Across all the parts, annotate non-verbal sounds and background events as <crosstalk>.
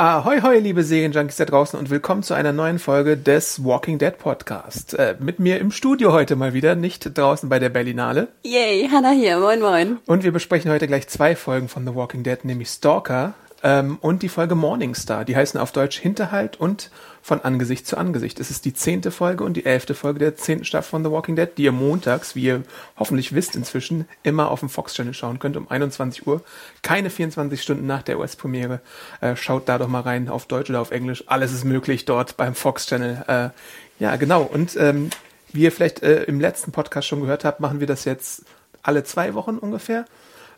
Ahoi, hoi, liebe Serienjunkies da draußen und willkommen zu einer neuen Folge des Walking Dead Podcast. Äh, mit mir im Studio heute mal wieder, nicht draußen bei der Berlinale. Yay, Hannah hier, moin moin. Und wir besprechen heute gleich zwei Folgen von The Walking Dead, nämlich Stalker ähm, und die Folge Morningstar. Die heißen auf Deutsch Hinterhalt und von Angesicht zu Angesicht. Es ist die zehnte Folge und die elfte Folge der zehnten Staffel von The Walking Dead, die ihr montags, wie ihr hoffentlich wisst inzwischen, immer auf dem Fox Channel schauen könnt um 21 Uhr. Keine 24 Stunden nach der US-Premiere. Äh, schaut da doch mal rein auf Deutsch oder auf Englisch. Alles ist möglich dort beim Fox Channel. Äh, ja, genau. Und ähm, wie ihr vielleicht äh, im letzten Podcast schon gehört habt, machen wir das jetzt alle zwei Wochen ungefähr.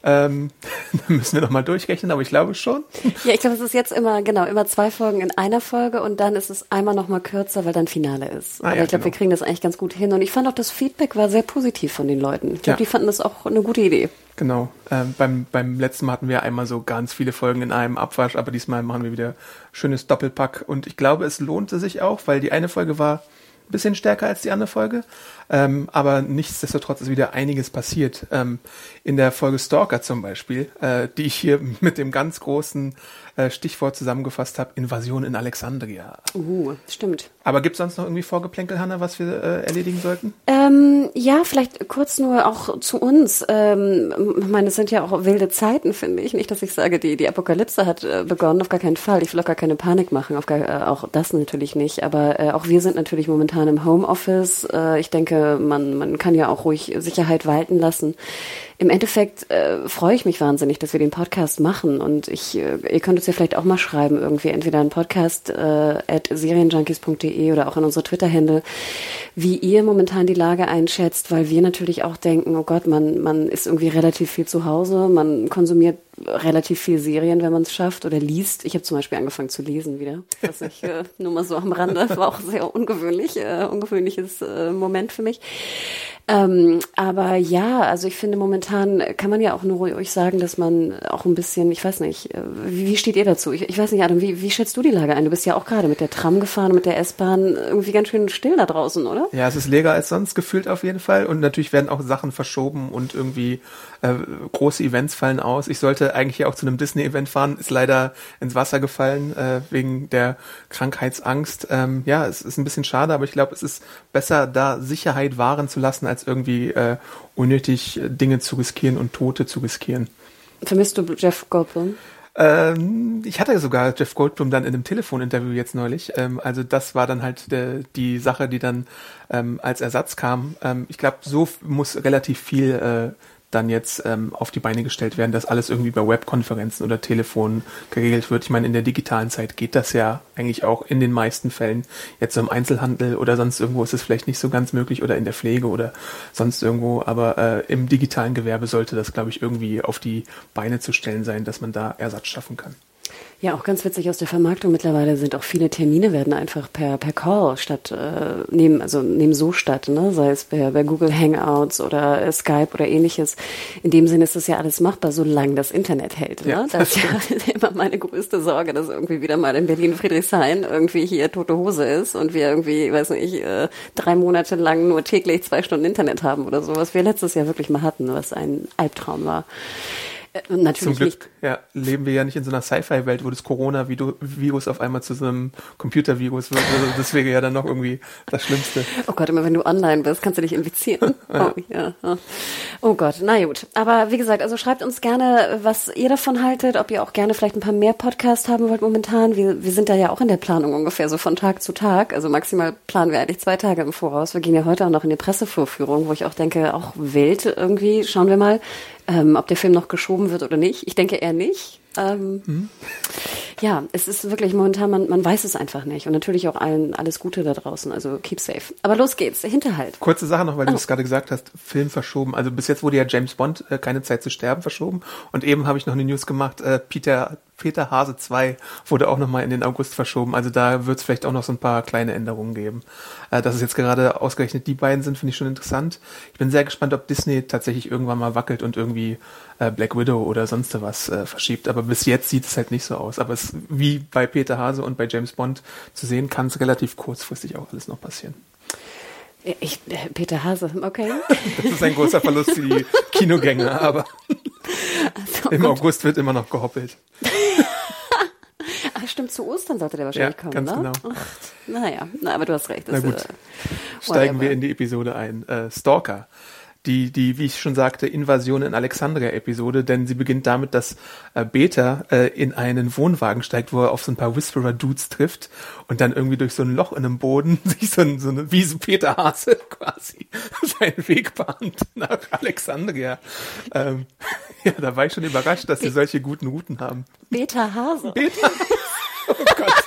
Ähm, <laughs> müssen wir noch mal durchrechnen, aber ich glaube schon. Ja, ich glaube, es ist jetzt immer, genau, immer zwei Folgen in einer Folge und dann ist es einmal noch mal kürzer, weil dann Finale ist. Ah, aber ja, ich glaube, genau. wir kriegen das eigentlich ganz gut hin. Und ich fand auch, das Feedback war sehr positiv von den Leuten. Ich glaube, ja. die fanden das auch eine gute Idee. Genau. Ähm, beim, beim letzten Mal hatten wir einmal so ganz viele Folgen in einem Abwasch, aber diesmal machen wir wieder schönes Doppelpack. Und ich glaube, es lohnte sich auch, weil die eine Folge war bisschen stärker als die andere Folge. Ähm, aber nichtsdestotrotz ist wieder einiges passiert. Ähm, in der Folge Stalker zum Beispiel, äh, die ich hier <laughs> mit dem ganz großen äh, Stichwort zusammengefasst habe, Invasion in Alexandria. Uh, stimmt. Aber gibt es sonst noch irgendwie Vorgeplänkel, Hanna, was wir äh, erledigen sollten? Ähm, ja, vielleicht kurz nur auch zu uns. Ähm, ich meine, es sind ja auch wilde Zeiten, finde ich. Nicht, dass ich sage, die, die Apokalypse hat äh, begonnen, auf gar keinen Fall. Ich will auch gar keine Panik machen, auf gar, äh, auch das natürlich nicht. Aber äh, auch wir sind natürlich momentan im Homeoffice. Ich denke, man, man kann ja auch ruhig Sicherheit walten lassen im Endeffekt äh, freue ich mich wahnsinnig, dass wir den Podcast machen und ich, äh, ihr könnt uns ja vielleicht auch mal schreiben, irgendwie entweder ein Podcast äh, at serienjunkies.de oder auch an unsere Twitter-Hände, wie ihr momentan die Lage einschätzt, weil wir natürlich auch denken, oh Gott, man, man ist irgendwie relativ viel zu Hause, man konsumiert relativ viel Serien, wenn man es schafft oder liest. Ich habe zum Beispiel angefangen zu lesen wieder, was ich äh, nur mal so am Rande war auch sehr ungewöhnlich, äh, ungewöhnliches äh, Moment für mich. Ähm, aber ja, also ich finde momentan kann man ja auch nur ruhig sagen, dass man auch ein bisschen, ich weiß nicht, äh, wie, steht ihr dazu? Ich, ich weiß nicht, Adam, wie, wie schätzt du die Lage ein? Du bist ja auch gerade mit der Tram gefahren, mit der S-Bahn, irgendwie ganz schön still da draußen, oder? Ja, es ist leger als sonst gefühlt auf jeden Fall und natürlich werden auch Sachen verschoben und irgendwie äh, große Events fallen aus. Ich sollte eigentlich ja auch zu einem Disney-Event fahren, ist leider ins Wasser gefallen äh, wegen der Krankheitsangst. Ähm, ja, es ist ein bisschen schade, aber ich glaube, es ist besser, da Sicherheit wahren zu lassen, als irgendwie äh, unnötig Dinge zu riskieren und Tote zu riskieren. Vermisst du Jeff Goldblum? Ähm, ich hatte sogar Jeff Goldblum dann in einem Telefoninterview jetzt neulich. Ähm, also das war dann halt der, die Sache, die dann ähm, als Ersatz kam. Ähm, ich glaube, so muss relativ viel äh, dann jetzt ähm, auf die Beine gestellt werden, dass alles irgendwie bei Webkonferenzen oder Telefon geregelt wird. Ich meine, in der digitalen Zeit geht das ja eigentlich auch in den meisten Fällen. Jetzt im Einzelhandel oder sonst irgendwo ist es vielleicht nicht so ganz möglich oder in der Pflege oder sonst irgendwo, aber äh, im digitalen Gewerbe sollte das, glaube ich, irgendwie auf die Beine zu stellen sein, dass man da Ersatz schaffen kann. Ja, auch ganz witzig aus der Vermarktung mittlerweile sind auch viele Termine werden einfach per per Call statt äh, nehmen also nehmen so statt, ne? Sei es bei, bei Google Hangouts oder äh, Skype oder ähnliches. In dem Sinne ist das ja alles machbar, solange das Internet hält. Ne? Ja, das ist ja <laughs> immer meine größte Sorge, dass irgendwie wieder mal in Berlin Friedrichshain irgendwie hier tote Hose ist und wir irgendwie, weiß nicht, äh, drei Monate lang nur täglich zwei Stunden Internet haben oder so, was wir letztes Jahr wirklich mal hatten, was ein Albtraum war. Äh, natürlich Zum Glück nicht. ja, leben wir ja nicht in so einer Sci-Fi-Welt, wo das Corona-Virus auf einmal zu so einem Computervirus wird. Also das wäre ja dann noch irgendwie das Schlimmste. Oh Gott, immer wenn du online bist, kannst du dich infizieren. <laughs> Oh, ja. oh Gott, na gut. Aber wie gesagt, also schreibt uns gerne, was ihr davon haltet, ob ihr auch gerne vielleicht ein paar mehr Podcasts haben wollt momentan. Wir, wir sind da ja auch in der Planung ungefähr so von Tag zu Tag. Also maximal planen wir eigentlich zwei Tage im Voraus. Wir gehen ja heute auch noch in die Pressevorführung, wo ich auch denke, auch wild irgendwie. Schauen wir mal, ähm, ob der Film noch geschoben wird oder nicht. Ich denke eher nicht. Ähm, Mhm. Ja, es ist wirklich momentan, man, man weiß es einfach nicht. Und natürlich auch allen alles Gute da draußen. Also keep safe. Aber los geht's, Hinterhalt. Kurze Sache noch, weil Oh. du es gerade gesagt hast, Film verschoben. Also bis jetzt wurde ja James Bond äh, keine Zeit zu sterben verschoben. Und eben habe ich noch eine News gemacht, äh, Peter, Peter Hase 2 wurde auch nochmal in den August verschoben. Also da wird es vielleicht auch noch so ein paar kleine Änderungen geben. Äh, dass es jetzt gerade ausgerechnet die beiden sind, finde ich schon interessant. Ich bin sehr gespannt, ob Disney tatsächlich irgendwann mal wackelt und irgendwie äh, Black Widow oder sonst was äh, verschiebt. Aber bis jetzt sieht es halt nicht so aus. Aber es, wie bei Peter Hase und bei James Bond zu sehen, kann es relativ kurzfristig auch alles noch passieren. Ich, Peter Hase, okay. <laughs> Das ist ein großer Verlust für die Kinogänger, aber Also, im gut. August wird immer noch gehoppelt. <laughs> Ach, stimmt, zu Ostern sollte der wahrscheinlich Ja, kommen, ganz ne? genau. Ach, naja, na, aber du hast recht. Na gut, äh, steigen wir in die Episode ein. Äh, Stalker. Die, die, wie ich schon sagte, Invasion in Alexandria-Episode, denn sie beginnt damit, dass äh, Beta äh, in einen Wohnwagen steigt, wo er auf so ein paar Whisperer-Dudes trifft und dann irgendwie durch so ein Loch in dem Boden <laughs> sich so, ein, so eine, wie so Peter Hase <laughs> quasi <laughs> seinen Weg bahnt nach Alexandria. Ähm, ja, da war ich schon überrascht, dass sie solche guten Routen haben. Beta Hase. Beta, oh Gott.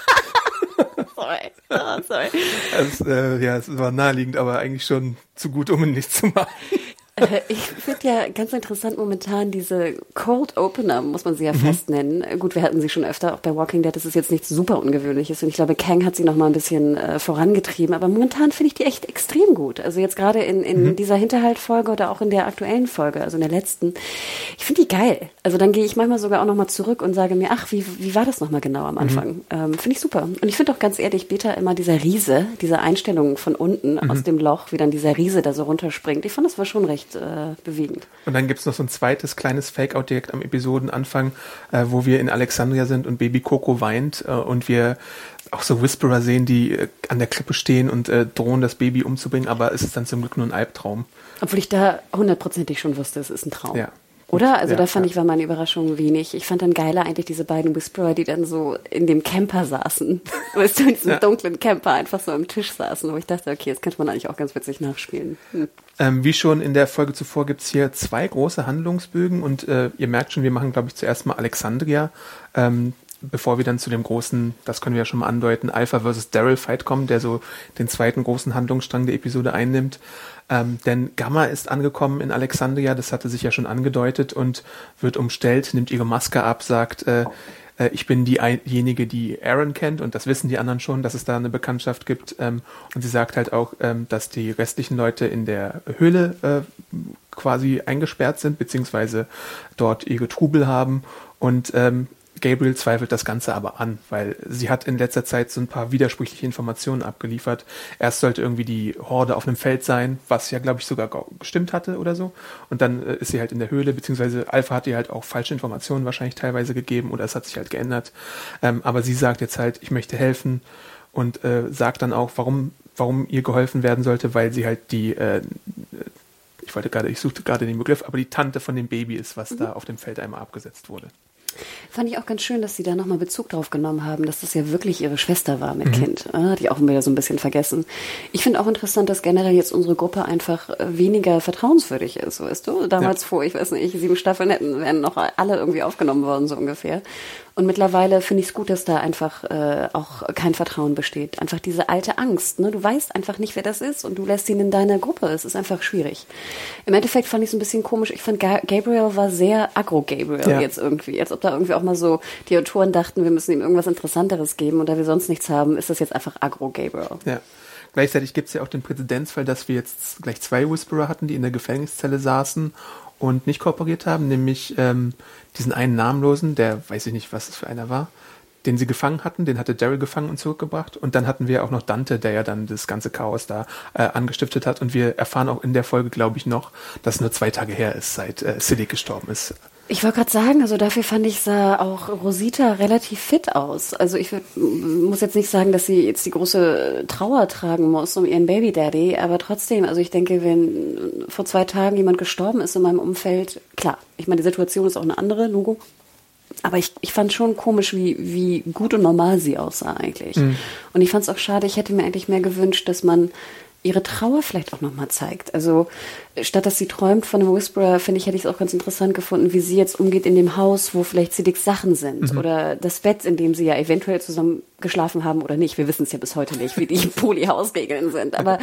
Sorry. Oh, sorry. Es, äh, ja, es war naheliegend, aber eigentlich schon zu gut, um ihn nicht zu machen. <laughs> Äh, Ich finde ja ganz interessant momentan diese Cold Opener, muss man sie ja fast nennen. Äh, Gut, wir hatten sie schon öfter, auch bei Walking Dead, das ist jetzt nichts super Ungewöhnliches. Und ich glaube, Kang hat sie noch mal ein bisschen äh, vorangetrieben. Aber momentan finde ich die echt extrem gut. Also jetzt gerade in, in dieser Hinterhaltfolge oder auch in der aktuellen Folge, also in der letzten. Ich finde die geil. Also dann gehe ich manchmal sogar auch noch mal zurück und sage mir, ach, wie, wie war das noch mal genau am Anfang? Ähm, finde ich super. Und ich finde auch ganz ehrlich, Beta immer dieser Riese, diese Einstellung von unten aus dem Loch, wie dann dieser Riese da so runterspringt. Ich fand, das war schon recht äh, bewegend. Und dann gibt's noch so ein zweites kleines Fake-Out direkt am Episodenanfang, äh, wo wir in Alexandria sind und Baby Coco weint äh, und wir auch so Whisperer sehen, die äh, an der Klippe stehen und äh, drohen, das Baby umzubringen, aber es ist dann zum Glück nur ein Albtraum. Obwohl ich da hundertprozentig schon wusste, es ist ein Traum. Ja. Oder? Also Ja, da fand ja. ich, war meine Überraschung wenig. Ich fand dann geiler eigentlich diese beiden Whisperer, die dann so in dem Camper saßen. <laughs> Weißt du, in diesem Ja. dunklen Camper einfach so am Tisch saßen, wo ich dachte, okay, das könnte man eigentlich auch ganz witzig nachspielen. Hm. Ähm, wie schon in der Folge zuvor gibt's hier zwei große Handlungsbögen und äh, ihr merkt schon, wir machen, glaube ich, zuerst mal Alexandria, ähm, bevor wir dann zu dem großen, das können wir ja schon mal andeuten, Alpha versus Daryl Fight kommen, der so den zweiten großen Handlungsstrang der Episode einnimmt. Ähm, denn Gamma ist angekommen in Alexandria, das hatte sich ja schon angedeutet und wird umstellt, nimmt ihre Maske ab, sagt, äh, äh, ich bin diejenige, die Aaron kennt und das wissen die anderen schon, dass es da eine Bekanntschaft gibt. Ähm, und sie sagt halt auch, ähm, dass die restlichen Leute in der Höhle äh, quasi eingesperrt sind, beziehungsweise dort ihre Trubel haben. Und ähm, Gabriel zweifelt das Ganze aber an, weil sie hat in letzter Zeit so ein paar widersprüchliche Informationen abgeliefert. Erst sollte irgendwie die Horde auf einem Feld sein, was ja, glaube ich, sogar gestimmt hatte oder so. Und dann äh, ist sie halt in der Höhle, beziehungsweise Alpha hat ihr halt auch falsche Informationen wahrscheinlich teilweise gegeben oder es hat sich halt geändert. Ähm, aber sie sagt jetzt halt, ich möchte helfen und äh, sagt dann auch, warum, warum ihr geholfen werden sollte, weil sie halt die, äh, ich wollte gerade, ich suchte gerade den Begriff, aber die Tante von dem Baby ist, was da auf dem Feld einmal abgesetzt wurde. Fand ich auch ganz schön, dass sie da nochmal Bezug drauf genommen haben, dass das ja wirklich ihre Schwester war Mhm. mit Kind. Ah, Hatte ich auch wieder so ein bisschen vergessen. Ich finde auch interessant, dass generell jetzt unsere Gruppe einfach äh, weniger vertrauenswürdig ist, weißt du? Damals Ja. vor, ich weiß nicht, sieben Staffeln hätten, wären noch alle irgendwie aufgenommen worden, so ungefähr. Und mittlerweile finde ich es gut, dass da einfach äh, auch kein Vertrauen besteht. Einfach diese alte Angst. Ne? Du weißt einfach nicht, wer das ist und du lässt ihn in deiner Gruppe. Es ist einfach schwierig. Im Endeffekt fand ich es ein bisschen komisch. Ich fand, Ga- Gabriel war sehr aggro-Gabriel Ja. jetzt irgendwie. Als ob da irgendwie auch mal so die Autoren dachten, wir müssen ihm irgendwas Interessanteres geben und da wir sonst nichts haben, ist das jetzt einfach aggro-Gabriel. Ja. Gleichzeitig gibt es ja auch den Präzedenzfall, dass wir jetzt gleich zwei Whisperer hatten, die in der Gefängniszelle saßen und nicht kooperiert haben, nämlich ähm, diesen einen Namenlosen, der weiß ich nicht, was es für einer war, den sie gefangen hatten, den hatte Daryl gefangen und zurückgebracht. Und dann hatten wir auch noch Dante, der ja dann das ganze Chaos da äh, angestiftet hat. Und wir erfahren auch in der Folge, glaube ich, noch, dass nur zwei Tage her ist, seit äh, Siddiq gestorben ist. Ich wollte gerade sagen, also dafür fand ich sah auch Rosita relativ fit aus. Also ich muss jetzt nicht sagen, dass sie jetzt die große Trauer tragen muss um ihren Baby Daddy, aber trotzdem, also ich denke, wenn vor zwei Tagen jemand gestorben ist in meinem Umfeld, klar, ich meine, die Situation ist auch eine andere, Logo. Aber ich, ich fand schon komisch, wie, wie gut und normal sie aussah eigentlich. Mhm. Und ich fand es auch schade, ich hätte mir eigentlich mehr gewünscht, dass man ihre Trauer vielleicht auch nochmal zeigt. Also statt dass sie träumt von einem Whisperer, finde ich, hätte ich es auch ganz interessant gefunden, wie sie jetzt umgeht in dem Haus, wo vielleicht Siddiqs Sachen sind mhm. oder das Bett, in dem sie ja eventuell zusammen geschlafen haben oder nicht. Wir wissen es ja bis heute nicht, wie die <laughs> Polyhausregeln sind. Aber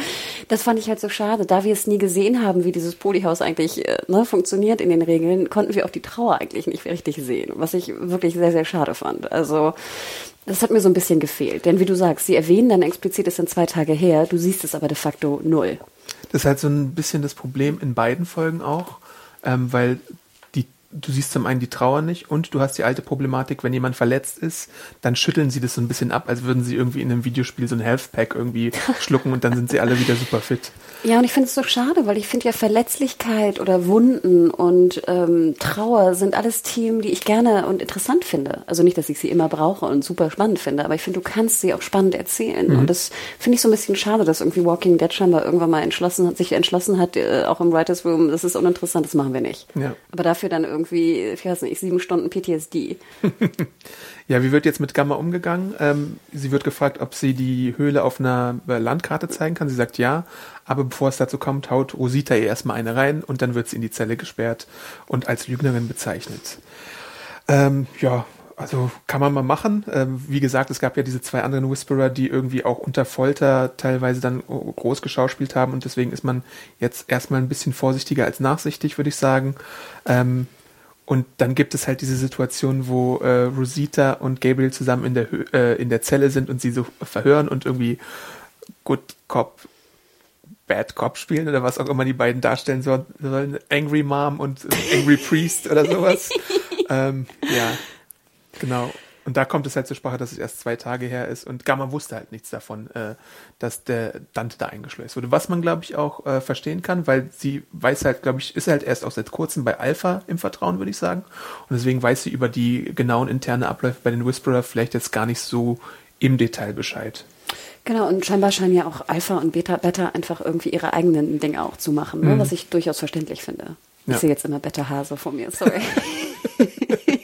das fand ich halt so schade. Da wir es nie gesehen haben, wie dieses Polyhaus eigentlich äh, ne, funktioniert in den Regeln, konnten wir auch die Trauer eigentlich nicht richtig sehen, was ich wirklich sehr, sehr schade fand. Also das hat mir so ein bisschen gefehlt. Denn wie du sagst, sie erwähnen dann explizit, es sind zwei Tage her, du siehst es aber de facto null. Das ist halt so ein bisschen das Problem in beiden Folgen auch, ähm, weil du siehst zum einen die Trauer nicht und du hast die alte Problematik, wenn jemand verletzt ist, dann schütteln sie das so ein bisschen ab, als würden sie irgendwie in einem Videospiel so ein Health Pack irgendwie <laughs> schlucken und dann sind sie alle wieder super fit. Ja, und ich finde es so schade, weil ich finde ja Verletzlichkeit oder Wunden und ähm, Trauer sind alles Themen, die ich gerne und interessant finde. Also nicht, dass ich sie immer brauche und super spannend finde, aber ich finde, du kannst sie auch spannend erzählen. Mhm. Und das finde ich so ein bisschen schade, dass irgendwie Walking Dead scheinbar irgendwann mal entschlossen hat, sich entschlossen hat, äh, auch im Writers Room, das ist uninteressant, das machen wir nicht. Ja. Aber dafür dann irgendwie irgendwie, ich weiß nicht, sieben Stunden PTSD. <laughs> ja, wie wird jetzt mit Gamma umgegangen? Ähm, sie wird gefragt, ob sie die Höhle auf einer äh, Landkarte zeigen kann. Sie sagt ja, aber bevor es dazu kommt, haut Rosita ihr erstmal eine rein und dann wird sie in die Zelle gesperrt und als Lügnerin bezeichnet. Ähm, ja, also kann man mal machen. Ähm, wie gesagt, es gab ja diese zwei anderen Whisperer, die irgendwie auch unter Folter teilweise dann groß geschauspielt haben und deswegen ist man jetzt erstmal ein bisschen vorsichtiger als nachsichtig, würde ich sagen. Ähm, und dann gibt es halt diese Situation, wo äh, Rosita und Gabriel zusammen in der, äh, in der Zelle sind und sie so verhören und irgendwie Good Cop, Bad Cop spielen oder was auch immer die beiden darstellen sollen. Angry Mom und Angry Priest oder sowas. <laughs> ähm, ja, genau. Und da kommt es halt zur Sprache, dass es erst zwei Tage her ist und Gamma wusste halt nichts davon, äh, dass der Dante da eingeschleust wurde. Was man, glaube ich, auch äh, verstehen kann, weil sie weiß halt, glaube ich, ist halt erst auch seit kurzem bei Alpha im Vertrauen, würde ich sagen. Und deswegen weiß sie über die genauen internen Abläufe bei den Whisperer vielleicht jetzt gar nicht so im Detail Bescheid. Genau, und scheinbar scheinen ja auch Alpha und Beta, Beta einfach irgendwie ihre eigenen Dinge auch zu machen, ne? mhm. was ich durchaus verständlich finde. Ja. sehe jetzt immer Beta Hase vor mir, sorry. <laughs> <laughs>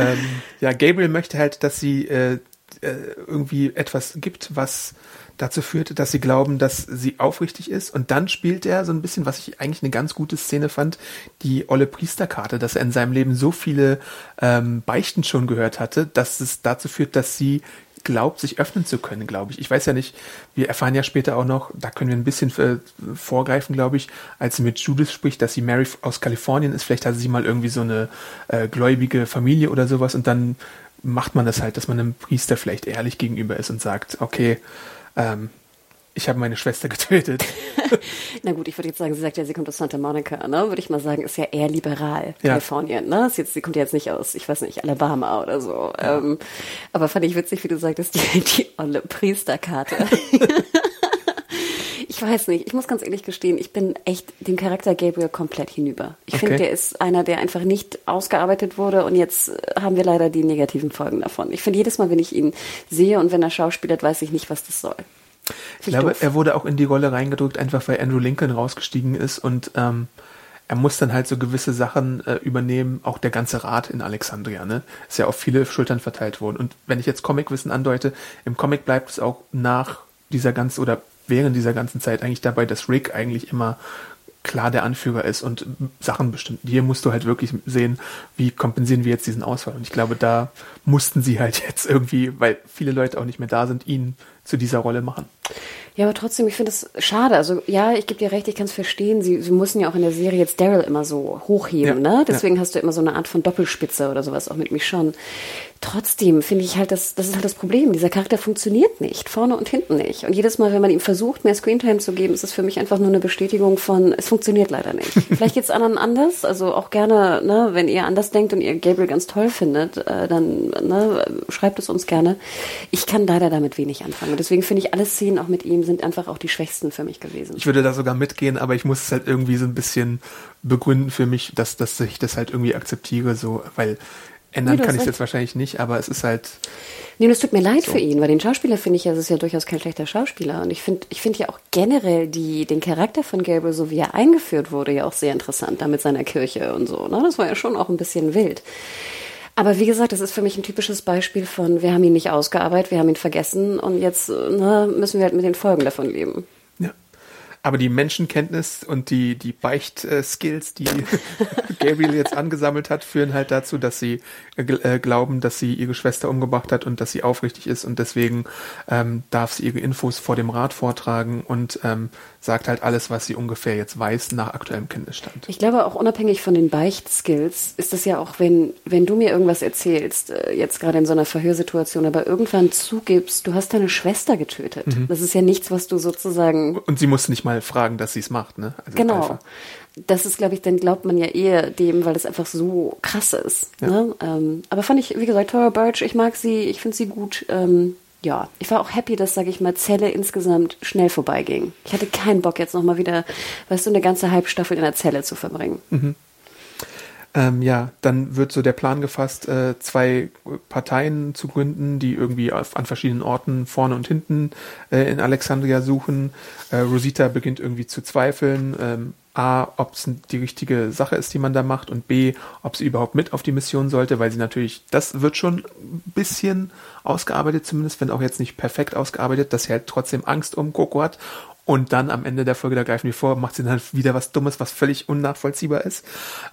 ähm, ja, Gabriel möchte halt, dass sie äh, äh, irgendwie etwas gibt, was dazu führt, dass sie glauben, dass sie aufrichtig ist. Und dann spielt er so ein bisschen, was ich eigentlich eine ganz gute Szene fand, die olle Priesterkarte, dass er in seinem Leben so viele ähm, Beichten schon gehört hatte, dass es dazu führt, dass sie glaubt, sich öffnen zu können, glaube ich. Ich weiß ja nicht, wir erfahren ja später auch noch, da können wir ein bisschen äh, vorgreifen, glaube ich, als sie mit Judith spricht, dass sie Mary aus Kalifornien ist. Vielleicht hatte sie mal irgendwie so eine äh, gläubige Familie oder sowas und dann macht man das halt, dass man einem Priester vielleicht ehrlich gegenüber ist und sagt, okay, ähm, ich habe meine Schwester getötet. <laughs> Na gut, ich würde jetzt sagen, sie sagt ja, sie kommt aus Santa Monica, ne? Würde ich mal sagen, ist ja eher liberal, ja. Kalifornien, ne? Ist jetzt, sie kommt ja jetzt nicht aus, ich weiß nicht, Alabama oder so. Ja. Ähm, aber fand ich witzig, wie du sagtest, <laughs> die, die olle Priesterkarte. <laughs> ich weiß nicht, ich muss ganz ehrlich gestehen, ich bin echt dem Charakter Gabriel komplett hinüber. Ich okay. finde, der ist einer, der einfach nicht ausgearbeitet wurde und jetzt haben wir leider die negativen Folgen davon. Ich finde, jedes Mal, wenn ich ihn sehe und wenn er schauspielert, weiß ich nicht, was das soll. Ich glaube, doof. er wurde auch in die Rolle reingedrückt, einfach weil Andrew Lincoln rausgestiegen ist und ähm, er muss dann halt so gewisse Sachen äh, übernehmen, auch der ganze Rat in Alexandria, ne? Ist ja auf viele Schultern verteilt worden. Und wenn ich jetzt Comicwissen andeute, im Comic bleibt es auch nach dieser ganzen oder während dieser ganzen Zeit eigentlich dabei, dass Rick eigentlich immer klar der Anführer ist und Sachen bestimmt. Hier musst du halt wirklich sehen, wie kompensieren wir jetzt diesen Ausfall. Und ich glaube, da mussten sie halt <laughs> jetzt irgendwie, weil viele Leute auch nicht mehr da sind, ihn zu dieser Rolle machen. Ja, aber trotzdem, ich finde es schade. Also ja, ich gebe dir recht, ich kann es verstehen. Sie, sie müssen ja auch in der Serie jetzt Daryl immer so hochheben, ja, ne? Deswegen ja. hast du immer so eine Art von Doppelspitze oder sowas, auch mit mich schon. Trotzdem finde ich halt, das, das ist halt das Problem. Dieser Charakter funktioniert nicht, vorne und hinten nicht. Und jedes Mal, wenn man ihm versucht, mehr Screentime zu geben, ist es für mich einfach nur eine Bestätigung von, es funktioniert leider nicht. <laughs> Vielleicht geht es anderen anders, also auch gerne, ne, wenn ihr anders denkt und ihr Gabriel ganz toll findet, äh, dann ne, schreibt es uns gerne. Ich kann leider damit wenig anfangen. Und deswegen finde ich, alle Szenen auch mit ihm sind einfach auch die schwächsten für mich gewesen. Ich würde da sogar mitgehen, aber ich muss es halt irgendwie so ein bisschen begründen für mich, dass, dass ich das halt irgendwie akzeptiere, so, weil Ändern nee, kann ich es jetzt wahrscheinlich nicht, aber es ist halt. Nee, das tut mir leid so. für ihn, weil den Schauspieler finde ich ja, es ist ja durchaus kein schlechter Schauspieler. Und ich finde ich finde ja auch generell die, den Charakter von Gabriel, so wie er eingeführt wurde, ja auch sehr interessant, da mit seiner Kirche und so. Ne? Das war ja schon auch ein bisschen wild. Aber wie gesagt, das ist für mich ein typisches Beispiel von, wir haben ihn nicht ausgearbeitet, wir haben ihn vergessen und jetzt ne, müssen wir halt mit den Folgen davon leben. Aber die Menschenkenntnis und die, die Beicht-Skills, die <laughs> Gabriel jetzt angesammelt hat, führen halt dazu, dass sie äh, äh, glauben, dass sie ihre Schwester umgebracht hat und dass sie aufrichtig ist. Und deswegen ähm, darf sie ihre Infos vor dem Rat vortragen und ähm, sagt halt alles, was sie ungefähr jetzt weiß nach aktuellem Kenntnisstand. Ich glaube auch unabhängig von den Beicht-Skills ist es ja auch, wenn, wenn du mir irgendwas erzählst, äh, jetzt gerade in so einer Verhörsituation, aber irgendwann zugibst, du hast deine Schwester getötet. Mhm. Das ist ja nichts, was du sozusagen. Und sie muss nicht mal fragen, dass sie es macht, ne? Also genau. Das ist, glaube ich, dann glaubt man ja eher dem, weil das einfach so krass ist. Ja. Ne? Ähm, aber fand ich, wie gesagt, Tora Birch, ich mag sie, ich finde sie gut. Ähm, ja, ich war auch happy, dass, sage ich mal, Zelle insgesamt schnell vorbeiging. Ich hatte keinen Bock, jetzt nochmal wieder, weißt du, eine ganze Halbstaffel in der Zelle zu verbringen. Mhm. Ähm, ja, dann wird so der Plan gefasst, äh, zwei Parteien zu gründen, die irgendwie auf, an verschiedenen Orten vorne und hinten äh, in Alexandria suchen. Äh, Rosita beginnt irgendwie zu zweifeln. Ähm, A, ob es die richtige Sache ist, die man da macht, und B, ob sie überhaupt mit auf die Mission sollte, weil sie natürlich, das wird schon ein bisschen ausgearbeitet, zumindest, wenn auch jetzt nicht perfekt ausgearbeitet, dass sie halt trotzdem Angst um Coco hat. Und dann am Ende der Folge, da greifen die vor, macht sie dann wieder was Dummes, was völlig unnachvollziehbar ist.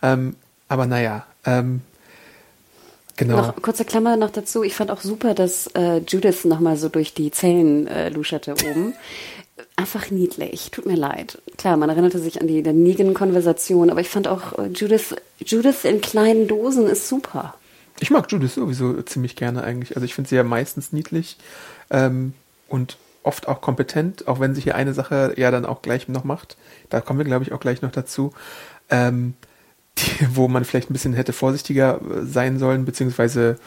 Ähm, aber naja, ähm, Genau. Noch kurze Klammer noch dazu. Ich fand auch super, dass äh, Judith nochmal so durch die Zellen äh, luscherte oben. <laughs> Einfach niedlich. Tut mir leid. Klar, man erinnerte sich an die Negan-Konversation, aber ich fand auch äh, Judith, Judith in kleinen Dosen ist super. Ich mag Judith sowieso ziemlich gerne eigentlich. Also ich finde sie ja meistens niedlich ähm, und oft auch kompetent, auch wenn sie hier eine Sache ja dann auch gleich noch macht. Da kommen wir, glaube ich, auch gleich noch dazu. Ähm, die, wo man vielleicht ein bisschen hätte vorsichtiger äh, sein sollen, beziehungsweise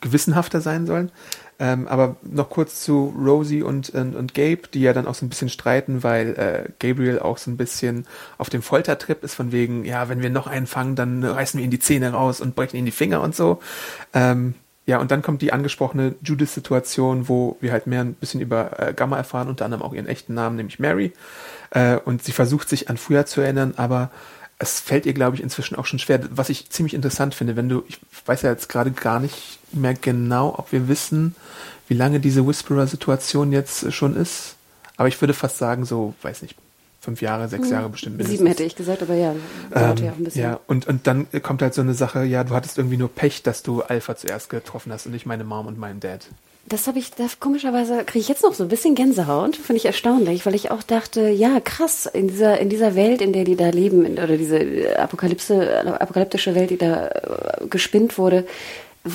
gewissenhafter sein sollen. Ähm, aber noch kurz zu Rosie und, und, und, Gabe, die ja dann auch so ein bisschen streiten, weil äh, Gabriel auch so ein bisschen auf dem Foltertrip ist, von wegen, ja, wenn wir noch einen fangen, dann reißen wir ihn die Zähne raus und brechen ihn die Finger und so. Ähm, ja, und dann kommt die angesprochene Judith-Situation, wo wir halt mehr ein bisschen über äh, Gamma erfahren, unter anderem auch ihren echten Namen, nämlich Mary. Äh, und sie versucht sich an früher zu erinnern, aber es fällt ihr, glaube ich, inzwischen auch schon schwer, was ich ziemlich interessant finde, wenn du, ich weiß ja jetzt gerade gar nicht mehr genau, ob wir wissen, wie lange diese Whisperer-Situation jetzt schon ist. Aber ich würde fast sagen, so, weiß nicht, fünf Jahre, sechs hm. Jahre bestimmt mindestens. Sieben hätte ich gesagt, aber ja, dauert ähm, ja auch ein bisschen. Ja, und, und dann kommt halt so eine Sache, ja, du hattest irgendwie nur Pech, dass du Alpha zuerst getroffen hast und nicht meine Mom und meinen Dad. Das habe ich, da komischerweise kriege ich jetzt noch so ein bisschen Gänsehaut, finde ich erstaunlich, weil ich auch dachte, ja, krass, in dieser, in dieser Welt, in der die da leben, oder diese Apokalypse, apokalyptische Welt, die da äh, gespinnt wurde,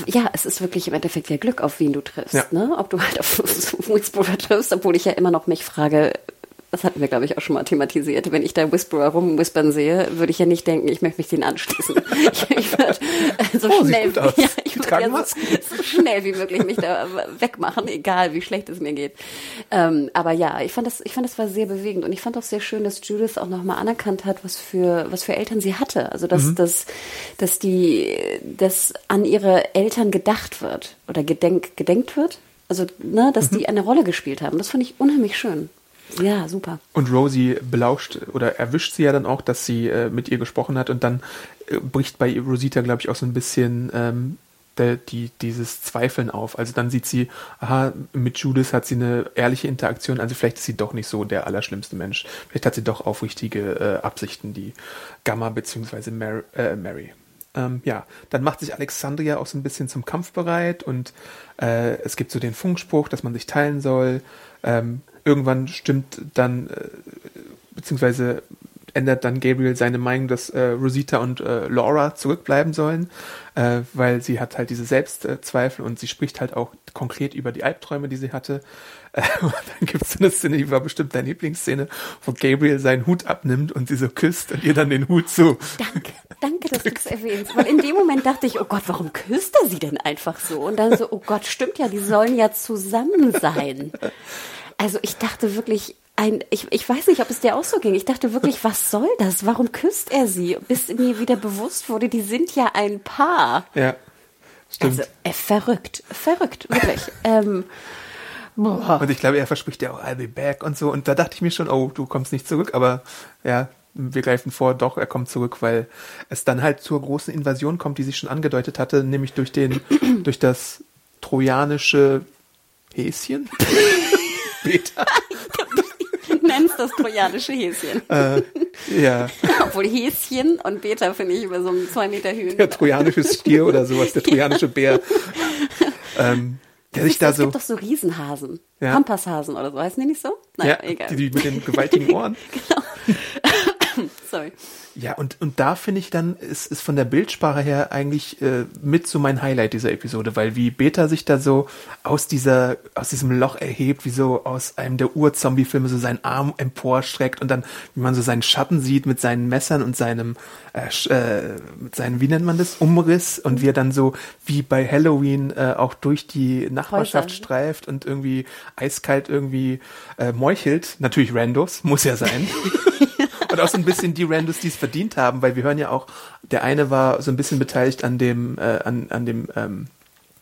ja, es ist wirklich im Endeffekt ja Glück, auf wen du triffst, ja. ne? Ob du halt auf <laughs> Whisperer triffst, obwohl ich ja immer noch mich frage, das hatten wir, glaube ich, auch schon mal thematisiert. Wenn ich da Whisperer rumwhispern sehe, würde ich ja nicht denken, ich möchte mich denen anschließen. <laughs> ich, ich würde so oh, schnell, <laughs> ja, ich würde ja so, so, schnell wie möglich mich da wegmachen, egal wie schlecht es mir geht. Ähm, aber ja, ich fand das, ich fand das war sehr bewegend und ich fand auch sehr schön, dass Judith auch nochmal anerkannt hat, was für, was für Eltern sie hatte. Also, dass, mhm. dass, dass die, dass an ihre Eltern gedacht wird oder gedenk, gedenkt wird. Also, ne, dass mhm. die eine Rolle gespielt haben. Das fand ich unheimlich schön. Ja, super. Und Rosie belauscht oder erwischt sie ja dann auch, dass sie äh, mit ihr gesprochen hat und dann äh, bricht bei Rosita, glaube ich, auch so ein bisschen ähm, der, die, dieses Zweifeln auf. Also dann sieht sie, aha, mit Judith hat sie eine ehrliche Interaktion, also vielleicht ist sie doch nicht so der allerschlimmste Mensch. Vielleicht hat sie doch aufrichtige äh, Absichten, die Gamma bzw. Mary. Äh, Mary. Ähm, ja, dann macht sich Alexandria auch so ein bisschen zum Kampf bereit und äh, es gibt so den Funkspruch, dass man sich teilen soll. Ähm, irgendwann stimmt dann, äh, beziehungsweise ändert dann Gabriel seine Meinung, dass äh, Rosita und äh, Laura zurückbleiben sollen, äh, weil sie hat halt diese Selbstzweifel und sie spricht halt auch konkret über die Albträume, die sie hatte. Äh, <laughs> und dann gibt es eine Szene, die war bestimmt deine Lieblingsszene, wo Gabriel seinen Hut abnimmt und sie so küsst und ihr dann den Hut so. Danke, danke, dass du es erwähnst. Weil in dem Moment dachte ich, oh Gott, warum küsst er sie denn einfach so? Und dann so, oh Gott, stimmt ja, die sollen ja zusammen sein. Also ich dachte wirklich, ein, ich, ich weiß nicht, ob es dir auch so ging. Ich dachte wirklich, was soll das? Warum küsst er sie? Bis mir wieder bewusst wurde, die sind ja ein Paar. Ja, stimmt. Also äh, verrückt, verrückt, wirklich. <laughs> ähm, boah. Und ich glaube, er verspricht ja auch, I'll be back und so. Und da dachte ich mir schon, oh, du kommst nicht zurück. Aber ja, wir greifen vor, doch, er kommt zurück, weil es dann halt zur großen Invasion kommt, die sich schon angedeutet hatte, nämlich durch den, <clears throat> durch das trojanische Häschen. <laughs> Beta. <laughs> nennst das trojanische Häschen. Äh, ja. <laughs> Obwohl Häschen und Beta finde ich über so einem zwei Meter Höhen. Der trojanische Stier oder sowas, der <laughs> trojanische Bär. Ähm, der sich da es so. gibt doch so Riesenhasen. Ja. Pampashasen oder so, heißen die nicht so? Naja, ja, egal. die, die mit den gewaltigen Ohren. Sorry. Ja, und, und da finde ich dann, ist, ist von der Bildsprache her eigentlich äh, mit so mein Highlight dieser Episode, weil wie Beta sich da so aus dieser, aus diesem Loch erhebt, wie so aus einem der Ur-Zombie-Filme so seinen Arm emporstreckt und dann, wie man so seinen Schatten sieht mit seinen Messern und seinem, äh, äh, mit seinem, wie nennt man das, Umriss und wie er dann so wie bei Halloween äh, auch durch die Nachbarschaft Häuser. streift und irgendwie eiskalt irgendwie äh, meuchelt. Natürlich Randos, muss ja sein. <laughs> Und auch so ein bisschen die Randos, die es verdient haben, weil wir hören ja auch, der eine war so ein bisschen beteiligt an dem, äh, an, an dem ähm,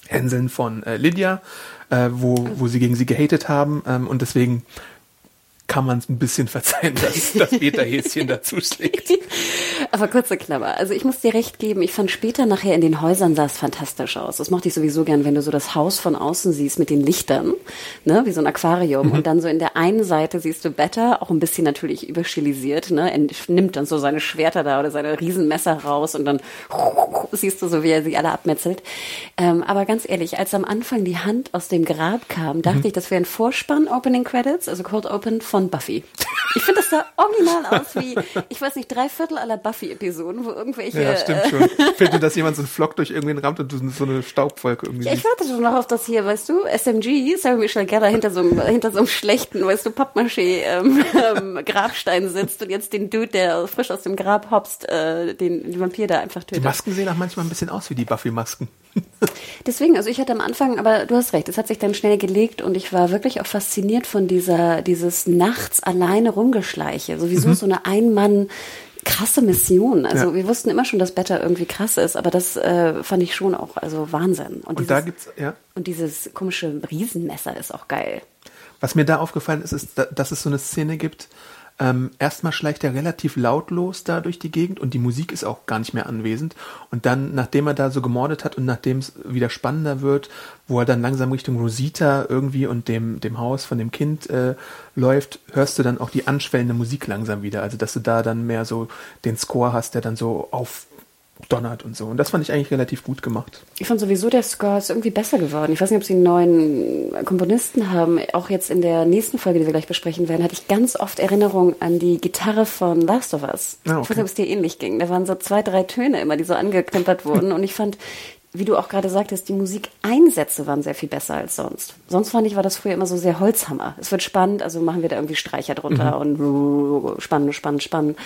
Hänseln von äh, Lydia, äh, wo, wo sie gegen sie gehatet haben. Ähm, und deswegen kann man es ein bisschen verzeihen, dass <laughs> das Beta-Häschen dazu schlägt. <laughs> Aber kurze Klammer. Also ich muss dir recht geben, ich fand später nachher in den Häusern sah es fantastisch aus. Das mochte ich sowieso gern, wenn du so das Haus von außen siehst mit den Lichtern, ne, wie so ein Aquarium. Und dann so in der einen Seite siehst du Better, auch ein bisschen natürlich überstilisiert, ne, er nimmt dann so seine Schwerter da oder seine Riesenmesser raus und dann <laughs> siehst du so, wie er sie alle abmetzelt. Ähm, aber ganz ehrlich, als am Anfang die Hand aus dem Grab kam, dachte ich, das wäre ein Vorspann Opening Credits, also Cold Open von Buffy. Ich finde, das sah original aus wie, ich weiß nicht, drei Viertel aller Buffy-Episoden, wo irgendwelche. Ja, stimmt schon. Fällt dir, dass jemand so einen Flock durch irgendwen rammt und du so eine Staubwolke irgendwie Ja, ich warte schon noch auf das hier, weißt du, SMG, Sarah Michelle Gellar hinter so einem, hinter so einem schlechten, weißt du, Pappmaché ähm, ähm, Grabstein sitzt und jetzt den Dude, der frisch aus dem Grab hopst, äh, den, den Vampir da einfach Die tötet. Masken sehen auch manchmal ein bisschen aus wie die Buffy-Masken. <laughs> Deswegen, also ich hatte am Anfang, aber du hast recht, es hat sich dann schnell gelegt und ich war wirklich auch fasziniert von dieser, dieses nachts alleine rumgeschleiche. Sowieso so eine Ein-Mann- krasse Mission. Also Ja. wir wussten immer schon, dass Better irgendwie krass ist, aber das äh, fand ich schon auch also Wahnsinn. Und dieses, da gibt's, ja. und dieses komische Riesenmesser ist auch geil. Was mir da aufgefallen ist, ist, da- dass es so eine Szene gibt. Ähm, erstmal schleicht er relativ lautlos da durch die Gegend und die Musik ist auch gar nicht mehr anwesend. Und dann, nachdem er da so gemordet hat und nachdem es wieder spannender wird, wo er dann langsam Richtung Rosita irgendwie und dem, dem Haus von dem Kind äh, läuft, hörst du dann auch die anschwellende Musik langsam wieder. Also, dass du da dann mehr so den Score hast, der dann so aufdonnert und so. Und das fand ich eigentlich relativ gut gemacht. Ich fand sowieso, der Score ist irgendwie besser geworden. Ich weiß nicht, ob sie einen neuen Komponisten haben. Auch jetzt in der nächsten Folge, die wir gleich besprechen werden, hatte ich ganz oft Erinnerung an die Gitarre von Last of Us. Ah, okay. Ich weiß nicht, ob es dir ähnlich ging. Da waren so zwei, drei Töne immer, die so angeklimpert wurden. Und ich fand, wie du auch gerade sagtest, die Musikeinsätze waren sehr viel besser als sonst. Sonst fand ich, war das früher immer so sehr Holzhammer. Es wird spannend, also machen wir da irgendwie Streicher drunter und spannend, spannend, spannend,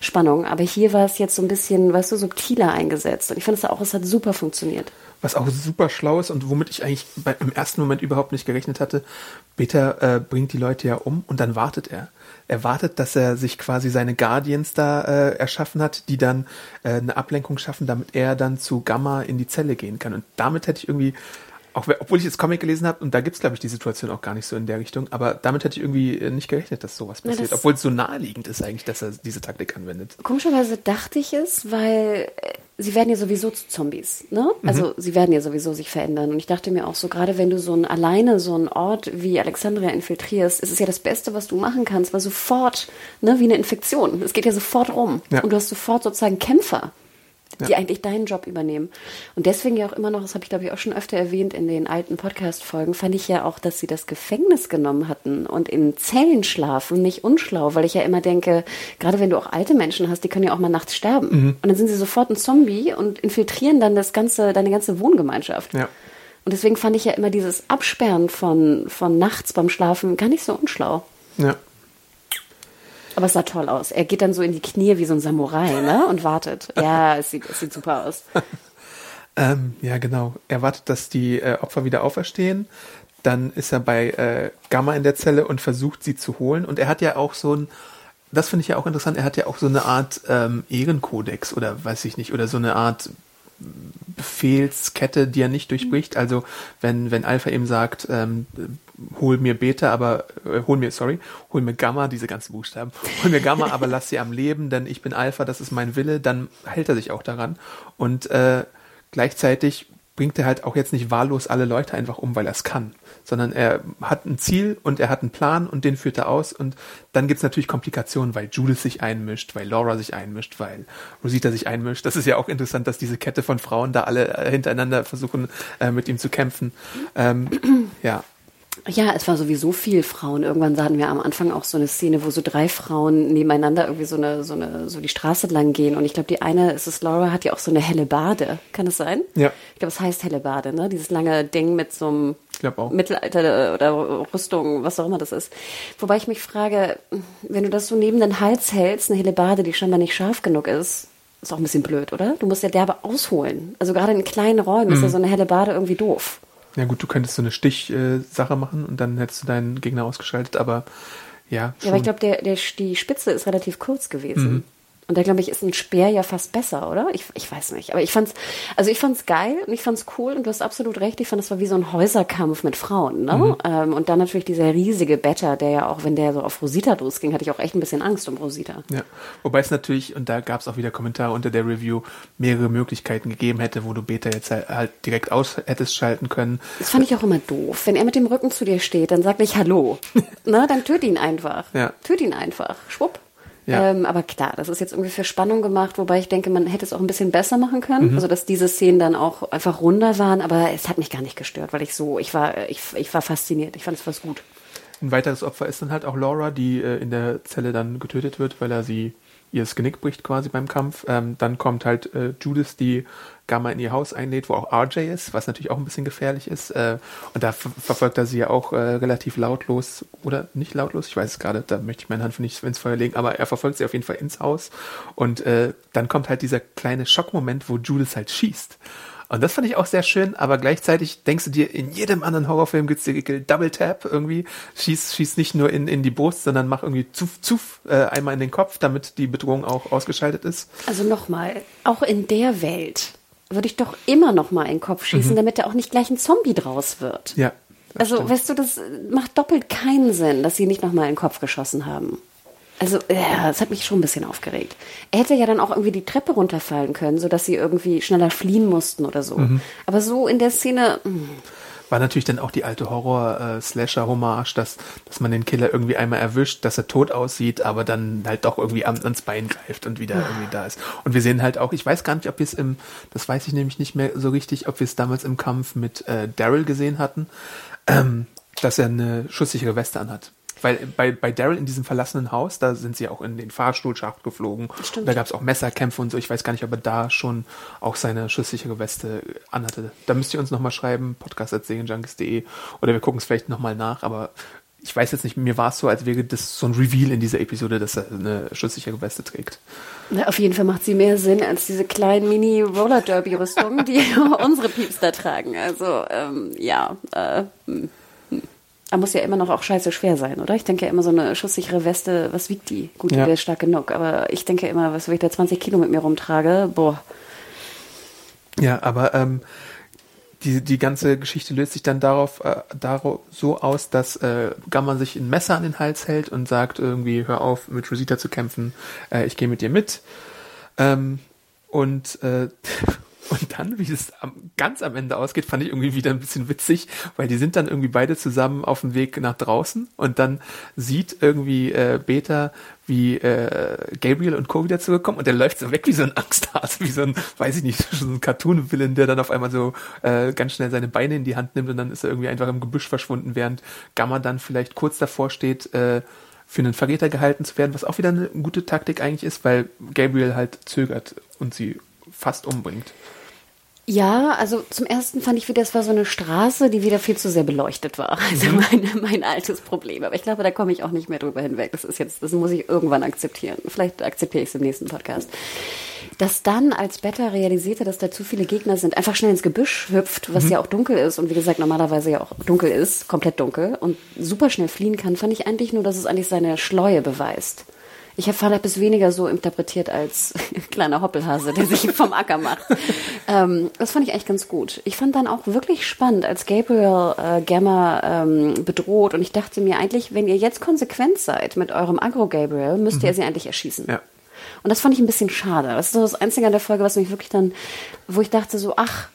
Spannung. Aber hier war es jetzt so ein bisschen, weißt du, subtiler eingesetzt. Und ich fand es auch, es hat super funktioniert. Was auch super schlau ist und womit ich eigentlich bei, im ersten Moment überhaupt nicht gerechnet hatte, Peter äh, bringt die Leute ja um und dann wartet er. Er wartet, dass er sich quasi seine Guardians da äh, erschaffen hat, die dann äh, eine Ablenkung schaffen, damit er dann zu Gamma in die Zelle gehen kann. Und damit hätte ich irgendwie, auch obwohl ich jetzt Comic gelesen habe, und da gibt's glaube ich, die Situation auch gar nicht so in der Richtung, aber damit hätte ich irgendwie äh, nicht gerechnet, dass sowas passiert. das- obwohl es so naheliegend ist eigentlich, dass er diese Taktik anwendet. Komischerweise dachte ich es, weil äh, sie werden ja sowieso zu Zombies, ne? Mhm. Also sie werden ja sowieso sich verändern. Und ich dachte mir auch so, gerade wenn du so ein alleine so einen Ort wie Alexandria infiltrierst, ist es ja das Beste, was du machen kannst, weil sofort, ne, wie eine Infektion. Es geht ja sofort rum. Ja. Und du hast sofort sozusagen Kämpfer. Die ja. eigentlich deinen Job übernehmen. Und deswegen ja auch immer noch, das habe ich glaube ich auch schon öfter erwähnt in den alten Podcast-Folgen, fand ich ja auch, dass sie das Gefängnis genommen hatten und in Zellen schlafen, nicht unschlau, weil ich ja immer denke, gerade wenn du auch alte Menschen hast, die können ja auch mal nachts sterben. Mhm. Und dann sind sie sofort ein Zombie und infiltrieren dann das ganze, deine ganze Wohngemeinschaft. Ja. Und deswegen fand ich ja immer dieses Absperren von, von nachts beim Schlafen gar nicht so unschlau. Ja. Aber es sah toll aus. Er geht dann so in die Knie wie so ein Samurai, ne? Und wartet. Ja, es sieht, es sieht super aus. <laughs> ähm, ja, genau. Er wartet, dass die äh, Opfer wieder auferstehen. Dann ist er bei äh, Gamma in der Zelle und versucht, sie zu holen. Und er hat ja auch so ein, das finde ich ja auch interessant, er hat ja auch so eine Art ähm, Ehrenkodex oder weiß ich nicht, oder so eine Art Befehlskette, die er nicht durchbricht. Also wenn, wenn Alpha eben sagt, ähm, hol mir Beta, aber äh, hol mir, sorry, hol mir Gamma, diese ganzen Buchstaben, hol mir Gamma, aber lass sie am Leben, denn ich bin Alpha, das ist mein Wille, dann hält er sich auch daran. Und äh, gleichzeitig bringt er halt auch jetzt nicht wahllos alle Leute einfach um, weil er es kann, sondern er hat ein Ziel und er hat einen Plan und den führt er aus und dann gibt's natürlich Komplikationen, weil Judith sich einmischt, weil Laura sich einmischt, weil Rosita sich einmischt. Das ist ja auch interessant, dass diese Kette von Frauen da alle äh, hintereinander versuchen, äh, mit ihm zu kämpfen. Ähm, ja, ja, es war sowieso viel Frauen. Irgendwann hatten wir am Anfang auch so eine Szene, wo so drei Frauen nebeneinander irgendwie so eine, so eine, so die Straße lang gehen. Und ich glaube, die eine, ist es Laura, hat ja auch so eine helle Bade. Kann es sein? Ja. Ich glaube, es heißt helle Bade, ne? Dieses lange Ding mit so einem Mittelalter oder Rüstung, was auch immer das ist. Wobei ich mich frage, wenn du das so neben den Hals hältst, eine helle Bade, die scheinbar nicht scharf genug ist, ist auch ein bisschen blöd, oder? Du musst ja derbe ausholen. Also gerade in kleinen Räumen mhm. ist ja so eine helle Bade irgendwie doof. Ja gut, du könntest so eine Stichsache machen und dann hättest du deinen Gegner ausgeschaltet, aber ja. Schon. Ja, aber ich glaube, der, der, die Spitze ist relativ kurz gewesen. Mhm. Und da glaube ich, ist ein Speer ja fast besser, oder? Ich, ich weiß nicht. Aber ich fand's, also ich fand's geil und ich fand's cool und du hast absolut recht. Ich fand, es war wie so ein Häuserkampf mit Frauen, ne? Mhm. Ähm, und dann natürlich dieser riesige Better, der ja auch, wenn der so auf Rosita losging, hatte ich auch echt ein bisschen Angst um Rosita. Ja. Wobei es natürlich, und da gab es auch wieder Kommentare unter der Review, mehrere Möglichkeiten gegeben hätte, wo du Beta jetzt halt, halt direkt aus hättest schalten können. Das fand ich auch immer doof. Wenn er mit dem Rücken zu dir steht, dann sag nicht Hallo. <laughs> ne? Dann töt ihn einfach. Ja. Töt ihn einfach. Schwupp. Ja. Ähm, aber klar, das ist jetzt irgendwie für Spannung gemacht, wobei ich denke, man hätte es auch ein bisschen besser machen können. Mhm. Also dass diese Szenen dann auch einfach runder waren, aber es hat mich gar nicht gestört, weil ich so, ich war, ich, ich war fasziniert. Ich fand es was gut. Ein weiteres Opfer ist dann halt auch Laura, die äh, in der Zelle dann getötet wird, weil er sie ihr das Genick bricht quasi beim Kampf. Ähm, dann kommt halt äh, Judith, die Gamma in ihr Haus einlädt, wo auch RJ ist, was natürlich auch ein bisschen gefährlich ist. Äh, und da verfolgt er sie ja auch äh, relativ lautlos oder nicht lautlos, ich weiß es gerade, da möchte ich meine Hand nicht ins Feuer legen, aber er verfolgt sie auf jeden Fall ins Haus. Und äh, dann kommt halt dieser kleine Schockmoment, wo Judith halt schießt. Und das fand ich auch sehr schön, aber gleichzeitig denkst du dir, in jedem anderen Horrorfilm gibt's Regel Double Tap irgendwie. Schieß, schieß nicht nur in, in die Brust, sondern mach irgendwie zuf, zuf äh, einmal in den Kopf, damit die Bedrohung auch ausgeschaltet ist. Also nochmal, auch in der Welt würde ich doch immer noch mal in den Kopf schießen, mhm. damit da auch nicht gleich ein Zombie draus wird. Ja. Also, stimmt. weißt du, das macht doppelt keinen Sinn, dass sie nicht noch mal in den Kopf geschossen haben. Also, ja, das hat mich schon ein bisschen aufgeregt. Er hätte ja dann auch irgendwie die Treppe runterfallen können, sodass sie irgendwie schneller fliehen mussten oder so. Mhm. Aber so in der Szene. Mh. War natürlich dann auch die alte Horror-Slasher-Hommage, dass, dass man den Killer irgendwie einmal erwischt, dass er tot aussieht, aber dann halt doch irgendwie ans Bein greift und wieder irgendwie da ist. Und wir sehen halt auch, ich weiß gar nicht, ob wir es im, das weiß ich nämlich nicht mehr so richtig, ob wir es damals im Kampf mit äh, Daryl gesehen hatten, ähm, dass er eine schusssichere Weste anhat. Weil bei, bei Daryl in diesem verlassenen Haus, da sind sie auch in den Fahrstuhlschacht geflogen. Stimmt. Da gab es auch Messerkämpfe und so. Ich weiß gar nicht, ob er da schon auch seine schusssichere Weste anhatte. Da müsst ihr uns nochmal schreiben, podcast.segenjunkies.de oder wir gucken es vielleicht nochmal nach, aber ich weiß jetzt nicht, mir war es so, als wäre das so ein Reveal in dieser Episode, dass er eine schusssichere Weste trägt. Ja, auf jeden Fall macht sie mehr Sinn als diese kleinen Mini-Roller-Derby-Rüstungen, die <laughs> unsere Pieps da tragen. Also, ähm, ja, äh, hm. Er muss ja immer noch auch scheiße schwer sein, oder? Ich denke ja immer, so eine schusssichere Weste, was wiegt die? Gut, die ja. wäre stark genug, aber ich denke immer, was, wenn ich da 20 Kilo mit mir rumtrage, boah. Ja, aber ähm, die, die ganze Geschichte löst sich dann darauf, äh, darauf so aus, dass äh, Gamma sich ein Messer an den Hals hält und sagt irgendwie, hör auf, mit Rosita zu kämpfen, äh, ich gehe mit dir mit. Ähm, und äh, <laughs> Und dann, wie es ganz am Ende ausgeht, fand ich irgendwie wieder ein bisschen witzig, weil die sind dann irgendwie beide zusammen auf dem Weg nach draußen und dann sieht irgendwie äh, Beta, wie äh, Gabriel und Co. wieder zurückkommen und der läuft so weg wie so ein Angsthase, wie so ein, weiß ich nicht, <laughs> so ein Cartoon-Villain, der dann auf einmal so äh, ganz schnell seine Beine in die Hand nimmt und dann ist er irgendwie einfach im Gebüsch verschwunden, während Gamma dann vielleicht kurz davor steht, äh, für einen Verräter gehalten zu werden, was auch wieder eine gute Taktik eigentlich ist, weil Gabriel halt zögert und sie fast umbringt. Ja, also zum ersten fand ich wieder, es war so eine Straße, die wieder viel zu sehr beleuchtet war. <laughs> Also mhm. mein, mein altes Problem. Aber ich glaube, da komme ich auch nicht mehr drüber hinweg. Das ist jetzt, das muss ich irgendwann akzeptieren. Vielleicht akzeptiere ich es im nächsten Podcast. Dass dann, als Beta realisierte, dass da zu viele Gegner sind, einfach schnell ins Gebüsch hüpft, was mhm. ja auch dunkel ist und wie gesagt normalerweise ja auch dunkel ist, komplett dunkel und super schnell fliehen kann, fand ich eigentlich nur, dass es eigentlich seine Schleue beweist. Ich habe es weniger so interpretiert als <laughs> kleiner Hoppelhase, der sich vom Acker macht. ähm, das fand ich eigentlich ganz gut. Ich fand dann auch wirklich spannend, als Gabriel äh, Gamma ähm, bedroht und ich dachte mir eigentlich, wenn ihr jetzt konsequent seid mit eurem Agro-Gabriel, müsst ihr mhm. sie eigentlich erschießen. Ja. Und das fand ich ein bisschen schade. Das ist so das Einzige an der Folge, was mich wirklich dann, wo ich dachte so, ach,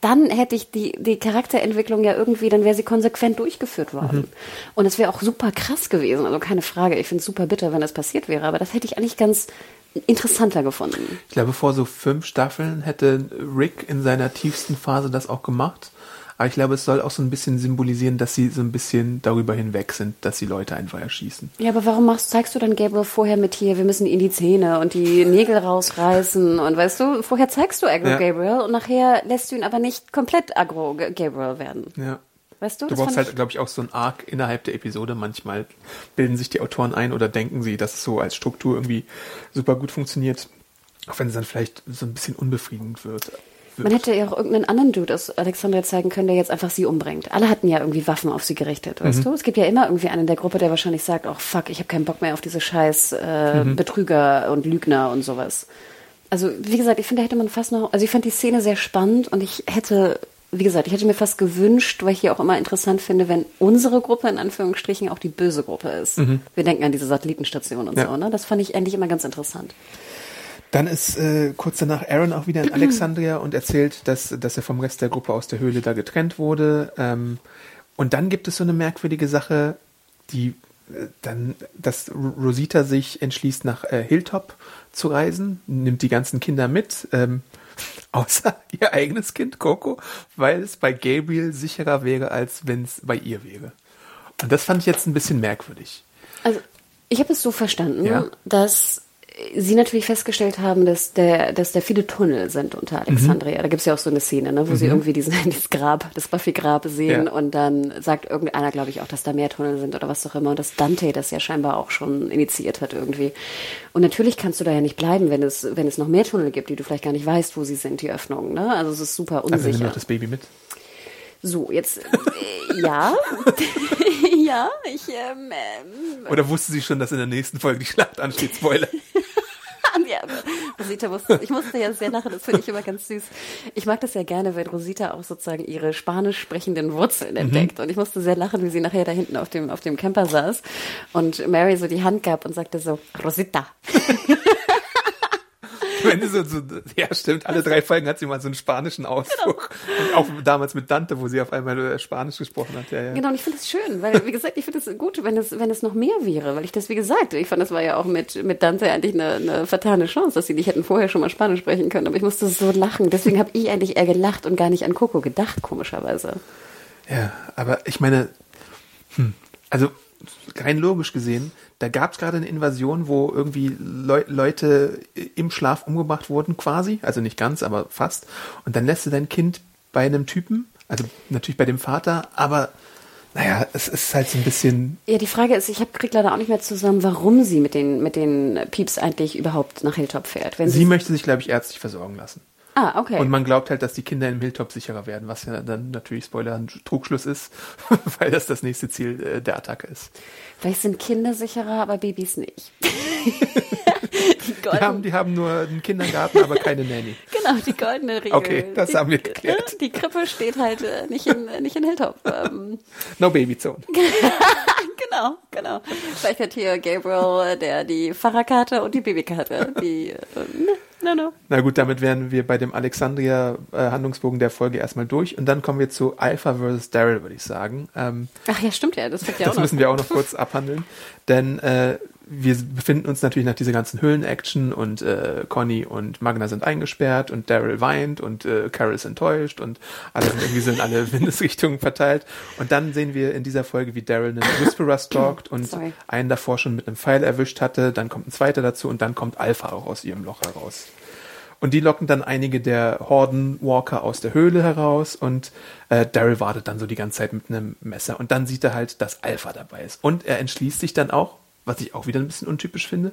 dann hätte ich die, die Charakterentwicklung ja irgendwie, dann wäre sie konsequent durchgeführt worden. Mhm. Und es wäre auch super krass gewesen, also keine Frage. Ich finde es super bitter, wenn das passiert wäre, aber das hätte ich eigentlich ganz interessanter gefunden. Ich glaube, vor so fünf Staffeln hätte Rick in seiner tiefsten Phase das auch gemacht. Aber ich glaube, es soll auch so ein bisschen symbolisieren, dass sie so ein bisschen darüber hinweg sind, dass sie Leute einfach erschießen. Ja, aber warum machst, zeigst du dann Gabriel vorher mit hier, wir müssen in die Zähne und die Nägel rausreißen und weißt du, vorher zeigst du Agro ja. Gabriel und nachher lässt du ihn aber nicht komplett Agro Gabriel werden. Ja. Weißt du, du brauchst halt, glaube ich, auch so ein Arc innerhalb der Episode. Manchmal bilden sich die Autoren ein oder denken sie, dass es so als Struktur irgendwie super gut funktioniert. Auch wenn es dann vielleicht so ein bisschen unbefriedigend wird. Man hätte ja auch irgendeinen anderen Dude aus Alexandria zeigen können, der jetzt einfach sie umbringt. Alle hatten ja irgendwie Waffen auf sie gerichtet, weißt mhm. du? Es gibt ja immer irgendwie einen in der Gruppe, der wahrscheinlich sagt, oh fuck, ich habe keinen Bock mehr auf diese scheiß äh, mhm. Betrüger und Lügner und sowas. Also, wie gesagt, ich finde, da hätte man fast noch, also ich fand die Szene sehr spannend und ich hätte, wie gesagt, ich hätte mir fast gewünscht, weil ich hier auch immer interessant finde, wenn unsere Gruppe in Anführungsstrichen auch die böse Gruppe ist. Mhm. Wir denken an diese Satellitenstation und ja. so, ne? Das fand ich eigentlich immer ganz interessant. Dann ist äh, kurz danach Aaron auch wieder in <clears throat> Alexandria und erzählt, dass, dass er vom Rest der Gruppe aus der Höhle da getrennt wurde. Ähm, und dann gibt es so eine merkwürdige Sache, die äh, dann, dass Rosita sich entschließt, nach äh, Hilltop zu reisen, nimmt die ganzen Kinder mit, ähm, <laughs> außer ihr eigenes Kind Coco, weil es bei Gabriel sicherer wäre, als wenn es bei ihr wäre. Und das fand ich jetzt ein bisschen merkwürdig. Also ich habe es so verstanden, ja? dass Sie natürlich festgestellt haben, dass der, dass da viele Tunnel sind unter Alexandria. Mhm. Da gibt's ja auch so eine Szene, ne, wo mhm. sie irgendwie diesen, <laughs> dieses Grab, das Buffy-Grab sehen ja. und dann sagt irgendeiner, glaube ich, auch, dass da mehr Tunnel sind oder was auch immer. Und dass Dante das ja scheinbar auch schon initiiert hat irgendwie. Und natürlich kannst du da ja nicht bleiben, wenn es, wenn es noch mehr Tunnel gibt, die du vielleicht gar nicht weißt, wo sie sind, die Öffnungen. Ne? Also es ist super unsicher. Also nimm doch das Baby mit. So, jetzt, äh, ja. <laughs> ja, ich, ähm, ähm, Oder wusste sie schon, dass in der nächsten Folge die Schlacht ansteht? Spoiler. Rosita musste, ich musste ja sehr lachen, das finde ich immer ganz süß. Ich mag das ja gerne, wenn Rosita auch sozusagen ihre spanisch sprechenden Wurzeln mhm. entdeckt. Und ich musste sehr lachen, wie sie nachher da hinten auf dem, auf dem Camper saß und Mary so die Hand gab und sagte so, Rosita. <laughs> Wenn sie so, so, ja stimmt, alle drei Folgen hat sie mal so einen spanischen Ausdruck. Genau. auch damals mit Dante, wo sie auf einmal äh, Spanisch gesprochen hat. Ja, ja. Genau, und ich finde es schön, weil, wie gesagt, ich finde es gut, wenn es, wenn es noch mehr wäre, weil ich das, wie gesagt, ich fand, das war ja auch mit, mit Dante eigentlich eine, eine vertane Chance, dass sie nicht hätten vorher schon mal Spanisch sprechen können, aber ich musste so lachen. Deswegen habe ich eigentlich eher gelacht und gar nicht an Coco gedacht, komischerweise. Ja, aber ich meine, hm, also rein logisch gesehen, da gab es gerade eine Invasion, wo irgendwie Le Leute im Schlaf umgebracht wurden, quasi. Also nicht ganz, aber fast. Und dann lässt du dein Kind bei einem Typen, also natürlich bei dem Vater, aber naja, es ist halt so ein bisschen. Ja, die Frage ist, ich krieg leider auch nicht mehr zusammen, warum sie mit den, mit den Pieps eigentlich überhaupt nach Hilltop fährt. Wenn sie möchte sich, glaube ich, ärztlich versorgen lassen. Ah, okay. Und man glaubt halt, dass die Kinder im Hilltop sicherer werden, was ja dann natürlich Spoiler ein Trugschluss ist, <laughs> weil das das nächste Ziel äh, der Attacke ist. Vielleicht sind Kinder sicherer, aber Babys nicht. <laughs> die, die, haben, die haben nur einen Kindergarten, aber keine Nanny. <laughs> Genau, die goldene Regel. Okay, das die, haben wir geklärt. Die Krippe steht halt äh, nicht in, nicht in Hilltop. Ähm. No Baby Zone. genau, genau. Vielleicht hat hier Gabriel, der die Fahrerkarte und die Babykarte. Die, äh, no, no. Na gut, damit wären wir bei dem Alexandria-Handlungsbogen der Folge erstmal durch. Und dann kommen wir zu Alpha vs. Daryl, würde ich sagen. Ähm, Ach ja, stimmt ja. Das, wird ja <laughs> das müssen wir auch noch kurz abhandeln. Denn äh, wir befinden uns natürlich nach dieser ganzen Höhlen-Action und äh, Conny und Magna sind eingesperrt und Daryl weint und äh, Carol ist enttäuscht und alle sind irgendwie so in alle <laughs> Windesrichtungen verteilt. Und dann sehen wir in dieser Folge, wie Daryl einen Whisperer stalkt und Sorry. einen davor schon mit einem Pfeil erwischt hatte. Dann kommt ein zweiter dazu und dann kommt Alpha auch aus ihrem Loch heraus. Und die locken dann einige der Horden-Walker aus der Höhle heraus und äh, Daryl wartet dann so die ganze Zeit mit einem Messer und dann sieht er halt, dass Alpha dabei ist. Und er entschließt sich dann auch, was ich auch wieder ein bisschen untypisch finde,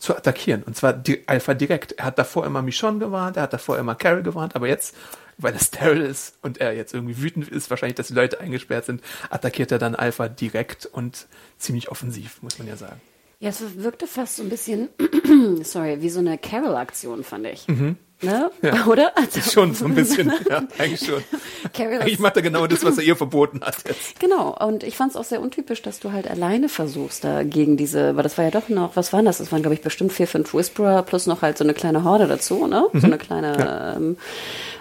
zu attackieren. Und zwar Alpha direkt. Er hat davor immer Michonne gewarnt, er hat davor immer Carol gewarnt, aber jetzt, weil es Daryl ist und er jetzt irgendwie wütend ist, wahrscheinlich, dass die Leute eingesperrt sind, attackiert er dann Alpha direkt und ziemlich offensiv, muss man ja sagen. Ja, es wirkte fast so ein bisschen, <clears throat> sorry, wie so eine Carol-Aktion, fand ich. Mhm. Ne? Ja. <laughs> Oder? Also, schon so ein bisschen, <laughs> ja, eigentlich schon. Carol eigentlich macht er genau das, was er ihr verboten hat jetzt. Genau, und ich fand es auch sehr untypisch, dass du halt alleine versuchst, da gegen diese, weil das war ja doch noch, was waren das? Das waren, glaube ich, bestimmt vier, fünf Whisperer plus noch halt so eine kleine Horde dazu, ne? Mhm. So eine kleine, ja. ähm,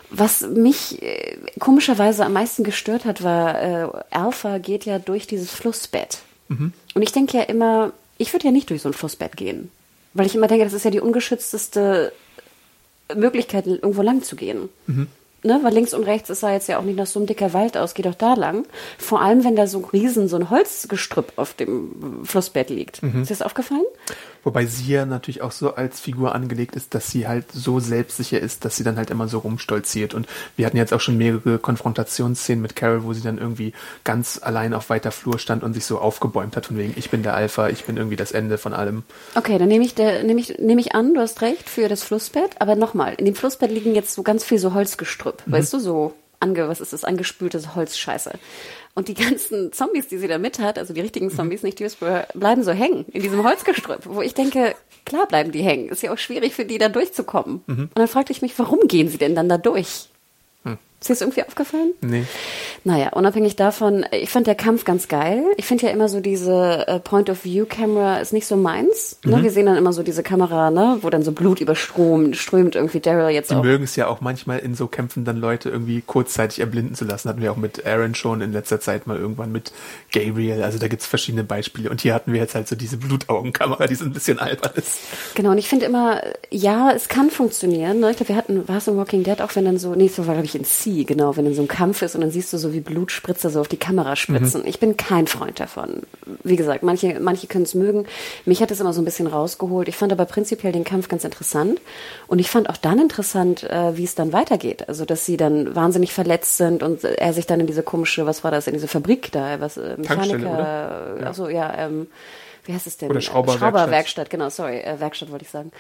was mich äh, komischerweise am meisten gestört hat, war, äh, Alpha geht ja durch dieses Flussbett. Mhm. Und ich denke ja immer, ich würde ja nicht durch so ein Flussbett gehen. Weil ich immer denke, das ist ja die ungeschützteste Möglichkeit, irgendwo lang zu gehen. Mhm. Ne, weil links und rechts ist da jetzt ja auch nicht noch so ein dicker Wald aus, geht doch da lang. Vor allem, wenn da so ein Riesen, so ein Holzgestrüpp auf dem Flussbett liegt. Mhm. Ist dir das aufgefallen? Wobei sie ja natürlich auch so als Figur angelegt ist, dass sie halt so selbstsicher ist, dass sie dann halt immer so rumstolziert. Und wir hatten jetzt auch schon mehrere Konfrontationsszenen mit Carol, wo sie dann irgendwie ganz allein auf weiter Flur stand und sich so aufgebäumt hat, von wegen, ich bin der Alpha, ich bin irgendwie das Ende von allem. Okay, dann nehme ich, der, nehme ich, nehme ich an, du hast recht, für das Flussbett. Aber nochmal, in dem Flussbett liegen jetzt so ganz viel so Holzgestrüpp, mhm. weißt du, so ange, was ist das, angespültes Holzscheiße. Und die ganzen Zombies, die sie da mit hat, also die richtigen mhm. Zombies, nicht die Whisperer, bleiben so hängen in diesem Holzgestrüpp, wo ich denke, klar bleiben die hängen. Ist ja auch schwierig für die da durchzukommen. Mhm. Und dann fragte ich mich, warum gehen sie denn dann da durch? Ist dir das irgendwie aufgefallen? Nee. Naja, unabhängig davon, ich fand der Kampf ganz geil. Ich finde ja immer so diese äh, Point-of-View-Kamera ist nicht so meins. Ne? Mhm. Wir sehen dann immer so diese Kamera, ne, wo dann so Blut überströmt, strömt irgendwie Daryl jetzt Die auch. Die mögen es ja auch manchmal in so Kämpfen dann Leute irgendwie kurzzeitig erblinden zu lassen. Hatten wir auch mit Aaron schon in letzter Zeit mal irgendwann mit Gabriel. Also da gibt's verschiedene Beispiele. Und hier hatten wir jetzt halt so diese Blutaugenkamera, die so ein bisschen albern ist. Genau, und ich finde immer, ja, es kann funktionieren. Ne? Ich glaube, wir hatten, war es in Walking Dead auch, wenn dann so, nee, so war, glaube ich, in C Genau, wenn in so einem Kampf ist und dann siehst du so wie Blutspritzer so auf die Kamera spritzen. Mhm. Ich bin kein Freund davon. Wie gesagt, manche, manche können es mögen. Mich hat es immer so ein bisschen rausgeholt. Ich fand aber prinzipiell den Kampf ganz interessant. Und ich fand auch dann interessant, äh, wie es dann weitergeht. Also, dass sie dann wahnsinnig verletzt sind und er sich dann in diese komische, was war das, in diese Fabrik da, was, äh, Mechaniker, ja. also ja, ähm, wie heißt es denn? Oder Schrauberwerkstatt. Schrauberwerkstatt, genau, sorry, äh, Werkstatt wollte ich sagen.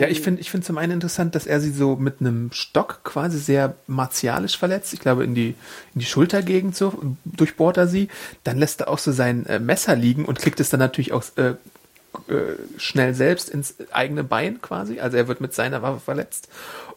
Ja, ich ähm, finde ich finde zum einen interessant, dass er sie so mit einem Stock quasi sehr martialisch verletzt. Ich glaube, in die, in die Schultergegend so durchbohrt er sie. Dann lässt er auch so sein äh, Messer liegen und kriegt es dann natürlich auch äh, äh, schnell selbst ins eigene Bein quasi. Also er wird mit seiner Waffe verletzt.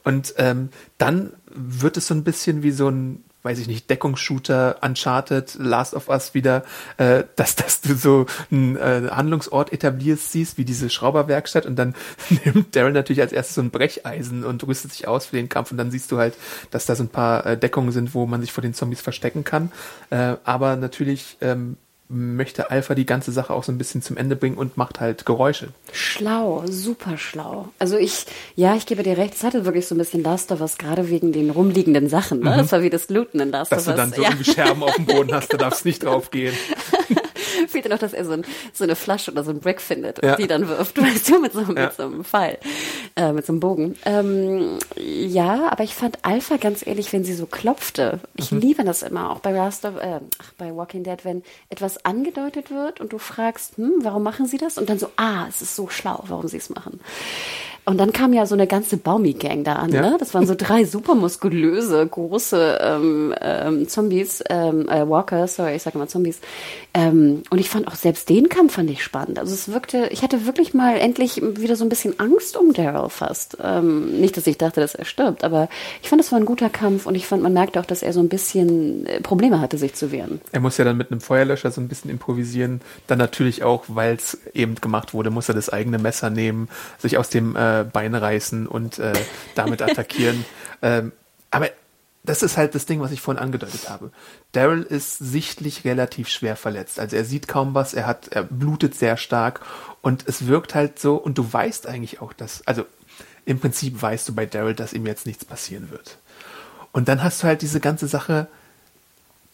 Und ähm, dann wird es so ein bisschen wie so ein weiß ich nicht, Deckungsshooter, Uncharted, Last of Us wieder, äh, dass, dass du so einen äh, Handlungsort etablierst, siehst, wie diese Schrauberwerkstatt und dann <laughs> nimmt Daryl natürlich als erstes so ein Brecheisen und rüstet sich aus für den Kampf und dann siehst du halt, dass da so ein paar äh, Deckungen sind, wo man sich vor den Zombies verstecken kann. Äh, aber natürlich ähm, möchte Alpha die ganze Sache auch so ein bisschen zum Ende bringen und macht halt Geräusche. Schlau, super schlau. Also ich, ja, ich gebe dir recht, es hatte wirklich so ein bisschen Last of Us, gerade wegen den rumliegenden Sachen. Ne? Mhm. Das war wie das Looten in Last Dass of Us. Dass du dann so ja. Scherben auf dem Boden hast, da darfst nicht drauf gehen. <laughs> <laughs> Fehlt dir noch, dass er so, ein, so, eine Flasche oder so ein Brick findet und ja. die dann wirft, <laughs> weißt du, mit so, mit so einem Pfeil, äh, mit so einem Bogen. Ähm, ja, aber ich fand Alpha ganz ehrlich, wenn sie so klopfte, ich mhm. liebe das immer, auch bei Last of, äh, bei Walking Dead, wenn etwas angedeutet wird und du fragst, hm, warum machen sie das? Und dann so, ah, es ist so schlau, warum sie es machen. Und dann kam ja so eine ganze Baumi-Gang da an. Ja. Ne? Das waren so drei super muskulöse, große ähm, ähm, Zombies, ähm, äh, Walker, sorry, ich sage immer Zombies. Ähm, und ich fand auch selbst den Kampf fand ich spannend. Also es wirkte, ich hatte wirklich mal endlich wieder so ein bisschen Angst um Daryl fast. Ähm, nicht, dass ich dachte, dass er stirbt, aber ich fand, es war ein guter Kampf und ich fand, man merkte auch, dass er so ein bisschen äh, Probleme hatte, sich zu wehren. Er muss ja dann mit einem Feuerlöscher so ein bisschen improvisieren. Dann natürlich auch, weil es eben gemacht wurde, muss er das eigene Messer nehmen, sich aus dem äh, Bein reißen und äh, damit attackieren. <laughs> ähm, aber das ist halt das Ding, was ich vorhin angedeutet habe. Daryl ist sichtlich relativ schwer verletzt. Also er sieht kaum was, er hat, er blutet sehr stark und es wirkt halt so, und du weißt eigentlich auch, dass, also im Prinzip weißt du bei Daryl, dass ihm jetzt nichts passieren wird. Und dann hast du halt diese ganze Sache,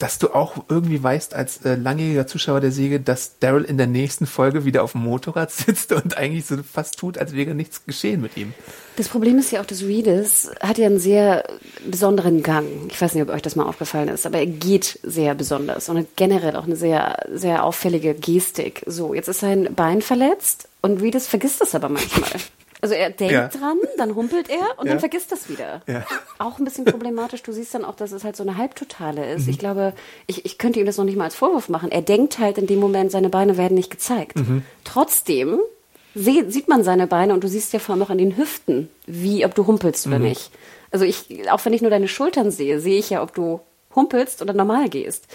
dass du auch irgendwie weißt als äh, langjähriger Zuschauer der Säge, dass Daryl in der nächsten Folge wieder auf dem Motorrad <laughs> sitzt und eigentlich so fast tut, als wäre nichts geschehen mit ihm. Das Problem ist ja auch, dass Reedus hat ja einen sehr besonderen Gang. Ich weiß nicht, ob euch das mal aufgefallen ist, aber er geht sehr besonders und hat generell auch eine sehr, sehr auffällige Gestik. So, jetzt ist sein Bein verletzt und Reedus vergisst das aber manchmal. <laughs> Also er denkt Ja. dran, dann humpelt er und Ja. dann vergisst das wieder. Ja. Auch ein bisschen problematisch. Du siehst dann auch, dass es halt so eine Halbtotale Mhm. ist. Ich glaube, ich, ich könnte ihm das noch nicht mal als Vorwurf machen. Er denkt halt in dem Moment, seine Beine werden nicht gezeigt. Mhm. Trotzdem seh, sieht man seine Beine und du siehst ja vor allem auch an den Hüften, wie, ob du humpelst Mhm. oder nicht. Also ich, auch wenn ich nur deine Schultern sehe, sehe ich ja, ob du humpelst oder normal gehst.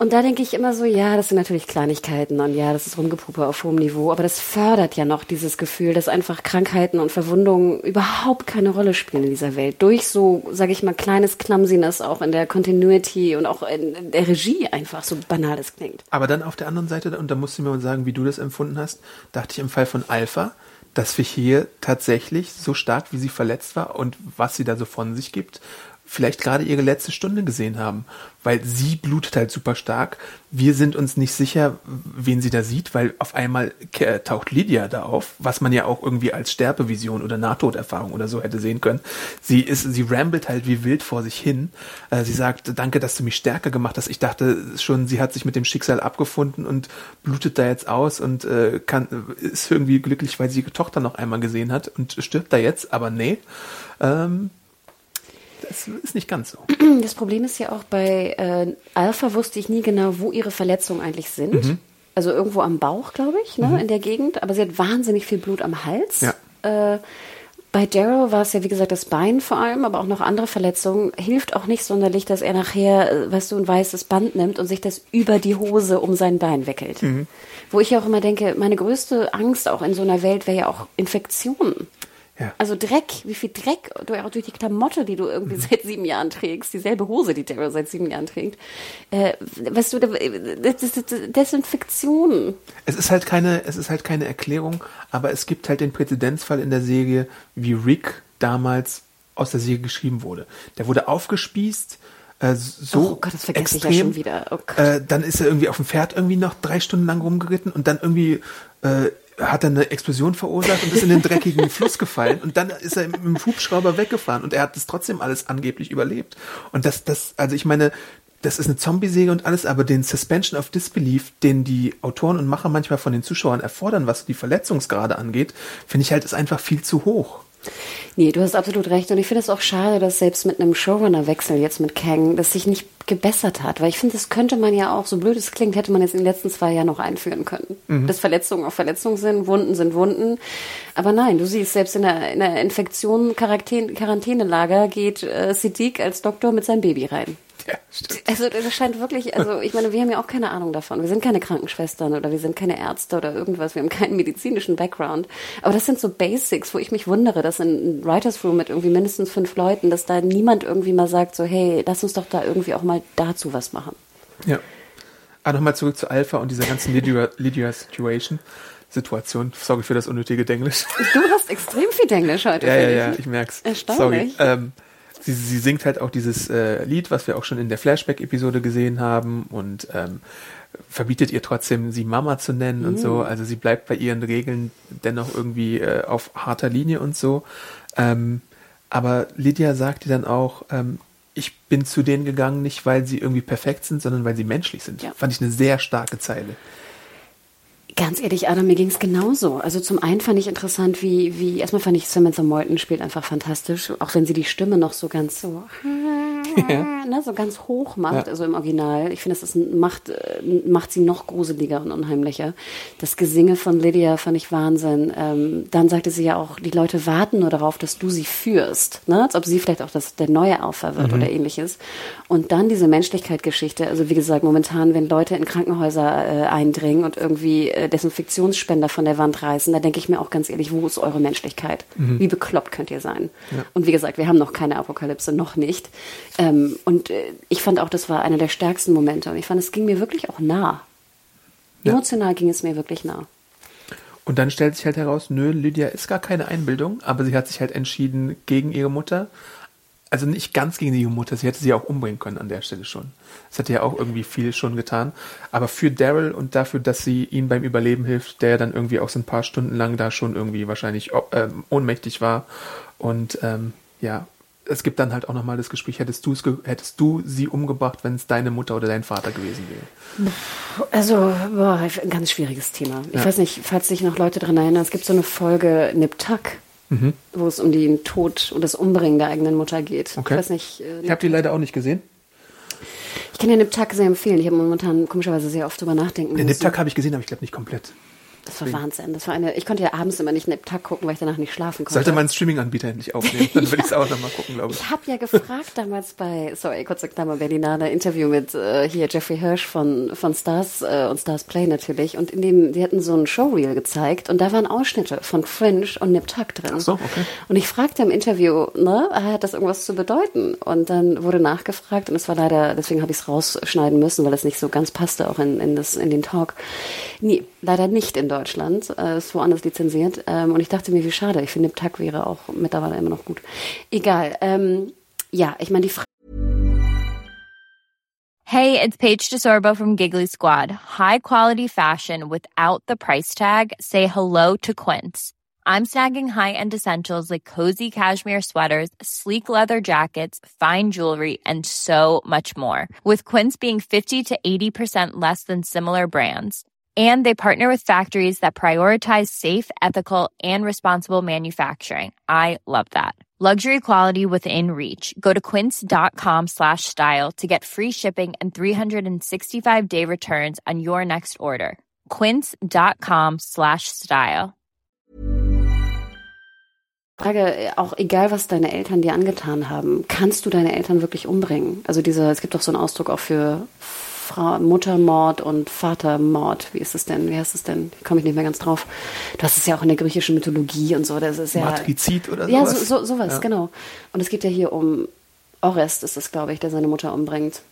Und da denke ich immer so, ja, das sind natürlich Kleinigkeiten und ja, das ist Rumgepuppe auf hohem Niveau, aber das fördert ja noch dieses Gefühl, dass einfach Krankheiten und Verwundungen überhaupt keine Rolle spielen in dieser Welt. Durch so, sage ich mal, kleines Clumsiness auch in der Continuity und auch in, der Regie einfach, so banal es klingt. Aber dann auf der anderen Seite, und da musst du mir mal sagen, wie du das empfunden hast, dachte ich im Fall von Alpha, dass wir hier tatsächlich so stark, wie sie verletzt war und was sie da so von sich gibt, vielleicht gerade ihre letzte Stunde gesehen haben. Weil sie blutet halt super stark. Wir sind uns nicht sicher, wen sie da sieht, weil auf einmal äh, taucht Lydia da auf, was man ja auch irgendwie als Sterbevision oder Nahtoderfahrung oder so hätte sehen können. Sie ist, sie rambelt halt wie wild vor sich hin. Äh, sie sagt, danke, dass du mich stärker gemacht hast. Ich dachte schon, sie hat sich mit dem Schicksal abgefunden und blutet da jetzt aus und äh, kann, ist irgendwie glücklich, weil sie ihre Tochter noch einmal gesehen hat und stirbt da jetzt, aber nee. Ähm, das ist nicht ganz so. Das Problem ist ja auch bei äh, Alpha wusste ich nie genau, wo ihre Verletzungen eigentlich sind. Mhm. Also irgendwo am Bauch, glaube ich, ne, in der Gegend. Aber sie hat wahnsinnig viel Blut am Hals. Ja. Äh, bei Daryl war es ja, wie gesagt, das Bein vor allem, aber auch noch andere Verletzungen. Hilft auch nicht sonderlich, dass er nachher, äh, weißt du, ein weißes Band nimmt und sich das über die Hose um sein Bein wickelt. Mhm. Wo ich ja auch immer denke, meine größte Angst auch in so einer Welt wäre ja auch Infektionen. Ja. Also Dreck, wie viel Dreck du auch durch die Klamotte, die du irgendwie seit sieben Jahren trägst, dieselbe Hose, die Daryl seit sieben Jahren trägt. Äh, weißt du, da- das ist Desinfektion. Es ist halt keine, es ist halt keine Erklärung, aber es gibt halt den Präzedenzfall in der Serie, wie Rick damals aus der Serie geschrieben wurde. Der wurde aufgespießt, äh, so Oh Gott, das vergesse ich ja extrem. schon wieder. Oh äh, dann ist er irgendwie auf dem Pferd irgendwie noch drei Stunden lang rumgeritten und dann irgendwie äh, hat er eine Explosion verursacht und ist in den dreckigen <laughs> Fluss gefallen und dann ist er mit dem Hubschrauber weggefahren und er hat das trotzdem alles angeblich überlebt. Und das, das, also ich meine, das ist eine Zombie-Säge und alles, aber den Suspension of Disbelief, den die Autoren und Macher manchmal von den Zuschauern erfordern, was die Verletzungsgrade angeht, finde ich halt, ist einfach viel zu hoch. Nee, du hast absolut recht. Und ich finde es auch schade, dass selbst mit einem Showrunner-Wechsel jetzt mit Kang, das sich nicht gebessert hat. Weil ich finde, das könnte man ja auch, so blöd es klingt, hätte man jetzt in den letzten zwei Jahren noch einführen können. Dass Verletzungen auch Verletzungen sind, Wunden sind Wunden. Aber nein, du siehst, selbst in der, in der Infektion, Quarantäne, Quarantänelager geht äh, Siddiq als Doktor mit seinem Baby rein. <laughs> Ja, stimmt. Also das scheint wirklich, also ich meine, wir haben ja auch keine Ahnung davon. Wir sind keine Krankenschwestern oder wir sind keine Ärzte oder irgendwas. Wir haben keinen medizinischen Background. Aber das sind so Basics, wo ich mich wundere, dass in Writers Room mit irgendwie mindestens fünf Leuten, dass da niemand irgendwie mal sagt, so hey, lass uns doch da irgendwie auch mal dazu was machen. Ja. Aber nochmal zurück zu Alpha und dieser ganzen Lydia, Lydia Situation. Situation. Sorry für das unnötige Denglisch. Du hast extrem viel Englisch heute. Ja, ja, ja, ich. ich merk's. Erstaunlich. Sorry. Ähm, sie, sie singt halt auch dieses äh, Lied, was wir auch schon in der Flashback-Episode gesehen haben und ähm, verbietet ihr trotzdem, sie Mama zu nennen und Mm. so. Also sie bleibt bei ihren Regeln dennoch irgendwie äh, auf harter Linie und so. Ähm, aber Lydia sagt ihr dann auch, ähm, ich bin zu denen gegangen, nicht weil sie irgendwie perfekt sind, sondern weil sie menschlich sind. Ja. Fand ich eine sehr starke Zeile. Ganz ehrlich, Adam, mir ging es genauso. Also zum einen fand ich interessant, wie, wie, erstmal fand ich Samantha Moulton spielt einfach fantastisch, auch wenn sie die Stimme noch so ganz so, <laughs> ja. ne, so ganz hoch macht, ja. also im Original. Ich finde, das macht, äh, macht sie noch gruseliger und unheimlicher. Das Gesinge von Lydia fand ich Wahnsinn. Ähm, dann sagte sie ja auch, die Leute warten nur darauf, dass du sie führst, ne? als ob sie vielleicht auch das, der neue Alpha wird mhm. oder ähnliches. Und dann diese Menschlichkeit-Geschichte. Also wie gesagt, momentan, wenn Leute in Krankenhäuser äh, eindringen und irgendwie äh, Desinfektionsspender von der Wand reißen, da denke ich mir auch ganz ehrlich, wo ist eure Menschlichkeit? Mhm. Wie bekloppt könnt ihr sein? Ja. Und wie gesagt, wir haben noch keine Apokalypse, noch nicht. Ähm, und äh, ich fand auch, das war einer der stärksten Momente. Und ich fand, es ging mir wirklich auch nah. Ja. Emotional ging es mir wirklich nah. Und dann stellt sich halt heraus, nö, Lydia ist gar keine Einbildung, aber sie hat sich halt entschieden gegen ihre Mutter also nicht ganz gegen die Mutter, sie hätte sie auch umbringen können an der Stelle schon. Das hätte ja auch irgendwie viel schon getan. Aber für Daryl und dafür, dass sie ihm beim Überleben hilft, der dann irgendwie auch so ein paar Stunden lang da schon irgendwie wahrscheinlich äh, ohnmächtig war. Und ähm, ja, es gibt dann halt auch nochmal das Gespräch, hättest, hättest du sie umgebracht, wenn es deine Mutter oder dein Vater gewesen wäre? Also, boah, ein ganz schwieriges Thema. Ich ja. weiß nicht, falls sich noch Leute daran erinnern, es gibt so eine Folge Nip Tuck mhm. wo es um den Tod und das Umbringen der eigenen Mutter geht. Okay. Ich weiß nicht. Äh, ich habe die leider auch nicht gesehen. Ich kann ja Niptak sehr empfehlen. Ich habe momentan komischerweise sehr oft drüber nachdenken müssen. Niptak habe ich gesehen, aber ich glaube nicht komplett. Das war Wahnsinn. Das war eine, ich konnte ja abends immer nicht einen Tag gucken, weil ich danach nicht schlafen konnte. Sollte mein Streaming-Anbieter endlich aufnehmen, dann würde ich es <laughs> auch nochmal gucken, glaube ich. Ich habe ja gefragt damals bei, sorry, kurz Klammer Berlinale, Interview mit äh, hier Jeffrey Hirsch von, von Stars äh, und Stars Play natürlich. Und in dem, die hatten so ein Showreel gezeigt und da waren Ausschnitte von Fringe und Nip Tuck drin. Ach so, okay. Und ich fragte im Interview, ne, hat das irgendwas zu bedeuten? Und dann wurde nachgefragt und es war leider, deswegen habe ich es rausschneiden müssen, weil es nicht so ganz passte auch in, in, das, in den Talk. Nee, leider nicht in Deutschland. Äh, ist woanders lizenziert. Ähm, und ich dachte mir, wie schade. Ich finde, Tag wäre auch mittlerweile immer noch gut. Egal. Ähm, ja, ich meine, die Frage. Hey, it's Paige DeSorbo from Giggly Squad. High quality fashion without the price tag. Say hello to Quince. I'm snagging high-end essentials like cozy cashmere sweaters, sleek leather jackets, fine jewelry, and so much more. With Quince being 50 to 80% less than similar brands And they partner with factories that prioritize safe, ethical, and responsible manufacturing. I love that. Luxury quality within reach. Go to quince.com slash style to get free shipping and 365 day returns on your next order. Quince.com slash style. Frage, auch egal was deine Eltern dir angetan haben, kannst du deine Eltern wirklich umbringen? Also dieser, es gibt doch so einen Ausdruck auch für Frau, Muttermord und Vatermord. Wie ist es denn? Wie heißt es denn? Komme ich nicht mehr ganz drauf. Du hast es ja auch in der griechischen Mythologie und so. Das ist ja, Matrizid oder sowas? Ja, so, so, sowas, ja. genau. Und es geht ja hier um Orest, ist es, glaube ich, der seine Mutter umbringt.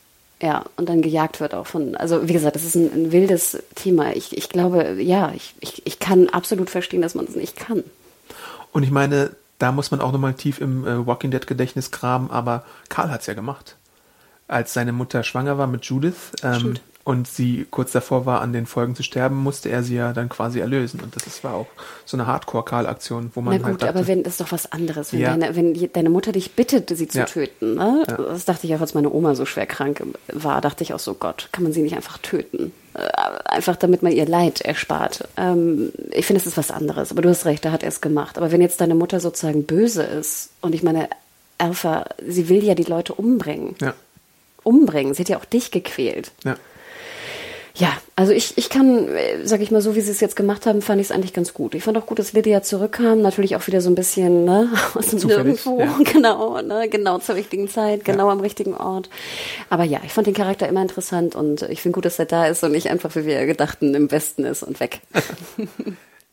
Ja, und dann gejagt wird auch von, also wie gesagt, das ist ein, ein wildes Thema. Ich, ich glaube, ja, ich, ich, ich kann absolut verstehen, dass man es nicht kann. Und ich meine, da muss man auch nochmal tief im äh, Walking Dead Gedächtnis graben, aber Karl hat es ja gemacht als seine Mutter schwanger war mit Judith ähm, und sie kurz davor war, an den Folgen zu sterben, musste er sie ja dann quasi erlösen. Und das ist, war auch so eine Hardcore-Karl-Aktion, wo man Na gut, halt dachte, aber wenn, das ist doch was anderes. Wenn, ja. deine, wenn deine Mutter dich bittet, sie zu ja. töten, ne? Ja. das dachte ich auch, als meine Oma so schwer krank war, dachte ich auch so, Gott, kann man sie nicht einfach töten? Äh, einfach damit man ihr Leid erspart. Ähm, ich finde, es ist was anderes. Aber du hast recht, da hat er es gemacht. Aber wenn jetzt deine Mutter sozusagen böse ist und ich meine, Alpha, sie will ja die Leute umbringen. Ja umbringen. Sie hat ja auch dich gequält. Ja. Ja, also ich, ich kann, sag ich mal, so wie sie es jetzt gemacht haben, fand ich es eigentlich ganz gut. Ich fand auch gut, dass Lydia zurückkam, natürlich auch wieder so ein bisschen ne, <laughs> aus dem Nirgendwo, ja. <laughs> genau, ne, genau zur richtigen Zeit, genau ja. am richtigen Ort. Aber ja, ich fand den Charakter immer interessant und ich finde gut, dass er da ist und nicht einfach, wie wir gedachten, im Westen ist und weg. <laughs>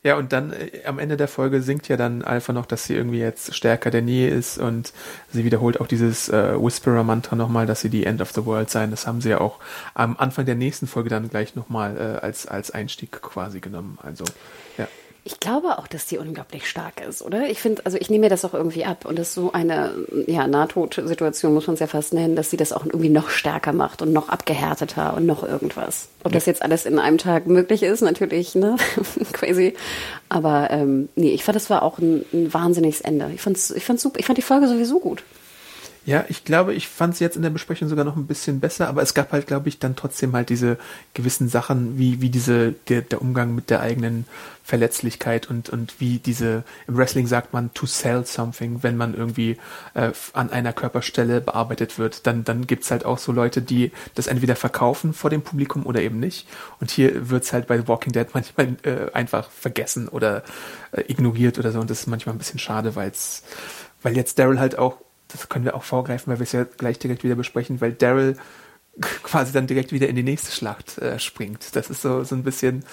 Ja, und dann äh, am Ende der Folge singt ja dann Alpha noch, dass sie irgendwie jetzt stärker der Nähe ist und sie wiederholt auch dieses äh, Whisperer-Mantra nochmal, dass sie die End of the World sein. Das haben sie ja auch am Anfang der nächsten Folge dann gleich nochmal äh, als, als Einstieg quasi genommen. Also. Ich glaube auch, dass die unglaublich stark ist, oder? Ich finde, also ich nehme mir das auch irgendwie ab und das ist so eine ja, Nahtodsituation, muss man es ja fast nennen, dass sie das auch irgendwie noch stärker macht und noch abgehärteter und noch irgendwas. Ob ja. das jetzt alles in einem Tag möglich ist, natürlich, ne? <laughs> Crazy. Aber ähm, nee, ich fand, das war auch ein, ein wahnsinniges Ende. Ich fand's, ich fand's super. Ich fand die Folge sowieso gut. Ja, ich glaube, ich fand es jetzt in der Besprechung sogar noch ein bisschen besser, aber es gab halt, glaube ich, dann trotzdem halt diese gewissen Sachen, wie, wie diese, der, der Umgang mit der eigenen Verletzlichkeit und, und wie diese, im Wrestling sagt man to sell something, wenn man irgendwie äh, an einer Körperstelle bearbeitet wird, dann, dann gibt's halt auch so Leute, die das entweder verkaufen vor dem Publikum oder eben nicht. Und hier wird's halt bei Walking Dead <laughs> manchmal äh, einfach vergessen oder äh, ignoriert oder so und das ist manchmal ein bisschen schade, weil's, weil jetzt Daryl halt auch das können wir auch vorgreifen, weil wir es ja gleich direkt wieder besprechen, weil Daryl <laughs> quasi dann direkt wieder in die nächste Schlacht äh, springt. Das ist so, so ein bisschen,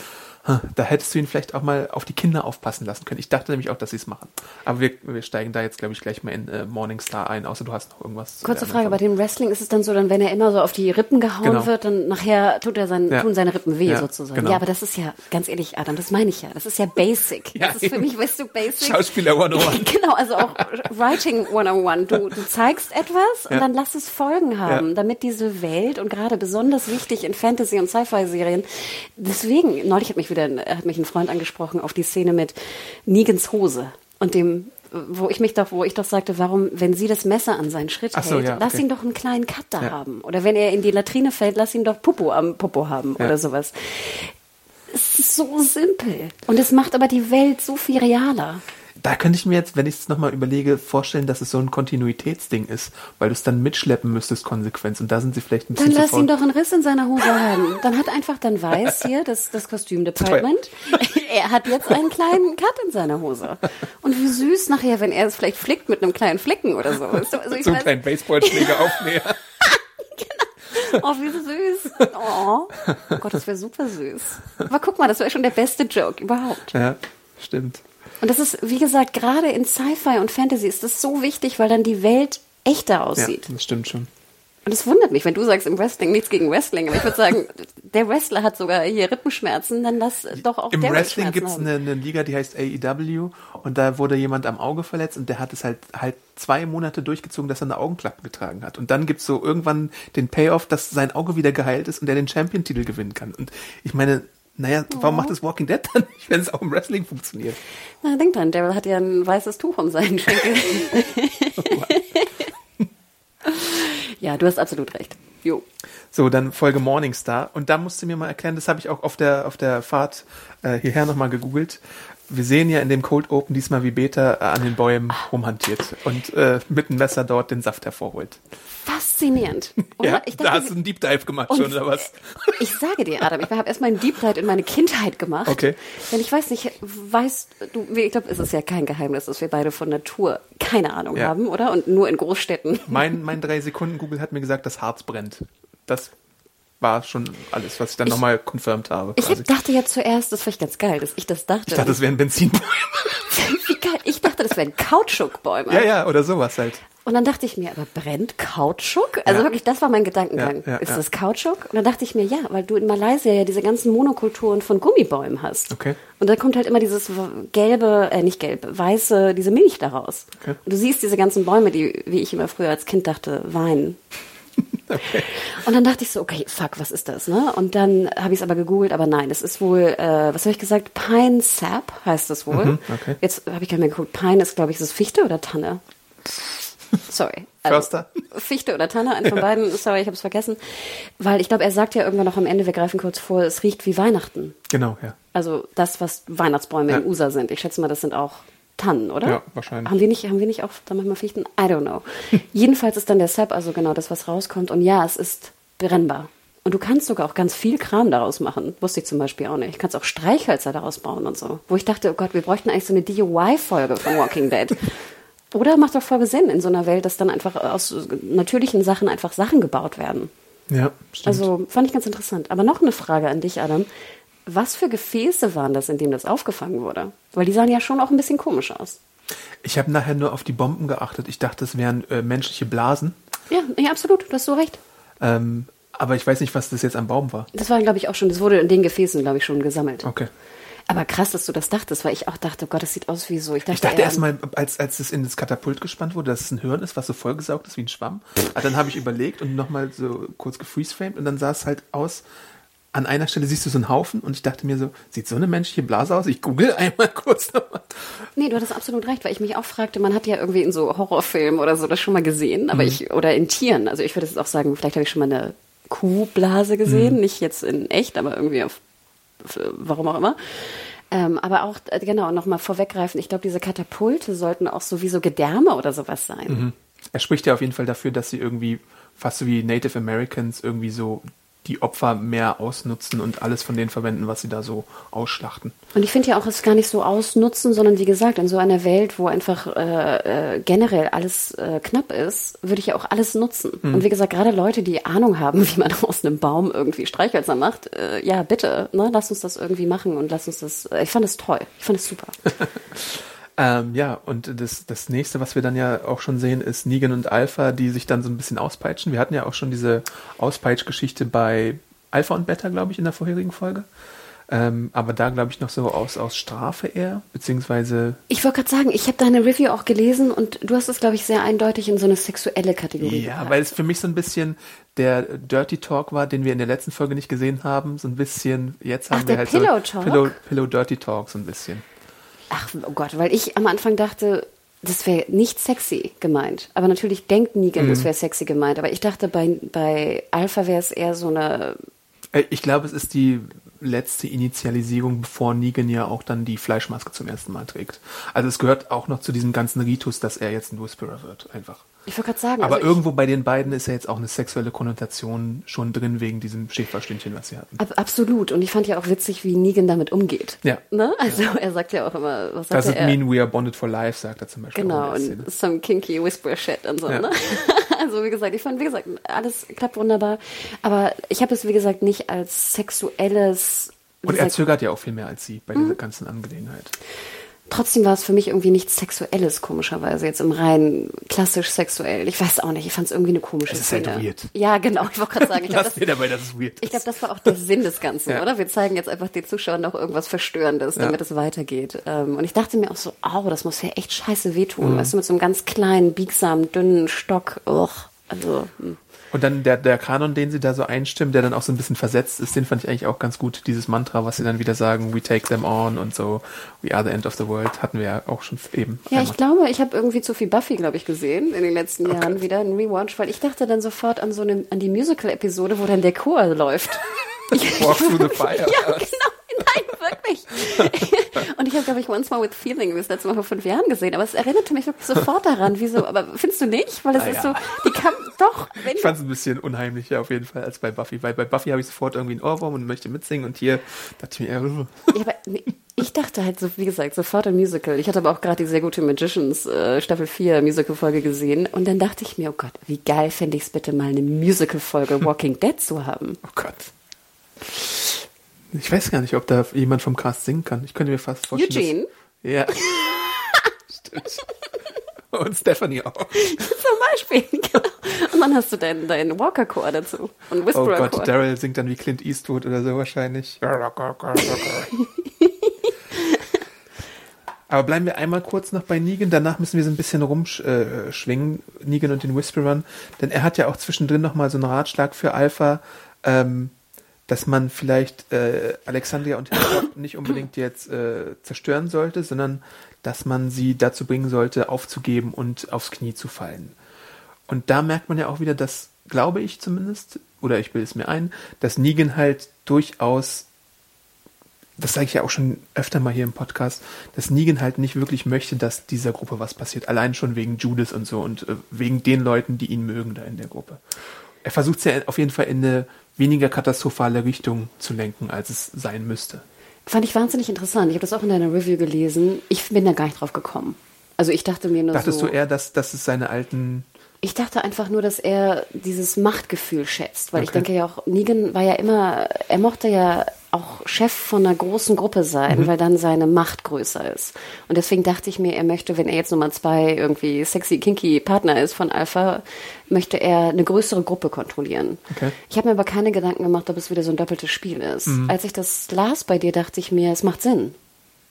da hättest du ihn vielleicht auch mal auf die Kinder aufpassen lassen können. Ich dachte nämlich auch, dass sie es machen. Aber wir, wir steigen da jetzt, glaube ich, gleich mal in äh, Morningstar ein, außer du hast noch irgendwas. Kurze Frage, bei dem Wrestling ist es dann so, dann wenn er immer so auf die Rippen gehauen genau. wird, dann nachher tut er sein, ja. tun seine Rippen weh ja, sozusagen. Genau. Ja, aber das ist ja, ganz ehrlich, Adam, das meine ich ja. Das ist ja basic. Ja, das ist für mich, weißt du, basic. Schauspieler 101. <laughs> genau, also auch Writing 101. Du, du zeigst etwas und dann lass es Folgen haben, damit diese Welt und gerade besonders wichtig in Fantasy- und Sci-Fi-Serien, deswegen, neulich hat mich wieder, hat mich ein Freund angesprochen auf die Szene mit Negans Hose und dem wo ich mich doch, wo ich doch sagte, warum, wenn sie das Messer an seinen Schritt so, hält, ja, lass ihn doch einen kleinen Cut da ja. haben. Oder wenn er in die Latrine fällt, lass ihn doch Popo am Popo haben ja. oder sowas. Es ist so simpel. Und es macht aber die Welt so viel realer da könnte ich mir jetzt, wenn ich es nochmal überlege, vorstellen, dass es so ein Kontinuitätsding ist, weil du es dann mitschleppen müsstest, Konsequenz. Und da sind sie vielleicht ein bisschen Dann lass ihn doch einen Riss in seiner Hose haben. Dann hat einfach, dann weiß hier das, das Kostümdepartment, <laughs> <laughs> er hat jetzt einen kleinen Cut in seiner Hose. Und wie süß nachher, wenn er es vielleicht flickt mit einem kleinen Flicken oder so. Also so einen kleinen Baseballschläger <laughs> aufnäher. genau. Oh, wie süß. Oh, oh Gott, das wäre super süß. Aber guck mal, das wäre schon der beste Joke überhaupt. Ja, stimmt. Und das ist, wie gesagt, gerade in Sci-Fi und Fantasy ist das so wichtig, weil dann die Welt echter aussieht. Ja, das stimmt schon. Und es wundert mich, wenn du sagst im Wrestling nichts gegen Wrestling, aber ich würde sagen, <laughs> der Wrestler hat sogar hier Rippenschmerzen, dann lass doch auch Im Wrestling gibt es eine, eine, Liga, die heißt AEW und da wurde jemand am Auge verletzt und der hat es halt halt zwei Monate durchgezogen, dass er eine Augenklappe getragen hat. Und dann gibt es so irgendwann den Payoff, dass sein Auge wieder geheilt ist und er den Champion-Titel gewinnen kann. Und ich meine, naja, warum oh. macht das Walking Dead dann nicht, wenn es auch im Wrestling funktioniert? Na, denk dran, Daryl hat ja ein weißes Tuch um seinen Schenkel. <laughs> ja, du hast absolut recht. Jo. So, dann Folge Morningstar. Und da musst du mir mal erklären, das habe ich auch auf der, auf der Fahrt äh, hierher nochmal gegoogelt wir sehen ja in dem Cold Open diesmal, wie Beta äh, an den Bäumen rumhantiert und äh, mit dem Messer dort den Saft hervorholt. Faszinierend. <laughs> Oder? Ja, dachte, da hast du einen Deep Dive gemacht schon, oder was? Ich sage dir, Adam, ich habe erstmal einen Deep Dive in meine Kindheit gemacht. Okay. Denn ich weiß nicht, weißt du, ich glaube, es ist ja kein Geheimnis, dass wir beide von Natur keine Ahnung ja. haben, oder? Und nur in Großstädten. Mein, mein drei Sekunden Google hat mir gesagt, das Harz brennt. Das war schon alles, was ich dann nochmal confirmed habe. Quasi. Ich dachte ja zuerst, das fand ich ganz geil, dass ich das dachte. Ich dachte, das wären Benzinbäume. <laughs> Wie geil. Ich dachte, das wären Kautschukbäume. Ja, ja, oder sowas halt. Und dann dachte ich mir, aber brennt Kautschuk? Also ja. wirklich, das war mein Gedankengang. Ja, ja, ist das Kautschuk? Und dann dachte ich mir, ja, weil du in Malaysia ja diese ganzen Monokulturen von Gummibäumen hast. Okay. Und da kommt halt immer dieses gelbe, äh, nicht gelb, weiße, diese Milch daraus. Okay. Und du siehst diese ganzen Bäume, die, wie ich immer früher als Kind dachte, weinen. Okay. <laughs> Und dann dachte ich so, okay, fuck, was ist das? Ne? Und dann habe ich es aber gegoogelt, aber nein, es ist wohl, äh, was habe ich gesagt? Pine Sap heißt es wohl. Mhm, okay. Jetzt habe ich gar nicht mehr geguckt. Pine ist, glaube ich, ist es Fichte oder Tanne? Sorry. Also, Förster. Fichte oder Tanne, einen von beiden. Sorry, ich habe es vergessen. Weil ich glaube, er sagt ja irgendwann noch am Ende, wir greifen kurz vor, es riecht wie Weihnachten. Genau, ja. Also das, was Weihnachtsbäume ja. in USA sind. Ich schätze mal, das sind auch Tannen, oder? Ja, wahrscheinlich. Haben wir nicht, haben wir nicht auch da manchmal Fichten? I don't know. <laughs> Jedenfalls ist dann der Sap also genau das, was rauskommt. Und ja, es ist brennbar. Und du kannst sogar auch ganz viel Kram daraus machen. Wusste ich zum Beispiel auch nicht. Du kannst auch Streichhölzer daraus bauen und so. Wo ich dachte, oh Gott, wir bräuchten eigentlich so eine DIY-Folge von Walking Dead. <laughs> Oder macht doch voll Sinn in so einer Welt, dass dann einfach aus natürlichen Sachen einfach Sachen gebaut werden. Ja, stimmt. Also fand ich ganz interessant. Aber noch eine Frage an dich, Adam. Was für Gefäße waren das, in denen das aufgefangen wurde? Weil die sahen ja schon auch ein bisschen komisch aus. Ich habe nachher nur auf die Bomben geachtet. Ich dachte, es wären äh, menschliche Blasen. Ja, ja, absolut. Du hast so recht. Ähm, aber ich weiß nicht, was das jetzt am Baum war. Das war, glaube ich, auch schon, das wurde in den Gefäßen, glaube ich, schon gesammelt. Okay. Aber krass, dass du das dachtest, weil ich auch dachte, oh Gott, das sieht aus wie so. Ich dachte, ich dachte erstmal, als, als es in das Katapult gespannt wurde, dass es ein Hirn ist, was so vollgesaugt ist wie ein Schwamm. Aber dann habe ich überlegt und nochmal so kurz gefreezeframed und dann sah es halt aus, an einer Stelle siehst du so einen Haufen und ich dachte mir so, sieht so eine menschliche Blase aus? Ich google einmal kurz nochmal. Nee, du hattest absolut recht, weil ich mich auch fragte, man hat ja irgendwie in so Horrorfilmen oder so das schon mal gesehen, aber mhm. ich, oder in Tieren, also ich würde jetzt auch sagen, vielleicht habe ich schon mal eine Kuhblase gesehen, mhm. nicht jetzt in echt, aber irgendwie auf, warum auch immer. Ähm, aber auch, äh, genau, nochmal vorweggreifen, ich glaube, diese Katapulte sollten auch sowieso Gedärme oder sowas sein. Mhm. Er spricht ja auf jeden Fall dafür, dass sie irgendwie fast so wie Native Americans irgendwie so die Opfer mehr ausnutzen und alles von denen verwenden, was sie da so ausschlachten. Und ich finde ja auch, es gar nicht so ausnutzen, sondern wie gesagt, in so einer Welt, wo einfach äh, äh, generell alles äh, knapp ist, würde ich ja auch alles nutzen. Mhm. Und wie gesagt, gerade Leute, die Ahnung haben, <laughs> wie man aus einem Baum irgendwie Streichhölzer macht, äh, ja, bitte, ne, lass uns das irgendwie machen und lass uns das, äh, ich fand es toll, ich fand es super. <laughs> Ähm, ja, und das, das nächste, was wir dann ja auch schon sehen, ist Negan und Alpha, die sich dann so ein bisschen auspeitschen. Wir hatten ja auch schon diese Auspeitschgeschichte bei Alpha und Beta, glaube ich, in der vorherigen Folge. Ähm, aber da glaube ich noch so aus, aus Strafe eher, beziehungsweise. Ich wollte gerade sagen, ich habe deine Review auch gelesen und du hast es, glaube ich, sehr eindeutig in so eine sexuelle Kategorie. Ja, gepackt. weil es für mich so ein bisschen der Dirty Talk war, den wir in der letzten Folge nicht gesehen haben. So ein bisschen, jetzt haben Ach, wir halt Pillow so Pillow, Pillow Dirty Talk so ein bisschen. Ach, oh Gott, weil ich am Anfang dachte, das wäre nicht sexy gemeint. Aber natürlich denkt Negan, mhm. das wäre sexy gemeint. Aber ich dachte, bei, bei Alpha wäre es eher so eine. Äh, ich glaube, es ist die letzte Initialisierung, bevor Negan ja auch dann die Fleischmaske zum ersten Mal trägt. Also es gehört auch noch zu diesem ganzen Ritus, dass er jetzt ein Whisperer wird, einfach. Ich wollte gerade sagen. Aber also irgendwo bei den beiden ist ja jetzt auch eine sexuelle Konnotation schon drin wegen diesem Schäferstündchen, was sie hatten. Ab, absolut. Und ich fand ja auch witzig, wie Negan damit umgeht. Ja. Ne? Also ja. er sagt ja auch immer, was sagt Does it mean we are bonded for life, sagt er zum Beispiel. Genau, und some kinky whisper shit und so. Ja. Ne? <laughs> also wie gesagt, ich fand, wie gesagt, alles klappt wunderbar. Aber ich habe es, wie gesagt, nicht als sexuelles und er zögert ja auch viel mehr als sie bei dieser ganzen Angelegenheit. Trotzdem war es für mich irgendwie nichts Sexuelles, komischerweise, jetzt im rein klassisch sexuell. Ich weiß auch nicht, ich fand es irgendwie eine komische ist halt Szene. halt weird. Ja, genau, ich wollte gerade sagen. Ich <laughs> glaub, das, mir dabei, dass es weird ist. Ich glaube, das war auch der Sinn des Ganzen, ja. oder? Wir zeigen jetzt einfach den Zuschauern noch irgendwas Verstörendes, damit ja. es weitergeht. Ähm, und ich dachte mir auch so, au, das muss ja echt scheiße wehtun. Mhm. Weißt du, mit so einem ganz kleinen, biegsamen, dünnen Stock. Ugh. Also. Hm. Und dann der, der Kanon, den sie da so einstimmen, der dann auch so ein bisschen versetzt ist, den fand ich eigentlich auch ganz gut. Dieses Mantra, was sie dann wieder sagen, we take them on und so, we are the end of the world, hatten wir ja auch schon eben. Ja, einmal. ich glaube, ich habe irgendwie zu viel Buffy, glaube ich, gesehen in den letzten okay. Jahren wieder, ein Rewatch, weil ich dachte dann sofort an so eine, an die Musical-Episode, wo dann der Chor läuft. <laughs> Walk through the fire. <laughs> ja, genau. Wirklich. <laughs> und ich habe, glaube ich, Once More with Feeling das letzte Mal vor fünf Jahren gesehen, aber es erinnerte mich wirklich sofort daran. Wieso? Aber findest du nicht? Weil es ah, ist so, die kam doch. ich fand es ein bisschen unheimlicher auf jeden Fall als bei Buffy, weil bei Buffy habe ich sofort irgendwie einen Ohrwurm und möchte mitsingen und hier dachte ich mir, ja, aber ich dachte halt so, wie gesagt, sofort ein Musical. Ich hatte aber auch gerade die sehr gute Magicians äh, Staffel 4 Musical-Folge gesehen und dann dachte ich mir, oh Gott, wie geil fände ich es bitte mal eine Musical-Folge Walking Dead zu haben. Oh Gott. Ich weiß gar nicht, ob da jemand vom Cast singen kann. Ich könnte mir fast vorstellen. Eugene? Dass, ja. <laughs> Stimmt. Und Stephanie auch. <laughs> Zum Beispiel, genau. Und dann hast du deinen, deinen Walker-Chor dazu. Und Whisperer -Chor. Oh Gott, Daryl singt dann wie Clint Eastwood oder so wahrscheinlich. <laughs> Aber bleiben wir einmal kurz noch bei Negan. Danach müssen wir so ein bisschen rumschwingen, äh, Negan und den Whisperern. Denn er hat ja auch zwischendrin nochmal so einen Ratschlag für Alpha. Ähm, dass man vielleicht äh, Alexandria und Hilltop <coughs> nicht unbedingt jetzt äh, zerstören sollte, sondern dass man sie dazu bringen sollte, aufzugeben und aufs Knie zu fallen. Und da merkt man ja auch wieder, dass, glaube ich zumindest, oder ich bilde es mir ein, dass Negan halt durchaus, das sage ich ja auch schon öfter mal hier im Podcast, dass Negan halt nicht wirklich möchte, dass dieser Gruppe was passiert. Allein schon wegen Judas und so und äh, wegen den Leuten, die ihn mögen da in der Gruppe. Er versucht es ja auf jeden Fall in eine weniger katastrophale Richtung zu lenken, als es sein müsste. Fand ich wahnsinnig interessant. Ich habe das auch in deiner Review gelesen. Ich bin da gar nicht drauf gekommen. Also ich dachte mir nur Dachtest so, du eher, dass, dass es seine alten ich dachte einfach nur, dass er dieses Machtgefühl schätzt, weil okay. ich denke ja auch, Negan war ja immer, er mochte ja auch Chef von einer großen Gruppe sein, mhm. weil dann seine Macht größer ist. Und deswegen dachte ich mir, er möchte, wenn er jetzt Nummer zwei irgendwie sexy, kinky Partner ist von Alpha, möchte er eine größere Gruppe kontrollieren. Okay. Ich habe mir aber keine Gedanken gemacht, ob es wieder so ein doppeltes Spiel ist. Mhm. Als ich das las bei dir, dachte ich mir, es macht Sinn.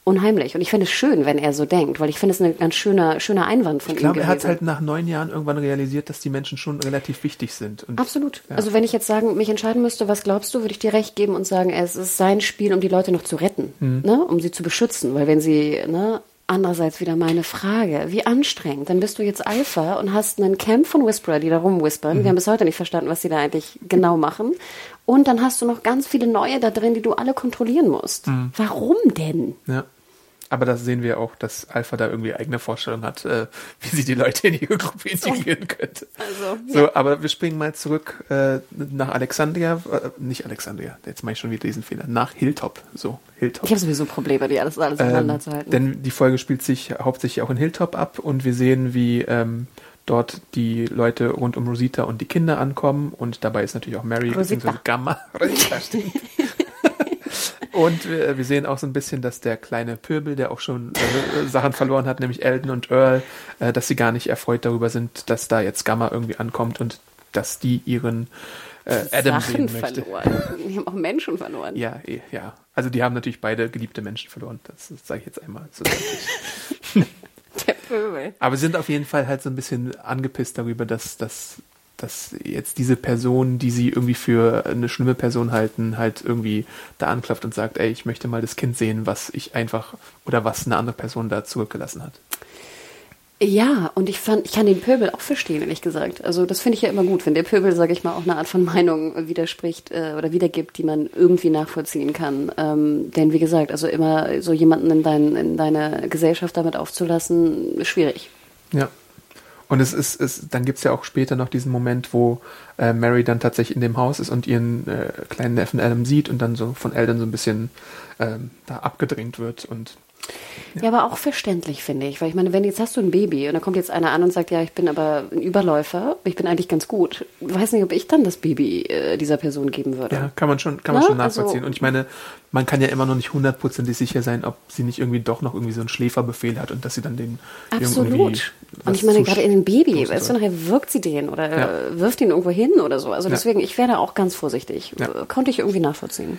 Unheimlich. Und ich finde es schön, wenn er so denkt, weil ich finde es ein ganz schöner, schöner Einwand von Ich ihm glaube, er hat halt nach neun Jahren irgendwann realisiert, dass die Menschen schon relativ wichtig sind. Und Absolut. Also wenn ich jetzt sagen, mich entscheiden müsste, was glaubst du, würde ich dir recht geben und sagen, es ist sein Spiel, um die Leute noch zu retten, Mhm. ne? um sie zu beschützen. Weil wenn sie, ne, andererseits wieder meine Frage, wie anstrengend, dann bist du jetzt Alpha und hast einen Camp von Whisperer, die da rumwhispern. Mhm. Wir haben bis heute nicht verstanden, was sie da eigentlich genau machen. Und dann hast du noch ganz viele neue da drin, die du alle kontrollieren musst. Mhm. Warum denn? Ja. Aber das sehen wir auch, dass Alpha da irgendwie eigene Vorstellungen hat, äh, wie sie die Leute in ihre Gruppe integrieren könnte. Also, So, aber wir springen mal zurück äh, nach Alexandria, äh, nicht Alexandria, jetzt mache ich schon wieder diesen Fehler, nach Hilltop. So, Hilltop. Ich habe sowieso Probleme, die alles, alles Ähm, auseinanderzuhalten. denn die Folge spielt sich hauptsächlich auch in Hilltop ab und wir sehen, wie ähm, dort die Leute rund um Rosita und die Kinder ankommen und dabei ist natürlich auch Mary bzw. Gamma. <laughs> Rosita, stimmt. Und wir, wir sehen auch so ein bisschen, dass der kleine Pöbel, der auch schon äh, Sachen verloren hat, nämlich Elton und Earl, äh, dass sie gar nicht erfreut darüber sind, dass da jetzt Gamma irgendwie ankommt und dass die ihren äh, Adam Sachen sehen möchte. verloren. Die haben auch Menschen verloren. Ja, eh, ja. Also die haben natürlich beide geliebte Menschen verloren. Das, das sage ich jetzt einmal so deutlich. <laughs> Der Pöbel. Aber sind auf jeden Fall halt so ein bisschen angepisst darüber, dass, dass, dass jetzt diese Person, die sie irgendwie für eine schlimme Person halten, halt irgendwie da anklopft und sagt, ey, ich möchte mal das Kind sehen, was ich einfach oder was eine andere Person da zurückgelassen hat. Ja, und ich fand, ich kann den Pöbel auch verstehen, ehrlich gesagt. Also das finde ich ja immer gut, wenn der Pöbel, sage ich mal, auch eine Art von Meinung widerspricht äh, oder wiedergibt, die man irgendwie nachvollziehen kann. Ähm, denn wie gesagt, also immer so jemanden in, dein, in deine Gesellschaft damit aufzulassen, ist schwierig. Ja. Und es ist, es, dann gibt's ja auch später noch diesen Moment, wo äh, Mary dann tatsächlich in dem Haus ist und ihren äh, kleinen Neffen Adam sieht und dann so von Eltern so ein bisschen ähm, da abgedrängt wird und Ja. aber auch verständlich, finde ich. Weil ich meine, wenn jetzt hast du ein Baby und da kommt jetzt einer an und sagt, ja, ich bin aber ein Überläufer, ich bin eigentlich ganz gut. Ich weiß nicht, ob ich dann das Baby äh, dieser Person geben würde. Ja, kann man schon, kann man Na, schon nachvollziehen. also- und ich meine, man kann ja immer noch nicht hundertprozentig sicher sein, ob sie nicht irgendwie doch noch irgendwie so einen Schläferbefehl hat und dass sie dann den Absolut. Und ich meine, gerade in ein Baby, weißt du, nachher wirkt sie den oder Ja. äh, wirft ihn irgendwo hin oder so. Also Ja. deswegen, ich wäre da auch ganz vorsichtig. Ja. Konnte ich irgendwie nachvollziehen.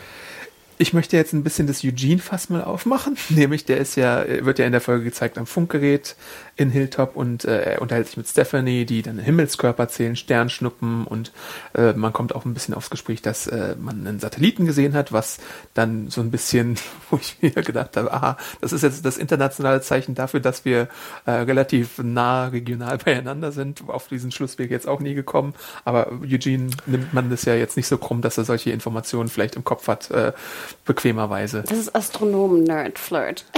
Ich möchte jetzt ein bisschen das Eugene-Fass mal aufmachen. <laughs> Nämlich, der ist ja, wird ja in der Folge gezeigt am Funkgerät in Hilltop und äh, er unterhält sich mit Stephanie, die dann Himmelskörper zählen, Sternschnuppen und äh, man kommt auch ein bisschen aufs Gespräch, dass äh, man einen Satelliten gesehen hat, was dann so ein bisschen, <laughs> wo ich mir gedacht habe, aha, das ist jetzt das internationale Zeichen dafür, dass wir äh, relativ nah regional <laughs> beieinander sind. Auf diesen Schluss wäre ich jetzt auch nie gekommen, aber Eugene nimmt man das ja jetzt nicht so krumm, dass er solche Informationen vielleicht im Kopf hat, äh, bequemerweise. Das ist Astronomen-Nerd-Flirt. <laughs>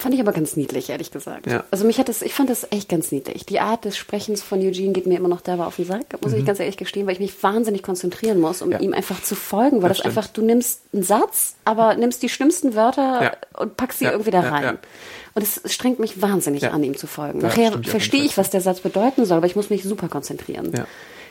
Fand ich aber ganz niedlich, ehrlich gesagt. Ja. Also mich hat das, ich fand das echt ganz niedlich. Die Art des Sprechens von Eugene geht mir immer noch dabei auf den Sack, muss ich ganz ehrlich gestehen, weil ich mich wahnsinnig konzentrieren muss, um Mhm. Ja. ihm einfach zu folgen, weil Das das, einfach, du nimmst einen Satz, aber nimmst die schlimmsten Wörter Ja. und packst sie irgendwie da rein. Und es strengt mich wahnsinnig an, ihm zu folgen. Nachher verstehe ich, was der Satz bedeuten soll, aber ich muss mich super konzentrieren.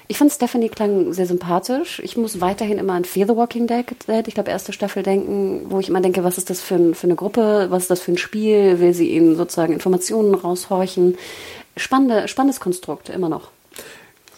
Ich fand Stephanie klang sehr sympathisch. Ich muss weiterhin immer an Fear the Walking Dead, ich glaube erste Staffel denken, wo ich immer denke, was ist das für, ein, für eine Gruppe, was ist das für ein Spiel, will sie ihnen sozusagen Informationen raushorchen. Spannende, spannendes Konstrukt, immer noch.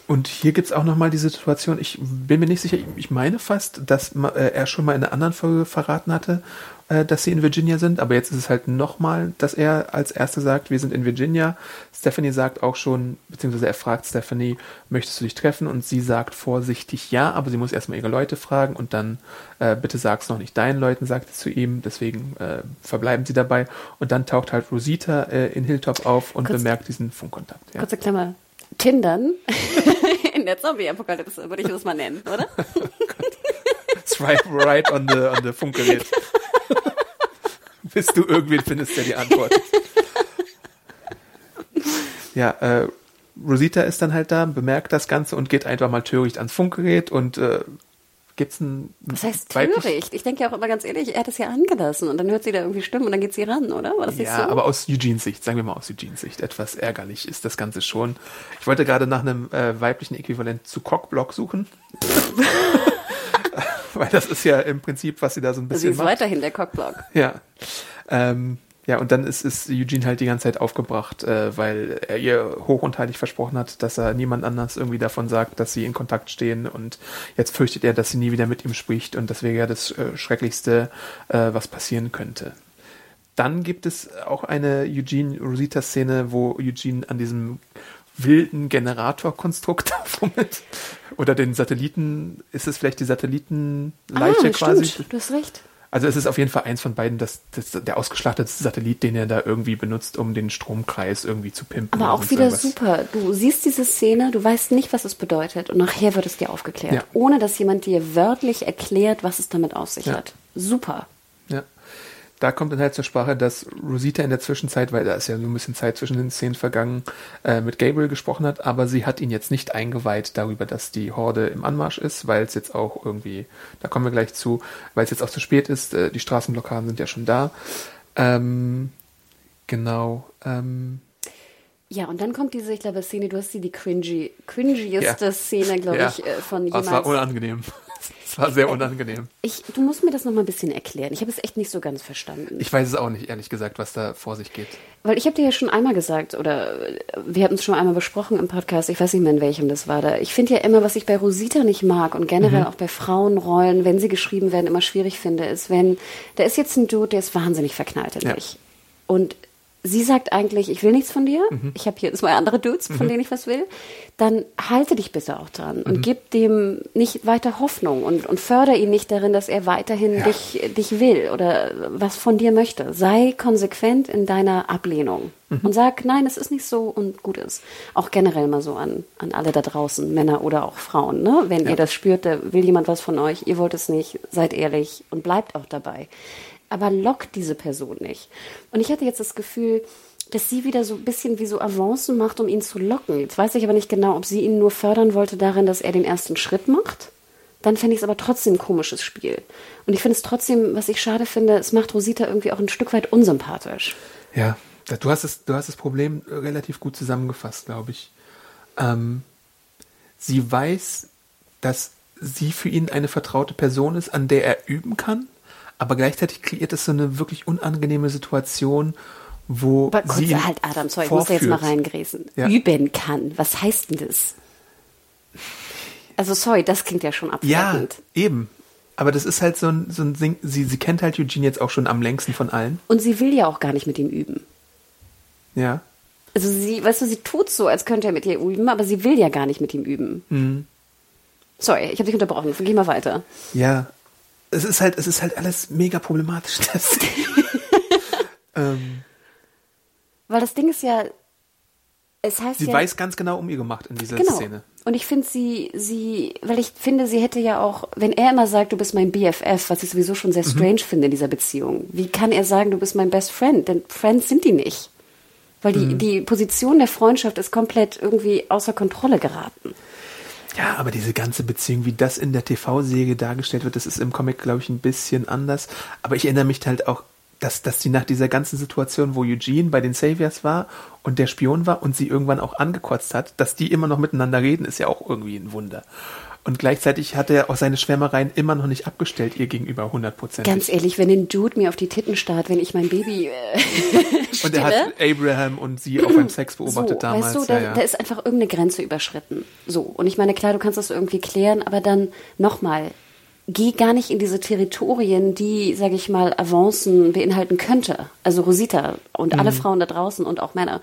Und hier gibt's auch nochmal die Situation, ich bin mir nicht sicher, ich meine fast, dass äh, er schon mal in einer anderen Folge verraten hatte, äh, dass sie in Virginia sind, aber jetzt ist es halt nochmal, dass er als Erster sagt, wir sind in Virginia. Stephanie sagt auch schon, beziehungsweise er fragt Stephanie, möchtest du dich treffen? Und sie sagt vorsichtig ja, aber sie muss erstmal ihre Leute fragen und dann, äh, bitte sag's noch nicht deinen Leuten, sagt sie zu ihm, deswegen äh, verbleiben sie dabei. Und dann taucht halt Rosita äh, in Hilltop auf und Kurz- bemerkt diesen Funkkontakt. Ja. Kurze Klammer. Tindern <laughs> in der Zombie-Apokalypse, würde ich das mal nennen, oder? <laughs> Swipe right on the, on the Funkgerät. <laughs> Bis du irgendwen findest, der die Antwort. Ja, äh, Rosita ist dann halt da, bemerkt das Ganze und geht einfach mal töricht ans Funkgerät und äh, gibt's ein Was heißt töricht? Ich denke ja auch immer ganz ehrlich, er hat es ja angelassen und dann hört sie da irgendwie Stimmen und dann geht sie ran, oder? War das nicht Ja, so? aber aus Eugenes Sicht, sagen wir mal aus Eugenes Sicht, etwas ärgerlich ist das Ganze schon. Ich wollte gerade nach einem äh, weiblichen Äquivalent zu Cockblock suchen. <laughs> <laughs> Weil das ist ja im Prinzip, was sie da so ein sie bisschen ist macht. weiterhin der Cockblock. Ja. Ähm, Ja, und dann ist, ist Eugene halt die ganze Zeit aufgebracht, äh, weil er ihr hoch und heilig versprochen hat, dass er niemand anders irgendwie davon sagt, dass sie in Kontakt stehen und jetzt fürchtet er, dass sie nie wieder mit ihm spricht und das wäre ja das äh, Schrecklichste, äh, was passieren könnte. Dann gibt es auch eine Eugene-Rosita-Szene, wo Eugene an diesem wilden Generatorkonstrukt <laughs> fummelt. Oder den Satelliten, ist es vielleicht die Satellitenleiche ah, quasi? Stimmt, du hast recht. Also es ist auf jeden Fall eins von beiden, das, das, der ausgeschlachtete Satellit, den er da irgendwie benutzt, um den Stromkreis irgendwie zu pimpen. Aber auch wieder irgendwas. super. Du siehst diese Szene, du weißt nicht, was es bedeutet und nachher wird es dir aufgeklärt, ja. ohne dass jemand dir wörtlich erklärt, was es damit auf sich ja. hat. Super. Da kommt dann halt zur Sprache, dass Rosita in der Zwischenzeit, weil da ist ja so ein bisschen Zeit zwischen den Szenen vergangen, äh, mit Gabriel gesprochen hat, aber sie hat ihn jetzt nicht eingeweiht darüber, dass die Horde im Anmarsch ist, weil es jetzt auch irgendwie, da kommen wir gleich zu, weil es jetzt auch zu spät ist, äh, die Straßenblockaden sind ja schon da. Ähm, genau. Ähm, ja, und dann kommt diese, ich glaube, Szene, du hast sie die cringy, cringieste ja. Szene, glaube ja. ich, äh, von jemals. Das war unangenehm. Das war sehr unangenehm. Ich, du musst mir das noch mal ein bisschen erklären. Ich habe es echt nicht so ganz verstanden. Ich weiß es auch nicht, ehrlich gesagt, was da vor sich geht. Weil ich habe dir ja schon einmal gesagt, oder wir hatten es schon einmal besprochen im Podcast, ich weiß nicht mehr, in welchem das war da. Ich finde ja immer, was ich bei Rosita nicht mag und generell mhm. auch bei Frauenrollen, wenn sie geschrieben werden, immer schwierig finde, ist, wenn, da ist jetzt ein Dude, der ist wahnsinnig verknallt in ja. dich. Und sie sagt eigentlich, ich will nichts von dir, mhm. ich habe hier zwei andere Dudes, von mhm. denen ich was will, dann halte dich bitte auch dran und mhm. gib dem nicht weiter Hoffnung und, und förder ihn nicht darin, dass er weiterhin ja. dich, dich will oder was von dir möchte. Sei konsequent in deiner Ablehnung mhm. und sag, nein, es ist nicht so und gut ist. Auch generell mal so an, an alle da draußen, Männer oder auch Frauen. Ne? Wenn ja. ihr das spürt, da will jemand was von euch, ihr wollt es nicht, seid ehrlich und bleibt auch dabei aber lockt diese Person nicht. Und ich hatte jetzt das Gefühl, dass sie wieder so ein bisschen wie so Avancen macht, um ihn zu locken. Jetzt weiß ich aber nicht genau, ob sie ihn nur fördern wollte darin, dass er den ersten Schritt macht. Dann fände ich es aber trotzdem ein komisches Spiel. Und ich finde es trotzdem, was ich schade finde, es macht Rosita irgendwie auch ein Stück weit unsympathisch. Ja, du hast, es, du hast das Problem relativ gut zusammengefasst, glaube ich. Ähm, sie weiß, dass sie für ihn eine vertraute Person ist, an der er üben kann aber gleichzeitig kreiert es so eine wirklich unangenehme Situation, wo aber sie kurz, halt Adam, sorry, ich muss jetzt mal reingräßen. Ja. Üben kann. Was heißt denn das? Also sorry, das klingt ja schon abwertend. Ja, eben. Aber das ist halt so ein, so ein Ding, sie, sie kennt halt Eugene jetzt auch schon am längsten von allen. Und sie will ja auch gar nicht mit ihm üben. Ja. Also sie, weißt du, sie tut so, als könnte er mit ihr üben, aber sie will ja gar nicht mit ihm üben. Mhm. Sorry, ich habe dich unterbrochen. Geh mal weiter. Ja, es ist halt, es ist halt alles mega problematisch. <laughs> Das, <laughs> ähm, Weil das Ding ist ja, es heißt sie ja, weiß ganz genau um ihr gemacht in dieser genau. Szene. Und ich finde sie, sie, weil ich finde, sie hätte ja auch, wenn er immer sagt, du bist mein BFF, was ich sowieso schon sehr mhm. strange mhm. finde in dieser Beziehung, wie kann er sagen, du bist mein Best Friend? Denn Friends sind die nicht. Weil die, mhm. die Position der Freundschaft ist komplett irgendwie außer Kontrolle geraten. Ja, aber diese ganze Beziehung, wie das in der TV-Serie dargestellt wird, das ist im Comic, glaube ich, ein bisschen anders. Aber ich erinnere mich halt auch, dass, dass sie nach dieser ganzen Situation, wo Eugene bei den Saviors war und der Spion war und sie irgendwann auch angekotzt hat, dass die immer noch miteinander reden, ist ja auch irgendwie ein Wunder. Und gleichzeitig hat er auch seine Schwärmereien immer noch nicht abgestellt, ihr gegenüber 100 Prozent. Ganz ehrlich, wenn ein Dude mir auf die Titten starrt, wenn ich mein Baby äh, <laughs> Und er hat Abraham und sie <clears throat> auch beim Sex beobachtet so, damals. Weißt du, da, ja, ja. da ist einfach irgendeine Grenze überschritten. So. Und ich meine, klar, du kannst das irgendwie klären, aber dann nochmal, geh gar nicht in diese Territorien, die, sage ich mal, Avancen beinhalten könnte. Also Rosita und mhm. alle Frauen da draußen und auch Männer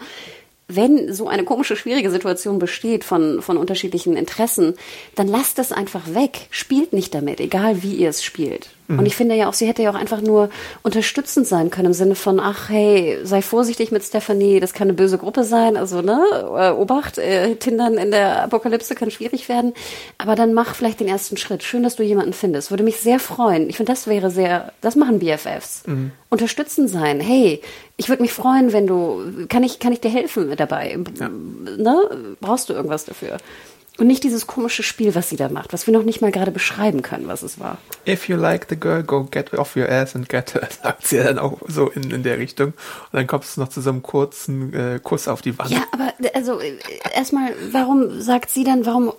wenn so eine komische, schwierige Situation besteht von, von unterschiedlichen Interessen, dann lasst es einfach weg. Spielt nicht damit, egal wie ihr es spielt. Mhm. Und ich finde ja auch, sie hätte ja auch einfach nur unterstützend sein können im Sinne von, ach hey, sei vorsichtig mit Stephanie, das kann eine böse Gruppe sein, also ne, äh, Obacht, äh, Tindern in der Apokalypse kann schwierig werden, aber dann mach vielleicht den ersten Schritt. Schön, dass du jemanden findest. Würde mich sehr freuen. Ich finde, das wäre sehr, das machen BFFs. Mhm. Unterstützend sein. Hey, ich würde mich freuen, wenn du, kann ich, kann ich dir helfen dabei? Ja. Ne? Brauchst du irgendwas dafür? Und nicht dieses komische Spiel, was sie da macht, was wir noch nicht mal gerade beschreiben können, was es war. If you like the girl, go get off your ass and get her, <laughs> sagt sie dann auch so in, in der Richtung. Und dann kommt es noch zu so einem kurzen äh, Kuss auf die Wand. Ja, aber also äh, erstmal, warum sagt sie dann, warum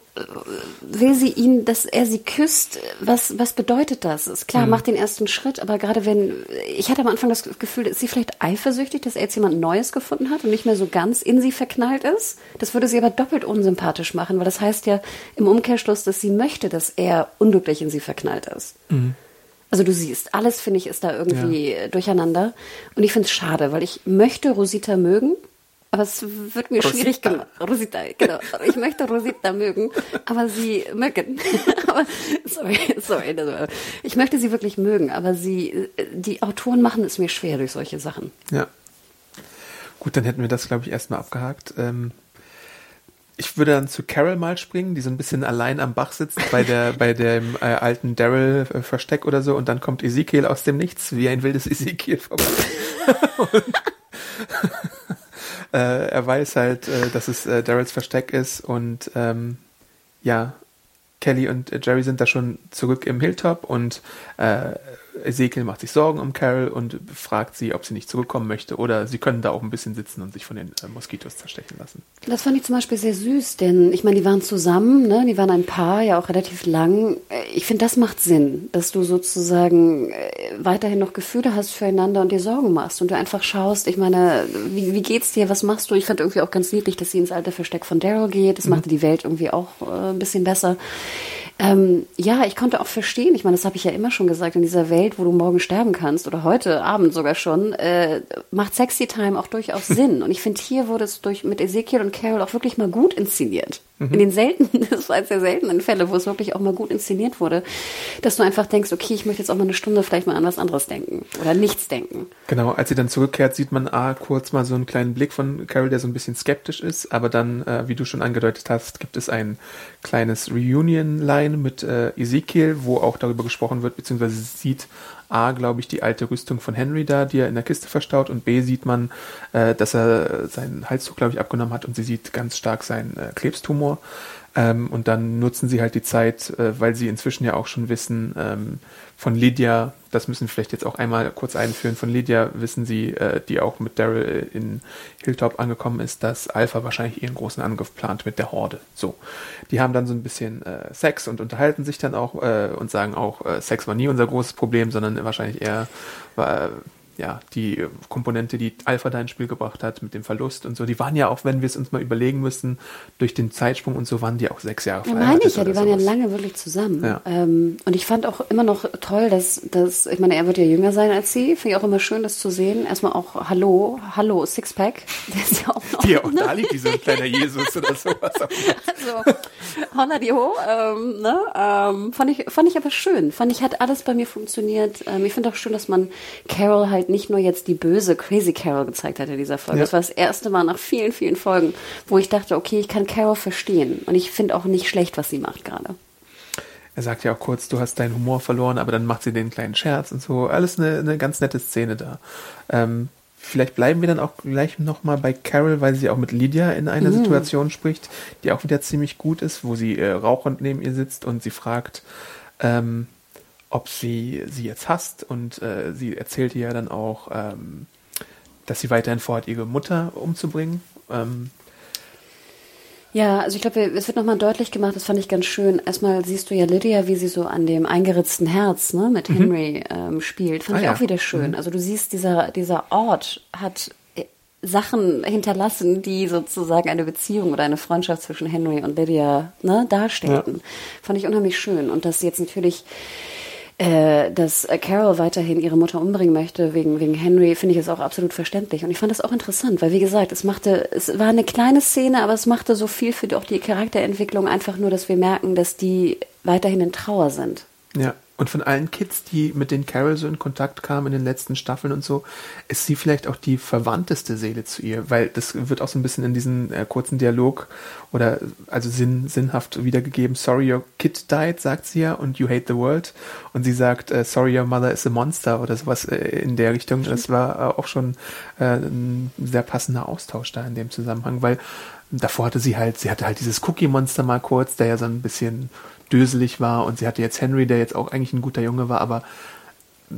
will sie ihn, dass er sie küsst. Was, was bedeutet das? Ist klar, mhm. macht den ersten Schritt, aber gerade wenn, ich hatte am Anfang das Gefühl, ist sie vielleicht eifersüchtig, dass er jetzt jemand Neues gefunden hat und nicht mehr so ganz in sie verknallt ist? Das würde sie aber doppelt unsympathisch machen, weil das heißt ja im Umkehrschluss, dass sie möchte, dass er unglücklich in sie verknallt ist. Mhm. Also du siehst, alles finde ich ist da irgendwie ja. durcheinander. Und ich finde es schade, weil ich möchte Rosita mögen, aber es wird mir Rosita. schwierig gemacht. Rosita, genau. Ich möchte Rosita mögen, aber sie mögen. <laughs> aber, sorry, sorry. Ich möchte sie wirklich mögen, aber sie, die Autoren machen es mir schwer durch solche Sachen. Ja. Gut, dann hätten wir das, glaube ich, erstmal abgehakt. Ähm, ich würde dann zu Carol mal springen, die so ein bisschen allein am Bach sitzt bei der <laughs> bei dem äh, alten Daryl äh, Versteck oder so und dann kommt Ezekiel aus dem Nichts wie ein wildes Ezekiel vorbei. <laughs> äh, er weiß halt, äh, dass es äh, Daryls Versteck ist und ähm, ja, Kelly und Jerry sind da schon zurück im Hilltop und äh, Ezekiel macht sich Sorgen um Carol und fragt sie, ob sie nicht zurückkommen möchte oder sie können da auch ein bisschen sitzen und sich von den äh, Moskitos zerstechen lassen. Das fand ich zum Beispiel sehr süß, denn ich meine, die waren zusammen, ne? die waren ein Paar, ja auch relativ lang. Ich finde, das macht Sinn, dass du sozusagen äh, weiterhin noch Gefühle hast füreinander und dir Sorgen machst und du einfach schaust, ich meine, wie, wie geht's dir, was machst du? Ich fand irgendwie auch ganz niedlich, dass sie ins alte Versteck von Daryl geht. Das mhm. machte die Welt irgendwie auch äh, ein bisschen besser. Ähm, ja, ich konnte auch verstehen, ich meine, das habe ich ja immer schon gesagt, in dieser Welt, wo du morgen sterben kannst oder heute Abend sogar schon, äh, macht Sexy Time auch durchaus <laughs> Sinn. Und ich finde, hier wurde es durch mit Ezekiel und Carol auch wirklich mal gut inszeniert. Mhm. In den seltenen, <laughs> das war eines der seltenen Fälle, wo es wirklich auch mal gut inszeniert wurde, dass du einfach denkst, okay, ich möchte jetzt auch mal eine Stunde vielleicht mal an was anderes denken oder nichts denken. Genau, als sie dann zurückkehrt, sieht man A, kurz mal so einen kleinen Blick von Carol, der so ein bisschen skeptisch ist, aber dann, äh, wie du schon angedeutet hast, gibt es ein kleines Reunion-Line mit äh, Ezekiel, wo auch darüber gesprochen wird, beziehungsweise sieht A, glaube ich, die alte Rüstung von Henry da, die er in der Kiste verstaut, und B, sieht man, äh, dass er seinen Halstuch, glaube ich, abgenommen hat und sie sieht ganz stark seinen äh, Krebstumor. Ähm, und dann nutzen sie halt die Zeit, äh, weil sie inzwischen ja auch schon wissen, ähm, von Lydia, das müssen wir vielleicht jetzt auch einmal kurz einführen, von Lydia wissen sie, äh, die auch mit Daryl in Hilltop angekommen ist, dass Alpha wahrscheinlich ihren großen Angriff plant mit der Horde. So. Die haben dann so ein bisschen äh, Sex und unterhalten sich dann auch äh, und sagen auch, äh, Sex war nie unser großes Problem, sondern wahrscheinlich eher war ja, die Komponente, die Alpha da ins Spiel gebracht hat mit dem Verlust und so, die waren ja auch, wenn wir es uns mal überlegen müssen, durch den Zeitsprung und so, waren die auch sechs Jahre ja, meine ich ja, die waren sowas. ja lange wirklich zusammen. Ja. Ähm, und ich fand auch immer noch toll, dass, dass, ich meine, er wird ja jünger sein als sie, finde ich auch immer schön, das zu sehen. Erstmal auch Hallo, Hallo, Sixpack, <laughs> der ist ja auch noch. Die auch da <laughs> liegt, ein kleiner Jesus oder sowas. also, holla die ho, ähm, ne? ähm, fand, ich, fand ich aber schön. Fand ich, hat alles bei mir funktioniert. Ähm, ich finde auch schön, dass man Carol halt halt nicht nur jetzt die böse Crazy Carol gezeigt hat in dieser Folge. Ja. Das war das erste Mal nach vielen, vielen Folgen, wo ich dachte, okay, ich kann Carol verstehen. Und ich finde auch nicht schlecht, was sie macht gerade. Er sagt ja auch kurz, du hast deinen Humor verloren, aber dann macht sie den kleinen Scherz und so. Alles eine, eine ganz nette Szene da. Ähm, vielleicht bleiben wir dann auch gleich nochmal bei Carol, weil sie auch mit Lydia in einer mhm. Situation spricht, die auch wieder ziemlich gut ist, wo sie äh, rauchend neben ihr sitzt und sie fragt, ähm, ob sie sie jetzt hasst und äh, sie erzählte ja dann auch, ähm, dass sie weiterhin vorhat, ihre Mutter umzubringen. Ähm, ja, also ich glaube, es wird nochmal deutlich gemacht, das fand ich ganz schön. Erstmal siehst du ja Lydia, wie sie so an dem eingeritzten Herz ne, mit mhm. Henry ähm, spielt. Fand ah, ich ja. auch wieder schön. Mhm. Also du siehst, dieser, dieser Ort hat äh, Sachen hinterlassen, die sozusagen eine Beziehung oder eine Freundschaft zwischen Henry und Lydia ne, darstellten. Ja. Fand ich unheimlich schön. Und das jetzt natürlich äh, dass Carol weiterhin ihre Mutter umbringen möchte wegen, wegen Henry, finde ich es auch absolut verständlich. Und ich fand das auch interessant, weil wie gesagt, es machte, es war eine kleine Szene, aber es machte so viel für auch die Charakterentwicklung einfach nur, dass wir merken, dass die weiterhin in Trauer sind. Ja. Und von allen Kids, die mit den Carol so in Kontakt kamen in den letzten Staffeln und so, ist sie vielleicht auch die verwandteste Seele zu ihr, weil das wird auch so ein bisschen in diesem äh, kurzen Dialog oder also sinn, sinnhaft wiedergegeben. Sorry, your kid died, sagt sie ja, und you hate the world. Und sie sagt, uh, sorry, your mother is a monster oder sowas äh, in der Richtung. Das war äh, auch schon äh, ein sehr passender Austausch da in dem Zusammenhang, weil davor hatte sie halt, sie hatte halt dieses Cookie-Monster mal kurz, der ja so ein bisschen döselig war und sie hatte jetzt Henry, der jetzt auch eigentlich ein guter Junge war, aber mm,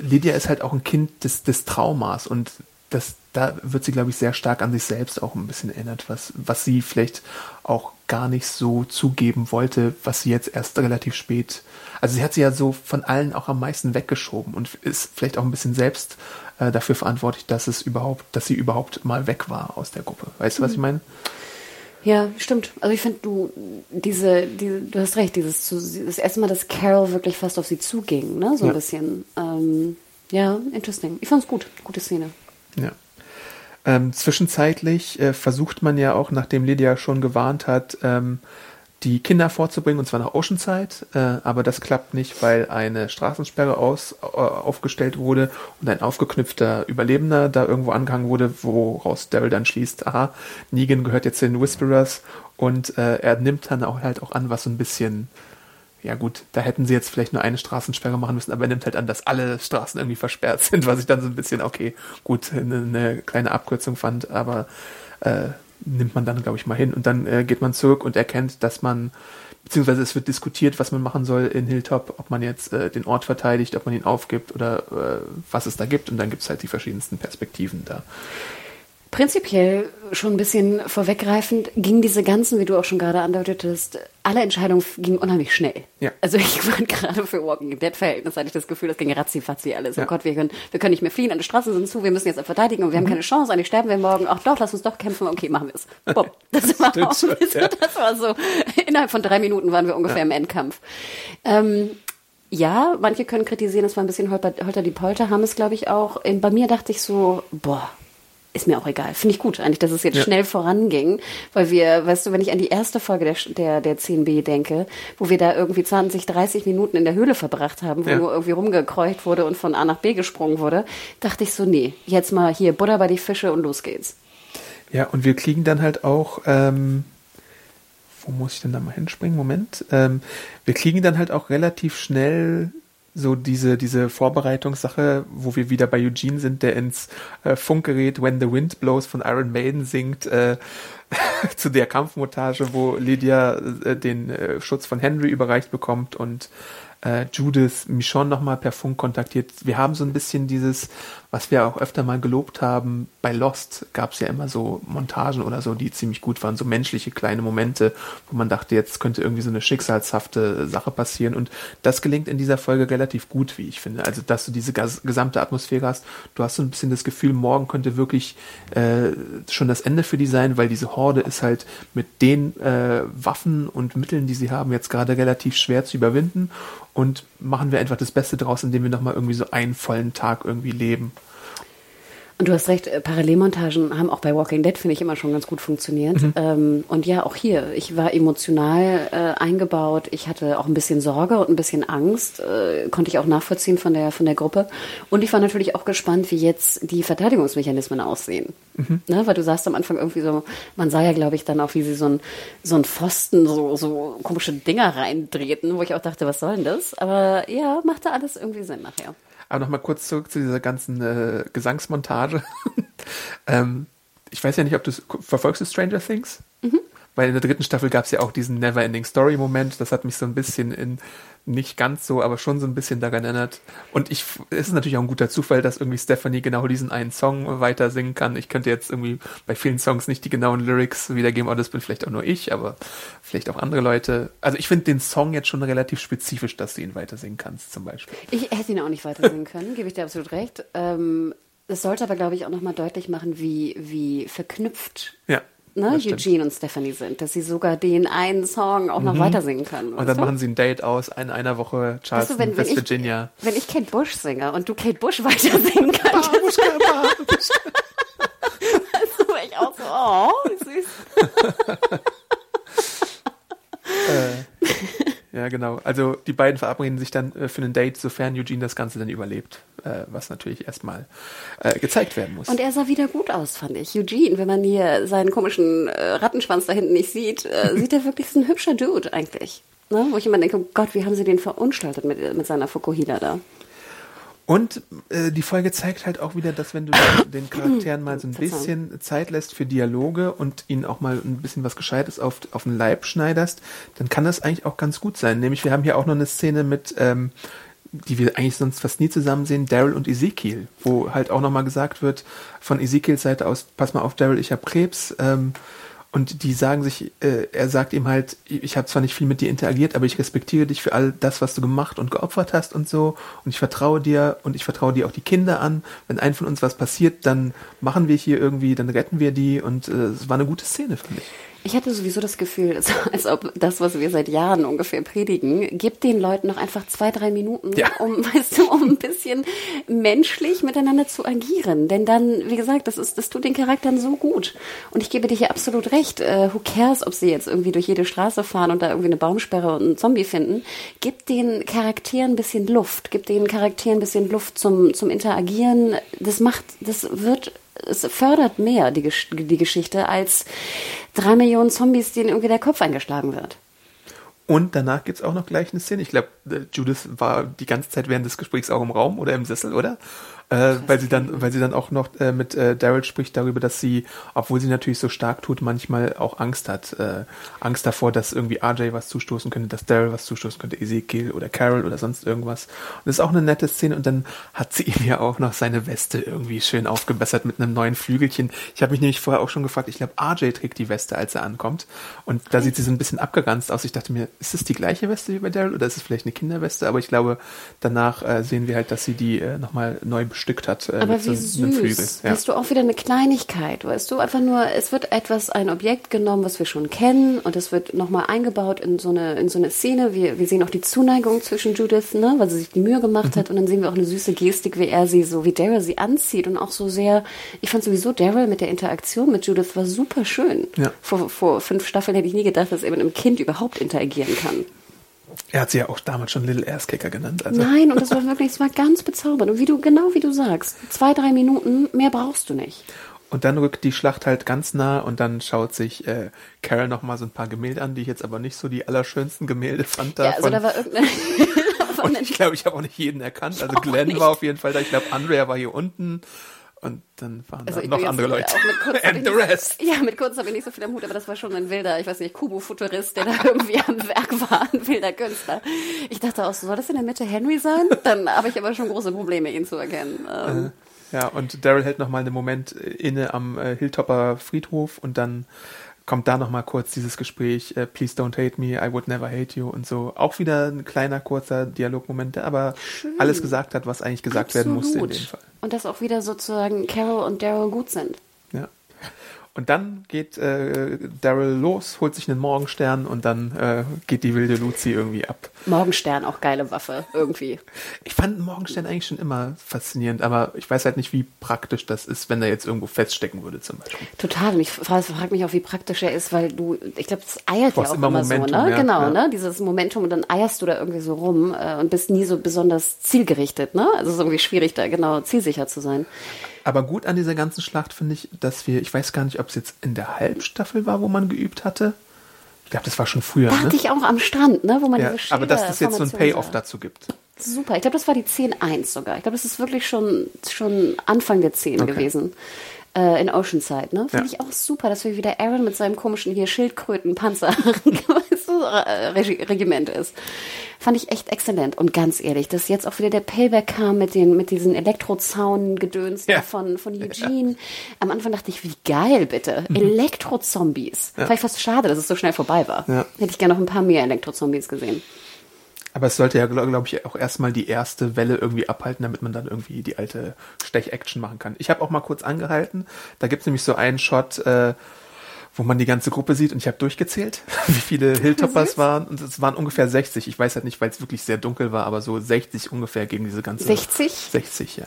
Lydia ist halt auch ein Kind des, des Traumas und das, da wird sie, glaube ich, sehr stark an sich selbst auch ein bisschen erinnert, was, was sie vielleicht auch gar nicht so zugeben wollte, was sie jetzt erst relativ spät, also sie hat sie ja so von allen auch am meisten weggeschoben und ist vielleicht auch ein bisschen selbst äh, dafür verantwortlich, dass es überhaupt, dass sie überhaupt mal weg war aus der Gruppe. Weißt du, was ich meine? Ja, stimmt. Also ich finde, du, diese, diese, du hast recht, dieses, das erste Mal, dass Carol wirklich fast auf sie zuging, ne, so ein Ja. bisschen. Ähm, ja, interesting. Ich fand's gut. Gute Szene. Ja. Ähm, zwischenzeitlich äh, versucht man ja auch, nachdem Lydia schon gewarnt hat, ähm, die Kinder vorzubringen, und zwar nach Oceanside, äh, aber das klappt nicht, weil eine Straßensperre aus, äh, aufgestellt wurde und ein aufgeknüpfter Überlebender da irgendwo angehangen wurde, woraus Daryl dann schließt, aha, Negan gehört jetzt den Whisperers. Und äh, er nimmt dann auch halt auch an, was so ein bisschen ja gut, da hätten sie jetzt vielleicht nur eine Straßensperre machen müssen, aber er nimmt halt an, dass alle Straßen irgendwie versperrt <laughs> sind, was ich dann so ein bisschen, okay, gut, eine, eine kleine Abkürzung fand, aber äh, nimmt man dann, glaube ich, mal hin. Und dann äh, geht man zurück und erkennt, dass man, beziehungsweise es wird diskutiert, was man machen soll in Hilltop, ob man jetzt äh, den Ort verteidigt, ob man ihn aufgibt oder äh, was es da gibt. Und dann gibt es halt die verschiedensten Perspektiven da. Prinzipiell schon ein bisschen vorweggreifend ging diese ganzen, wie du auch schon gerade andeutetest, alle Entscheidungen gingen unheimlich schnell. Ja. Also ich <laughs> war gerade für Walking Dead Verhältnis hatte ich das Gefühl, das ging ratzi-fatzi alles. Ja. Oh Gott, wir können, wir können nicht mehr fliehen, alle Straßen sind zu, wir müssen jetzt verteidigen und wir haben keine Chance, eigentlich sterben wir morgen. Ach doch, lass uns doch kämpfen, okay, machen wir es. <laughs> Das, war auch, schon, ja. das war so, innerhalb von drei Minuten waren wir ungefähr im Endkampf. Ähm, ja, manche können kritisieren, es war ein bisschen holper, holter die Polter, haben es glaube ich auch. Bei mir dachte ich so, boah, ist mir auch egal. Finde ich gut eigentlich, dass es jetzt Ja. schnell voranging, weil wir, weißt du, wenn ich an die erste Folge der, der, der 10b denke, wo wir da irgendwie 20, 30 Minuten in der Höhle verbracht haben, wo Ja. nur irgendwie rumgekreucht wurde und von A nach B gesprungen wurde, dachte ich so, nee, jetzt mal hier Butter bei die Fische und los geht's. Ja, und wir kriegen dann halt auch, ähm, wo muss ich denn da mal hinspringen? Moment. Ähm, wir kriegen dann halt auch relativ schnell so diese, diese Vorbereitungssache, wo wir wieder bei Eugene sind, der ins äh, Funkgerät When the Wind Blows von Iron Maiden singt, äh, <laughs> zu der Kampfmontage, wo Lydia äh, den äh, Schutz von Henry überreicht bekommt und äh, Judith Michonne nochmal per Funk kontaktiert. Wir haben so ein bisschen dieses, was wir auch öfter mal gelobt haben, bei Lost gab es ja immer so Montagen oder so, die ziemlich gut waren, so menschliche kleine Momente, wo man dachte, jetzt könnte irgendwie so eine schicksalshafte Sache passieren und das gelingt in dieser Folge relativ gut, wie ich finde. Also, dass du diese gesamte Atmosphäre hast, du hast so ein bisschen das Gefühl, morgen könnte wirklich äh, schon das Ende für die sein, weil diese Horde ist halt mit den äh, Waffen und Mitteln, die sie haben, jetzt gerade relativ schwer zu überwinden und machen wir einfach das Beste draus, indem wir nochmal irgendwie so einen vollen Tag irgendwie leben. Und du hast recht, äh, Parallelmontagen haben auch bei Walking Dead, finde ich, immer schon ganz gut funktioniert. Ähm, und ja, auch hier, ich war emotional äh, eingebaut. Ich hatte auch ein bisschen Sorge und ein bisschen Angst, äh, konnte ich auch nachvollziehen von der, von der Gruppe. Und ich war natürlich auch gespannt, wie jetzt die Verteidigungsmechanismen aussehen. Ne, weil du sagst am Anfang irgendwie so, man sah ja, glaube ich, dann auch, wie sie so ein, so ein Pfosten, so, so komische Dinger reindrehten, wo ich auch dachte, was soll denn das? Aber ja, machte alles irgendwie Sinn nachher. Aber nochmal kurz zurück zu dieser ganzen äh, Gesangsmontage. <laughs> ähm, ich weiß ja nicht, ob du verfolgst du Stranger Things? Weil in der dritten Staffel gab es ja auch diesen Never-Ending Story-Moment. Das hat mich so ein bisschen in, nicht ganz so, aber schon so ein bisschen daran erinnert. Und ich, es ist natürlich auch ein guter Zufall, dass irgendwie Stephanie genau diesen einen Song weiter singen kann. Ich könnte jetzt irgendwie bei vielen Songs nicht die genauen Lyrics wiedergeben, aber das bin vielleicht auch nur ich, aber vielleicht auch andere Leute. Also ich finde den Song jetzt schon relativ spezifisch, dass du ihn weiter singen kannst, zum Beispiel. Ich hätte ihn auch nicht weiter singen können, gebe ich dir absolut recht. Ähm, es sollte aber, glaube ich, auch nochmal deutlich machen, wie, wie verknüpft Ja. Ne. Eugene und Stephanie sind, dass sie sogar den einen Song auch noch weiter singen können. Und weißt dann du? machen sie ein Date aus in einer Woche Weißt Charleston, du, wenn, wenn, West ich, Virginia. wenn ich Kate Bush singe und du Kate Bush <laughs> weiter singen kannst, dann wäre <laughs> ich auch so, oh, wie süß. <laughs> Ja, genau. Also die beiden verabreden sich dann äh, für ein Date, sofern Eugene das Ganze dann überlebt, äh, was natürlich erstmal äh, gezeigt werden muss. Und er sah wieder gut aus, fand ich. Eugene, wenn man hier seinen komischen äh, Rattenschwanz da hinten nicht sieht, äh, <laughs> sieht er wirklich so ein hübscher Dude eigentlich. Ne? Wo ich immer denke, oh Gott, wie haben sie den verunstaltet mit, mit seiner Fukuhila da? Und äh, die Folge zeigt halt auch wieder, dass wenn du <coughs> den Charakteren mal so ein bisschen Zeit lässt für Dialoge und ihnen auch mal ein bisschen was Gescheites auf, auf den Leib schneiderst, dann kann das eigentlich auch ganz gut sein. Nämlich wir haben hier auch noch eine Szene mit ähm, die wir eigentlich sonst fast nie zusammen sehen, Daryl und Ezekiel, wo halt auch nochmal gesagt wird von Ezekiels Seite aus, pass mal auf Daryl, ich habe Krebs, ähm, und die sagen sich, äh, er sagt ihm halt, ich habe zwar nicht viel mit dir interagiert, aber ich respektiere dich für all das, was du gemacht und geopfert hast und so. Und ich vertraue dir und ich vertraue dir auch die Kinder an. Wenn einem von uns was passiert, dann machen wir hier irgendwie, dann retten wir die. Und äh, es war eine gute Szene, finde ich. Ich hatte sowieso das Gefühl, <laughs> als ob das, was wir seit Jahren ungefähr predigen, gibt den Leuten noch einfach zwei, drei Minuten, Ja. um, <laughs> weißt du, um ein bisschen menschlich miteinander zu agieren. Denn dann, wie gesagt, das ist, das tut den Charakteren so gut. Und ich gebe dir hier absolut recht. Äh, who cares, ob sie jetzt irgendwie durch jede Straße fahren und da irgendwie eine Baumsperre und einen Zombie finden? Gib den Charakteren ein bisschen Luft. Gib den Charakteren ein bisschen Luft zum, zum Interagieren. Das macht, das wird es fördert mehr die, die Geschichte als drei Millionen Zombies, denen irgendwie der Kopf eingeschlagen wird. Und danach gibt's auch noch gleich eine Szene. Ich glaube, Judith war die ganze Zeit während des Gesprächs auch im Raum oder im Sessel, oder? Äh, weil sie dann, weil sie dann auch noch äh, mit äh, Daryl spricht darüber, dass sie, obwohl sie natürlich so stark tut, manchmal auch Angst hat. Äh, Angst davor, dass irgendwie RJ was zustoßen könnte, dass Daryl was zustoßen könnte, Ezekiel oder Carol oder sonst irgendwas. Und das ist auch eine nette Szene. Und dann hat sie <laughs> ihm ja auch noch seine Weste irgendwie schön aufgebessert mit einem neuen Flügelchen. Ich habe mich nämlich vorher auch schon gefragt, ich glaube, RJ trägt die Weste, als er ankommt. Und da sieht sie so ein bisschen abgeranzt aus. Ich dachte mir, ist es die gleiche Weste wie bei Daryl oder ist es vielleicht eine Kinderweste? Aber ich glaube, danach äh, sehen wir halt, dass sie die äh, nochmal neu bestückt hat äh, Aber mit wie so einem Flügel. süß. Ja. Weißt du, auch wieder eine Kleinigkeit, weißt du? Einfach nur, es wird etwas, ein Objekt genommen, was wir schon kennen und es wird nochmal eingebaut in so eine, in so eine Szene. Wir, wir sehen auch die Zuneigung zwischen Judith, ne, weil sie sich die Mühe gemacht Mhm. hat und dann sehen wir auch eine süße Gestik, wie er sie so, wie Daryl sie anzieht und auch so sehr, ich fand sowieso Daryl mit der Interaktion mit Judith war super schön. Ja. Vor, vor fünf Staffeln hätte ich nie gedacht, dass er mit einem Kind überhaupt interagieren kann. Er hat sie ja auch damals schon Little Ass Kicker genannt. Also. Nein, und das war wirklich, es war ganz bezaubernd. Und wie du, genau wie du sagst, zwei, drei Minuten, mehr brauchst du nicht. Und dann rückt die Schlacht halt ganz nah und dann schaut sich äh, Carol noch mal so ein paar Gemälde an, die ich jetzt aber nicht so die allerschönsten Gemälde fand. Da Ja, also von- da war irgendeine. <laughs> und ich glaube, ich habe auch nicht jeden erkannt. Also Glenn war auf jeden Fall da. Ich glaube, Andrea war hier unten. Und dann waren Also da noch andere Leute. And the rest. Ja, mit Kunst habe ich nicht so viel am Hut, aber das war schon ein wilder, ich weiß nicht, Kubo-Futurist, der da <laughs> irgendwie am Werk war, ein wilder Künstler. Ich dachte auch so, soll das in der Mitte Henry sein? Dann habe ich aber schon große Probleme, ihn zu erkennen. Ähm, Ja, und Daryl hält noch mal einen Moment äh, inne am äh, Hilltopper Friedhof und dann kommt da noch mal kurz dieses Gespräch, äh, Please don't hate me, I would never hate you und so. Auch wieder ein kleiner, kurzer Dialogmoment, der aber alles gesagt hat, was eigentlich gesagt werden musste in absolut. dem Fall. Und dass auch wieder sozusagen Carol und Daryl gut sind. Ja. Und dann geht äh, Daryl los, holt sich einen Morgenstern und dann äh, geht die wilde Luzi irgendwie ab. Morgenstern, auch geile Waffe, irgendwie. Ich fand einen Morgenstern eigentlich schon immer faszinierend, aber ich weiß halt nicht, wie praktisch das ist, wenn er jetzt irgendwo feststecken würde zum Beispiel. Total. Und ich frage frag mich auch, wie praktisch er ist, weil du, ich glaube, das eiert ja auch immer immer, so, Momentum, ne? ja, genau, ja. ne? Dieses Momentum und dann eierst du da irgendwie so rum äh, und bist nie so besonders zielgerichtet, ne? Also es ist irgendwie schwierig, da genau zielsicher zu sein. Aber gut an dieser ganzen Schlacht finde ich, dass wir, ich weiß gar nicht, ob es jetzt in der Halbstaffel war, wo man geübt hatte. Ich glaube, das war schon früher, Dachte ne? ich auch am Strand, ne? Wo man Ja, diese aber dass das jetzt so ein Payoff dazu gibt. Super. Ich glaube, das war die 10.1 sogar. Ich glaube, das ist wirklich schon, schon Anfang der 10 Okay. gewesen. Äh, in Oceanside, ne? Finde Ja. ich auch super, dass wir wieder Aaron mit seinem komischen hier Schildkrötenpanzer <laughs> äh, Regi Regiment ist. Fand ich echt exzellent. Und ganz ehrlich, dass jetzt auch wieder der Payback kam mit den, mit diesen Elektrozaun-Gedöns Ja. von, von Eugene. Am Anfang dachte ich, wie geil, bitte. Elektrozombies. Fand ich fast schade, dass es so schnell vorbei war. Ja. Hätte ich gerne noch ein paar mehr Elektrozombies gesehen. Aber es sollte ja, glaube glaub ich, auch erstmal die erste Welle irgendwie abhalten, damit man dann irgendwie die alte Stech-Action machen kann. Ich habe auch mal kurz angehalten. Da gibt's nämlich so einen Shot, äh, wo man die ganze Gruppe sieht und ich habe durchgezählt, <laughs> wie viele Hilltoppers waren. Und es waren ungefähr 60. Ich weiß halt nicht, weil es wirklich sehr dunkel war, aber so 60 ungefähr gegen diese ganze... 60? 60, ja.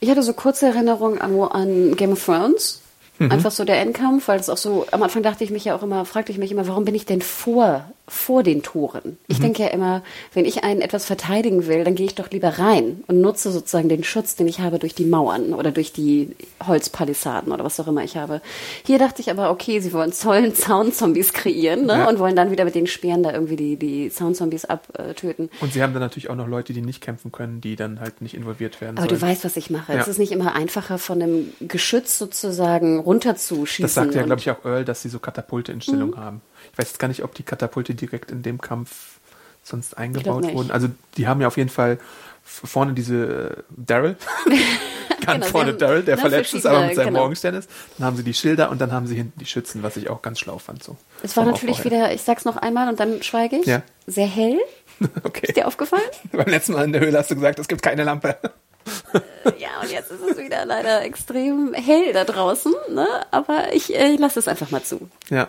Ich hatte so kurze Erinnerungen an, an Game of Thrones. Einfach so der Endkampf, weil es auch so, am Anfang dachte ich mich ja auch immer, fragte ich mich immer, warum bin ich denn vor, vor den Toren? Ich denke ja immer, wenn ich einen etwas verteidigen will, dann gehe ich doch lieber rein und nutze sozusagen den Schutz, den ich habe durch die Mauern oder durch die Holzpalisaden oder was auch immer ich habe. Hier dachte ich aber, okay, sie wollen Zollen <laughs> Zaunzombies kreieren ne? Ja. und wollen dann wieder mit den Speeren da irgendwie die, die Zaunzombies abtöten. Und sie haben dann natürlich auch noch Leute, die nicht kämpfen können, die dann halt nicht involviert werden Aber sollen. du weißt, was ich mache. Ja. Es ist nicht immer einfacher, von einem Geschütz sozusagen runterzuschießen. Das sagt ja, Mhm. glaube ich, auch Earl, dass sie so Katapulte in Stellung haben. Ich weiß jetzt gar nicht, ob die Katapulte direkt in dem Kampf sonst eingebaut wurden. Also die haben ja auf jeden Fall vorne diese äh, Daryl. <laughs> Ganz Genau, vorne haben, Daryl, der ne, verletzt ist, aber mit seinem genau. Morgenstern ist. Dann haben sie die Schilder und dann haben sie hinten die Schützen, was ich auch ganz schlau fand. So. Es war natürlich wieder, ich sag's noch einmal und dann schweige ich, Ja. sehr hell. <laughs> Okay. Ist dir aufgefallen? <laughs> Beim letzten Mal in der Höhle hast du gesagt, es gibt keine Lampe. Ja, und jetzt ist es wieder leider extrem hell da draußen, ne? Aber ich äh, lasse es einfach mal zu. Ja.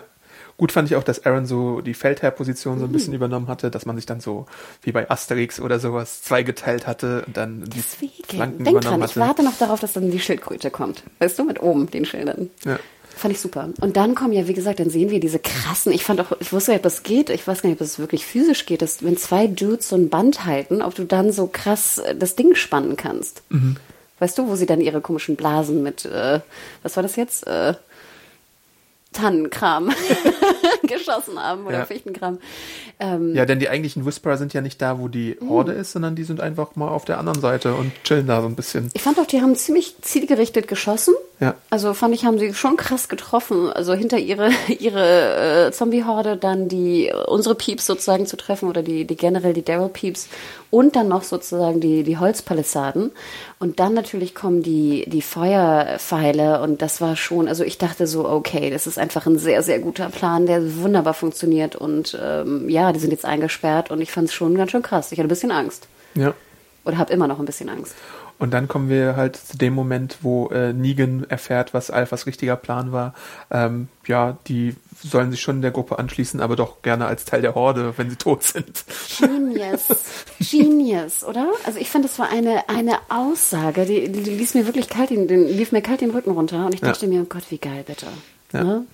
Gut fand ich auch, dass Aaron so die Feldherrposition so ein Mhm. bisschen übernommen hatte, dass man sich dann so wie bei Asterix oder sowas zweigeteilt hatte und dann die Deswegen. Flanken Denk dran, übernommen ich hatte. warte noch darauf, dass dann die Schildkröte kommt. Weißt du, mit oben den Schildern. Ja. Fand ich super. Und dann kommen ja, wie gesagt, dann sehen wir diese krassen, ich fand auch, ich wusste ja, ob das geht, ich weiß gar nicht, ob das wirklich physisch geht, dass wenn zwei Dudes so ein Band halten, ob du dann so krass äh, das Ding spannen kannst. Mhm. Weißt du, wo sie dann ihre komischen Blasen mit, äh, was war das jetzt? Äh, Tannenkram <laughs> <laughs> geschossen haben oder Ja. Fichtenkram. Ähm, Ja, denn die eigentlichen Whisperer sind ja nicht da, wo die Horde ist, sondern die sind einfach mal auf der anderen Seite und chillen da so ein bisschen. Ich fand auch, die haben ziemlich zielgerichtet geschossen. Ja. Also fand ich, haben sie schon krass getroffen. Also hinter ihre, <laughs> ihre äh, Zombie-Horde dann die, äh, unsere Pieps sozusagen zu treffen oder die, die generell die Daryl-Pieps und dann noch sozusagen die, die Holzpalisaden. Und dann natürlich kommen die, die Feuerpfeile und das war schon, also ich dachte so, okay, das ist einfach ein sehr, sehr guter Plan, der wunderbar funktioniert und ähm, ja, die sind jetzt eingesperrt und ich fand es schon ganz schön krass. Ich hatte ein bisschen Angst. Ja. Oder habe immer noch ein bisschen Angst. Und dann kommen wir halt zu dem Moment, wo äh, Negan erfährt, was Alphas richtiger Plan war. Ähm, ja, die sollen sich schon der Gruppe anschließen, aber doch gerne als Teil der Horde, wenn sie tot sind. Genius. <laughs> Genius, oder? Also ich fand, das war eine, eine Aussage, die, die, die ließ mir wirklich kalt den, den, lief mir kalt den Rücken runter und ich Ja. dachte mir, oh Gott, wie geil, bitte. Ja. Ne?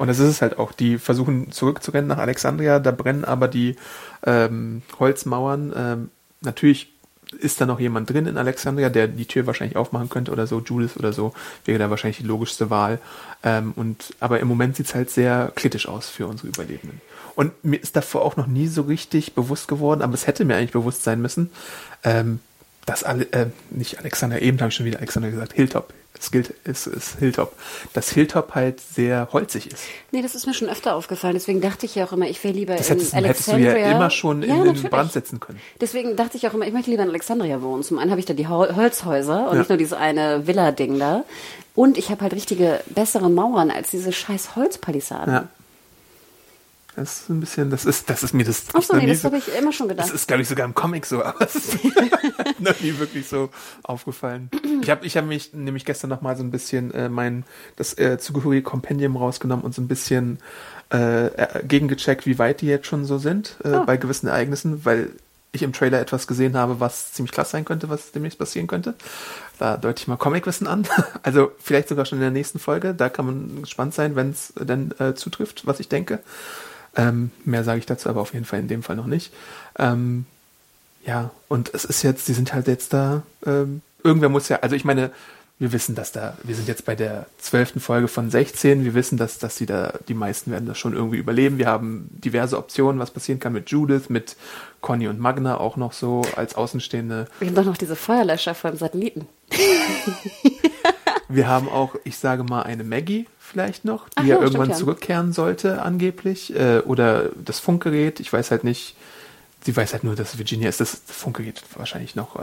Und das ist es halt auch. Die versuchen zurückzurennen nach Alexandria, da brennen aber die ähm, Holzmauern. Ähm, natürlich ist da noch jemand drin in Alexandria, der die Tür wahrscheinlich aufmachen könnte oder so. Judith oder so wäre da wahrscheinlich die logischste Wahl. Ähm, und aber im Moment sieht's halt sehr kritisch aus für unsere Überlebenden. Und mir ist davor auch noch nie so richtig bewusst geworden, aber es hätte mir eigentlich bewusst sein müssen, ähm, dass alle, äh, nicht Alexander, eben habe ich schon wieder Alexander gesagt, Hilltop. Es gilt, es ist Hilltop. Dass Hilltop halt sehr holzig ist. Nee, das ist mir schon öfter aufgefallen. Deswegen dachte ich ja auch immer, ich wäre lieber Das in hättest, hättest du ja Alexandria. immer schon in, Ja, in den natürlich. Brand setzen können. Deswegen dachte ich auch immer, ich möchte lieber in Alexandria wohnen. Zum einen habe ich da die Hol- Holzhäuser und Ja. nicht nur dieses eine Villa-Ding da. Und ich habe halt richtige, bessere Mauern als diese scheiß Holzpalisaden. Ja. Das ist ein bisschen, das ist, das ist mir das. Ach so, noch nee, das habe ich immer schon gedacht. Das ist, glaube ich, sogar im Comic so, <laughs> aber es ist <laughs> noch nie wirklich so aufgefallen. Ich habe ich hab mich nämlich gestern noch mal so ein bisschen äh, mein das äh, zugehörige Kompendium rausgenommen und so ein bisschen äh, äh, gegengecheckt, wie weit die jetzt schon so sind äh, Oh. bei gewissen Ereignissen, weil ich im Trailer etwas gesehen habe, was ziemlich klasse sein könnte, was demnächst passieren könnte. Da deute ich mal Comicwissen an. <laughs> Also vielleicht sogar schon in der nächsten Folge. Da kann man gespannt sein, wenn es denn äh, zutrifft, was ich denke. Ähm, mehr sage ich dazu aber auf jeden Fall in dem Fall noch nicht. Ähm, ja, und es ist jetzt, die sind halt jetzt da, ähm, irgendwer muss ja, also ich meine, wir wissen, dass da, wir sind jetzt bei der zwölften Folge von 16, wir wissen, dass, dass die da, die meisten werden das schon irgendwie überleben. Wir haben diverse Optionen, was passieren kann mit Judith, mit Conny und Magna auch noch so als Außenstehende. Wir haben doch noch diese Feuerlöscher vom Satelliten. <laughs> Wir haben auch, ich sage mal, eine Maggie vielleicht noch, die Ach ja ja, irgendwann stimmt, ja. zurückkehren sollte, angeblich. Äh, oder das Funkgerät, ich weiß halt nicht. Sie weiß halt nur, dass Virginia ist. Das Funkgerät wahrscheinlich noch, äh,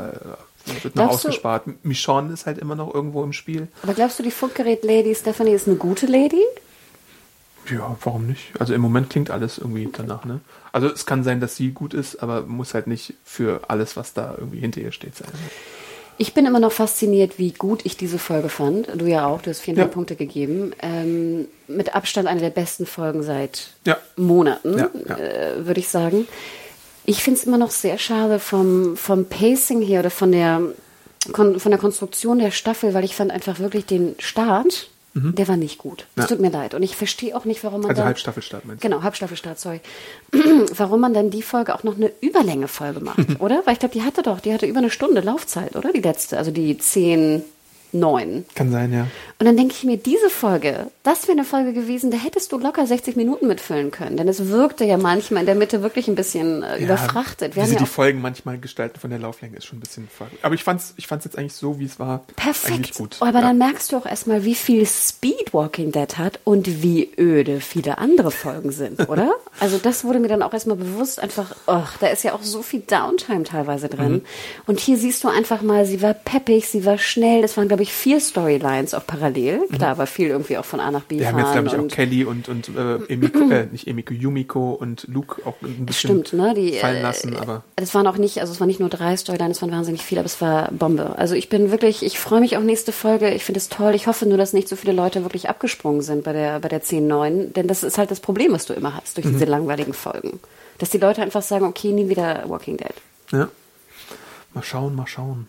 wird noch Glaubst du- ausgespart. Michonne ist halt immer noch irgendwo im Spiel. Aber glaubst du, die Funkgerät-Lady Stephanie ist eine gute Lady? Ja, warum nicht? Also im Moment klingt alles irgendwie danach, ne? Also es kann sein, dass sie gut ist, aber muss halt nicht für alles, was da irgendwie hinter ihr steht, sein. Ich bin immer noch fasziniert, wie gut ich diese Folge fand. Du ja auch, du hast viereinhalb Ja. Punkte gegeben. Ähm, mit Abstand eine der besten Folgen seit Ja. Monaten, Ja. Äh, würde ich sagen. Ich finde es immer noch sehr schade vom, vom Pacing her oder von der, von der Konstruktion der Staffel, weil ich fand einfach wirklich den Start, der war nicht gut. Es Ja. tut mir leid. Und ich verstehe auch nicht, warum man Also dann, Halbstaffelstart meinst du? Genau, Halbstaffelstart, sorry. <clears throat> Warum man dann die Folge auch noch eine Überlänge-Folge macht, <laughs> oder? Weil ich glaube, die hatte doch, die hatte über eine Stunde Laufzeit, oder? Die letzte, also die zehn, neun. Kann sein, ja. Und dann denke ich mir, diese Folge, das wäre eine Folge gewesen, da hättest du locker 60 Minuten mitfüllen können. Denn es wirkte ja manchmal in der Mitte wirklich ein bisschen äh, ja überfrachtet. Wir wie sie ja die Folgen manchmal gestalten von der Lauflänge ist schon ein bisschen fragwürdig. Aber ich fand's, ich fand's jetzt eigentlich so, wie es war, Perfekt. gut. Aber ja. dann merkst du auch erstmal, wie viel Speed Walking Dead hat und wie öde viele andere Folgen sind, oder? <laughs> also das wurde mir dann auch erstmal bewusst, einfach, oh, da ist ja auch so viel Downtime teilweise drin. Mhm. Und hier siehst du einfach mal, sie war peppig, sie war schnell. Das waren, glaube ich, vier Storylines auch parallel. Mhm. Klar, war viel irgendwie auch von A nach B Wir haben jetzt, glaube ich, auch Kelly und, und äh, Emiko, äh, nicht Emiko, Yumiko und Luke auch ein bisschen Stimmt, ne? Die, fallen lassen. Äh, aber es waren auch nicht, also es waren nicht nur drei Storylines, es waren wahnsinnig viele, aber es war Bombe. Also ich bin wirklich, ich freue mich auf nächste Folge. Ich finde es toll. Ich hoffe nur, dass nicht so viele Leute wirklich abgesprungen sind bei der, bei der 10.9. Denn das ist halt das Problem, was du immer hast durch mhm. diese langweiligen Folgen. Dass die Leute einfach sagen, okay, nie wieder Walking Dead. Ja. Mal schauen, mal schauen.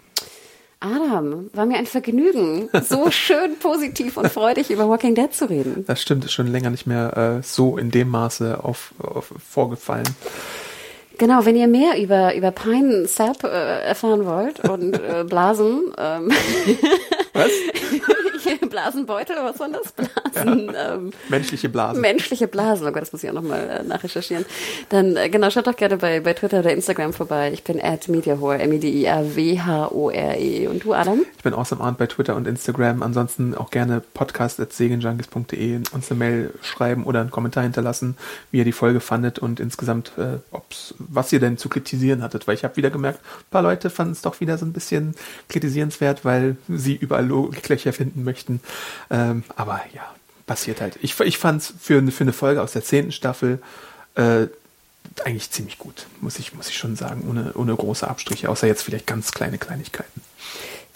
Adam, war mir ein Vergnügen, so <laughs> schön positiv und freudig über Walking Dead zu reden. Das stimmt, ist schon länger nicht mehr äh, so in dem Maße auf, auf vorgefallen. Genau, wenn ihr mehr über, über Pine Sap äh, erfahren wollt und äh, <laughs> Blasen. Ähm, Was? <laughs> Blasenbeutel, was waren das? Blasen. Ja. Ähm, menschliche Blasen. Menschliche Blasen, oh Gott, das muss ich auch nochmal äh, nachrecherchieren. Dann, äh, genau, schaut doch gerne bei, bei Twitter oder Instagram vorbei. Ich bin at Mediahore, M-E-D-I-A-W-H-O-R-E. Und du, Adam? Ich bin awesome Arndt bei Twitter und Instagram. Ansonsten auch gerne podcast.segenjunkies.de uns eine Mail schreiben oder einen Kommentar hinterlassen, wie ihr die Folge fandet und insgesamt, äh, ob's, was ihr denn zu kritisieren hattet. Weil ich habe wieder gemerkt, ein paar Leute fanden es doch wieder so ein bisschen kritisierenswert, weil sie überall Logiklöcher finden möchten. Ähm, aber ja, passiert halt. Ich, ich fand es für, für eine Folge aus der zehnten Staffel äh, eigentlich ziemlich gut, muss ich, muss ich schon sagen, ohne, ohne große Abstriche, außer jetzt vielleicht ganz kleine Kleinigkeiten.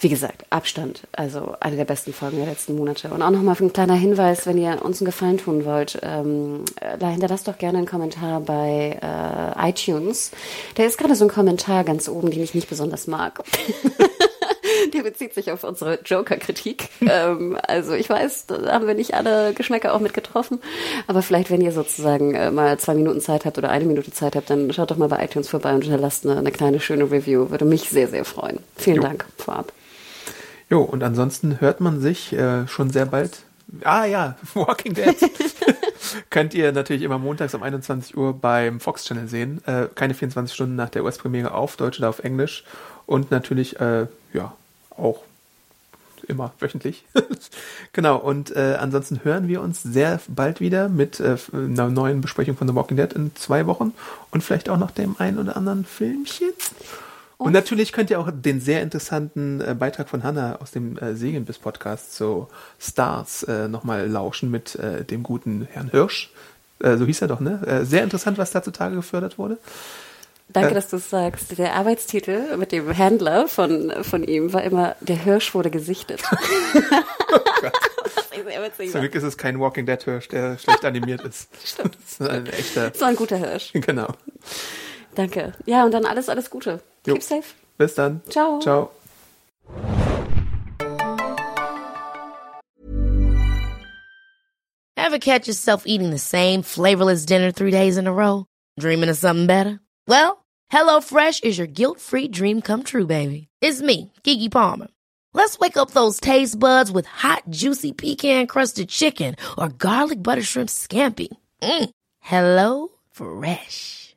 Wie gesagt, Abstand, also eine der besten Folgen der letzten Monate. Und auch nochmal ein kleiner Hinweis, wenn ihr uns einen Gefallen tun wollt, ähm, da hinterlasst doch gerne einen Kommentar bei äh, iTunes. Da ist gerade so ein Kommentar ganz oben, den ich nicht besonders mag. <laughs> Der bezieht sich auf unsere Joker-Kritik. ähm, also ich weiß, da haben wir nicht alle Geschmäcker auch mit getroffen. Aber vielleicht, wenn ihr sozusagen äh, mal zwei Minuten Zeit habt oder eine Minute Zeit habt, dann schaut doch mal bei iTunes vorbei und hinterlasst eine, eine kleine schöne Review. Würde mich sehr, sehr freuen. Vielen jo. Dank vorab. Jo, und ansonsten hört man sich äh, schon sehr bald. Ah ja, <laughs> Walking Dead. <laughs> Könnt ihr natürlich immer montags um 21 Uhr beim Fox Channel sehen. Äh, keine 24 Stunden nach der US-Premiere auf Deutsch oder auf Englisch. Und natürlich, äh, ja, auch immer wöchentlich. <laughs> genau, und äh, ansonsten hören wir uns sehr bald wieder mit äh, einer neuen Besprechung von The Walking Dead in zwei Wochen und vielleicht auch noch dem einen oder anderen Filmchen. Und, und natürlich könnt ihr auch den sehr interessanten äh, Beitrag von Hannah aus dem äh, Segenbiss Podcast zu Stars äh, nochmal lauschen mit äh, dem guten Herrn Hirsch. Äh, so hieß er doch, ne? Äh, sehr interessant, was da zutage gefördert wurde. Danke, äh. dass du es sagst. Der Arbeitstitel mit dem Händler von, von ihm war immer Der Hirsch wurde gesichtet. <laughs> oh. Zum Glück ist es kein Walking Dead Hirsch, der schlecht animiert ist. <laughs> Stimmt. Das ist ein echter. So ein guter Hirsch. <laughs> Genau. Danke. Ja, und dann alles, alles Gute. Jo. Keep safe. Bis dann. Ciao. Ciao. Ever catch yourself eating the same flavorless dinner three days in a row? Dreaming of something better? Well, HelloFresh is your guilt-free dream come true, baby. It's me, Kiki Palmer. Let's wake up those taste buds with hot, juicy pecan-crusted chicken or garlic butter shrimp scampi. Mm. Hello Fresh.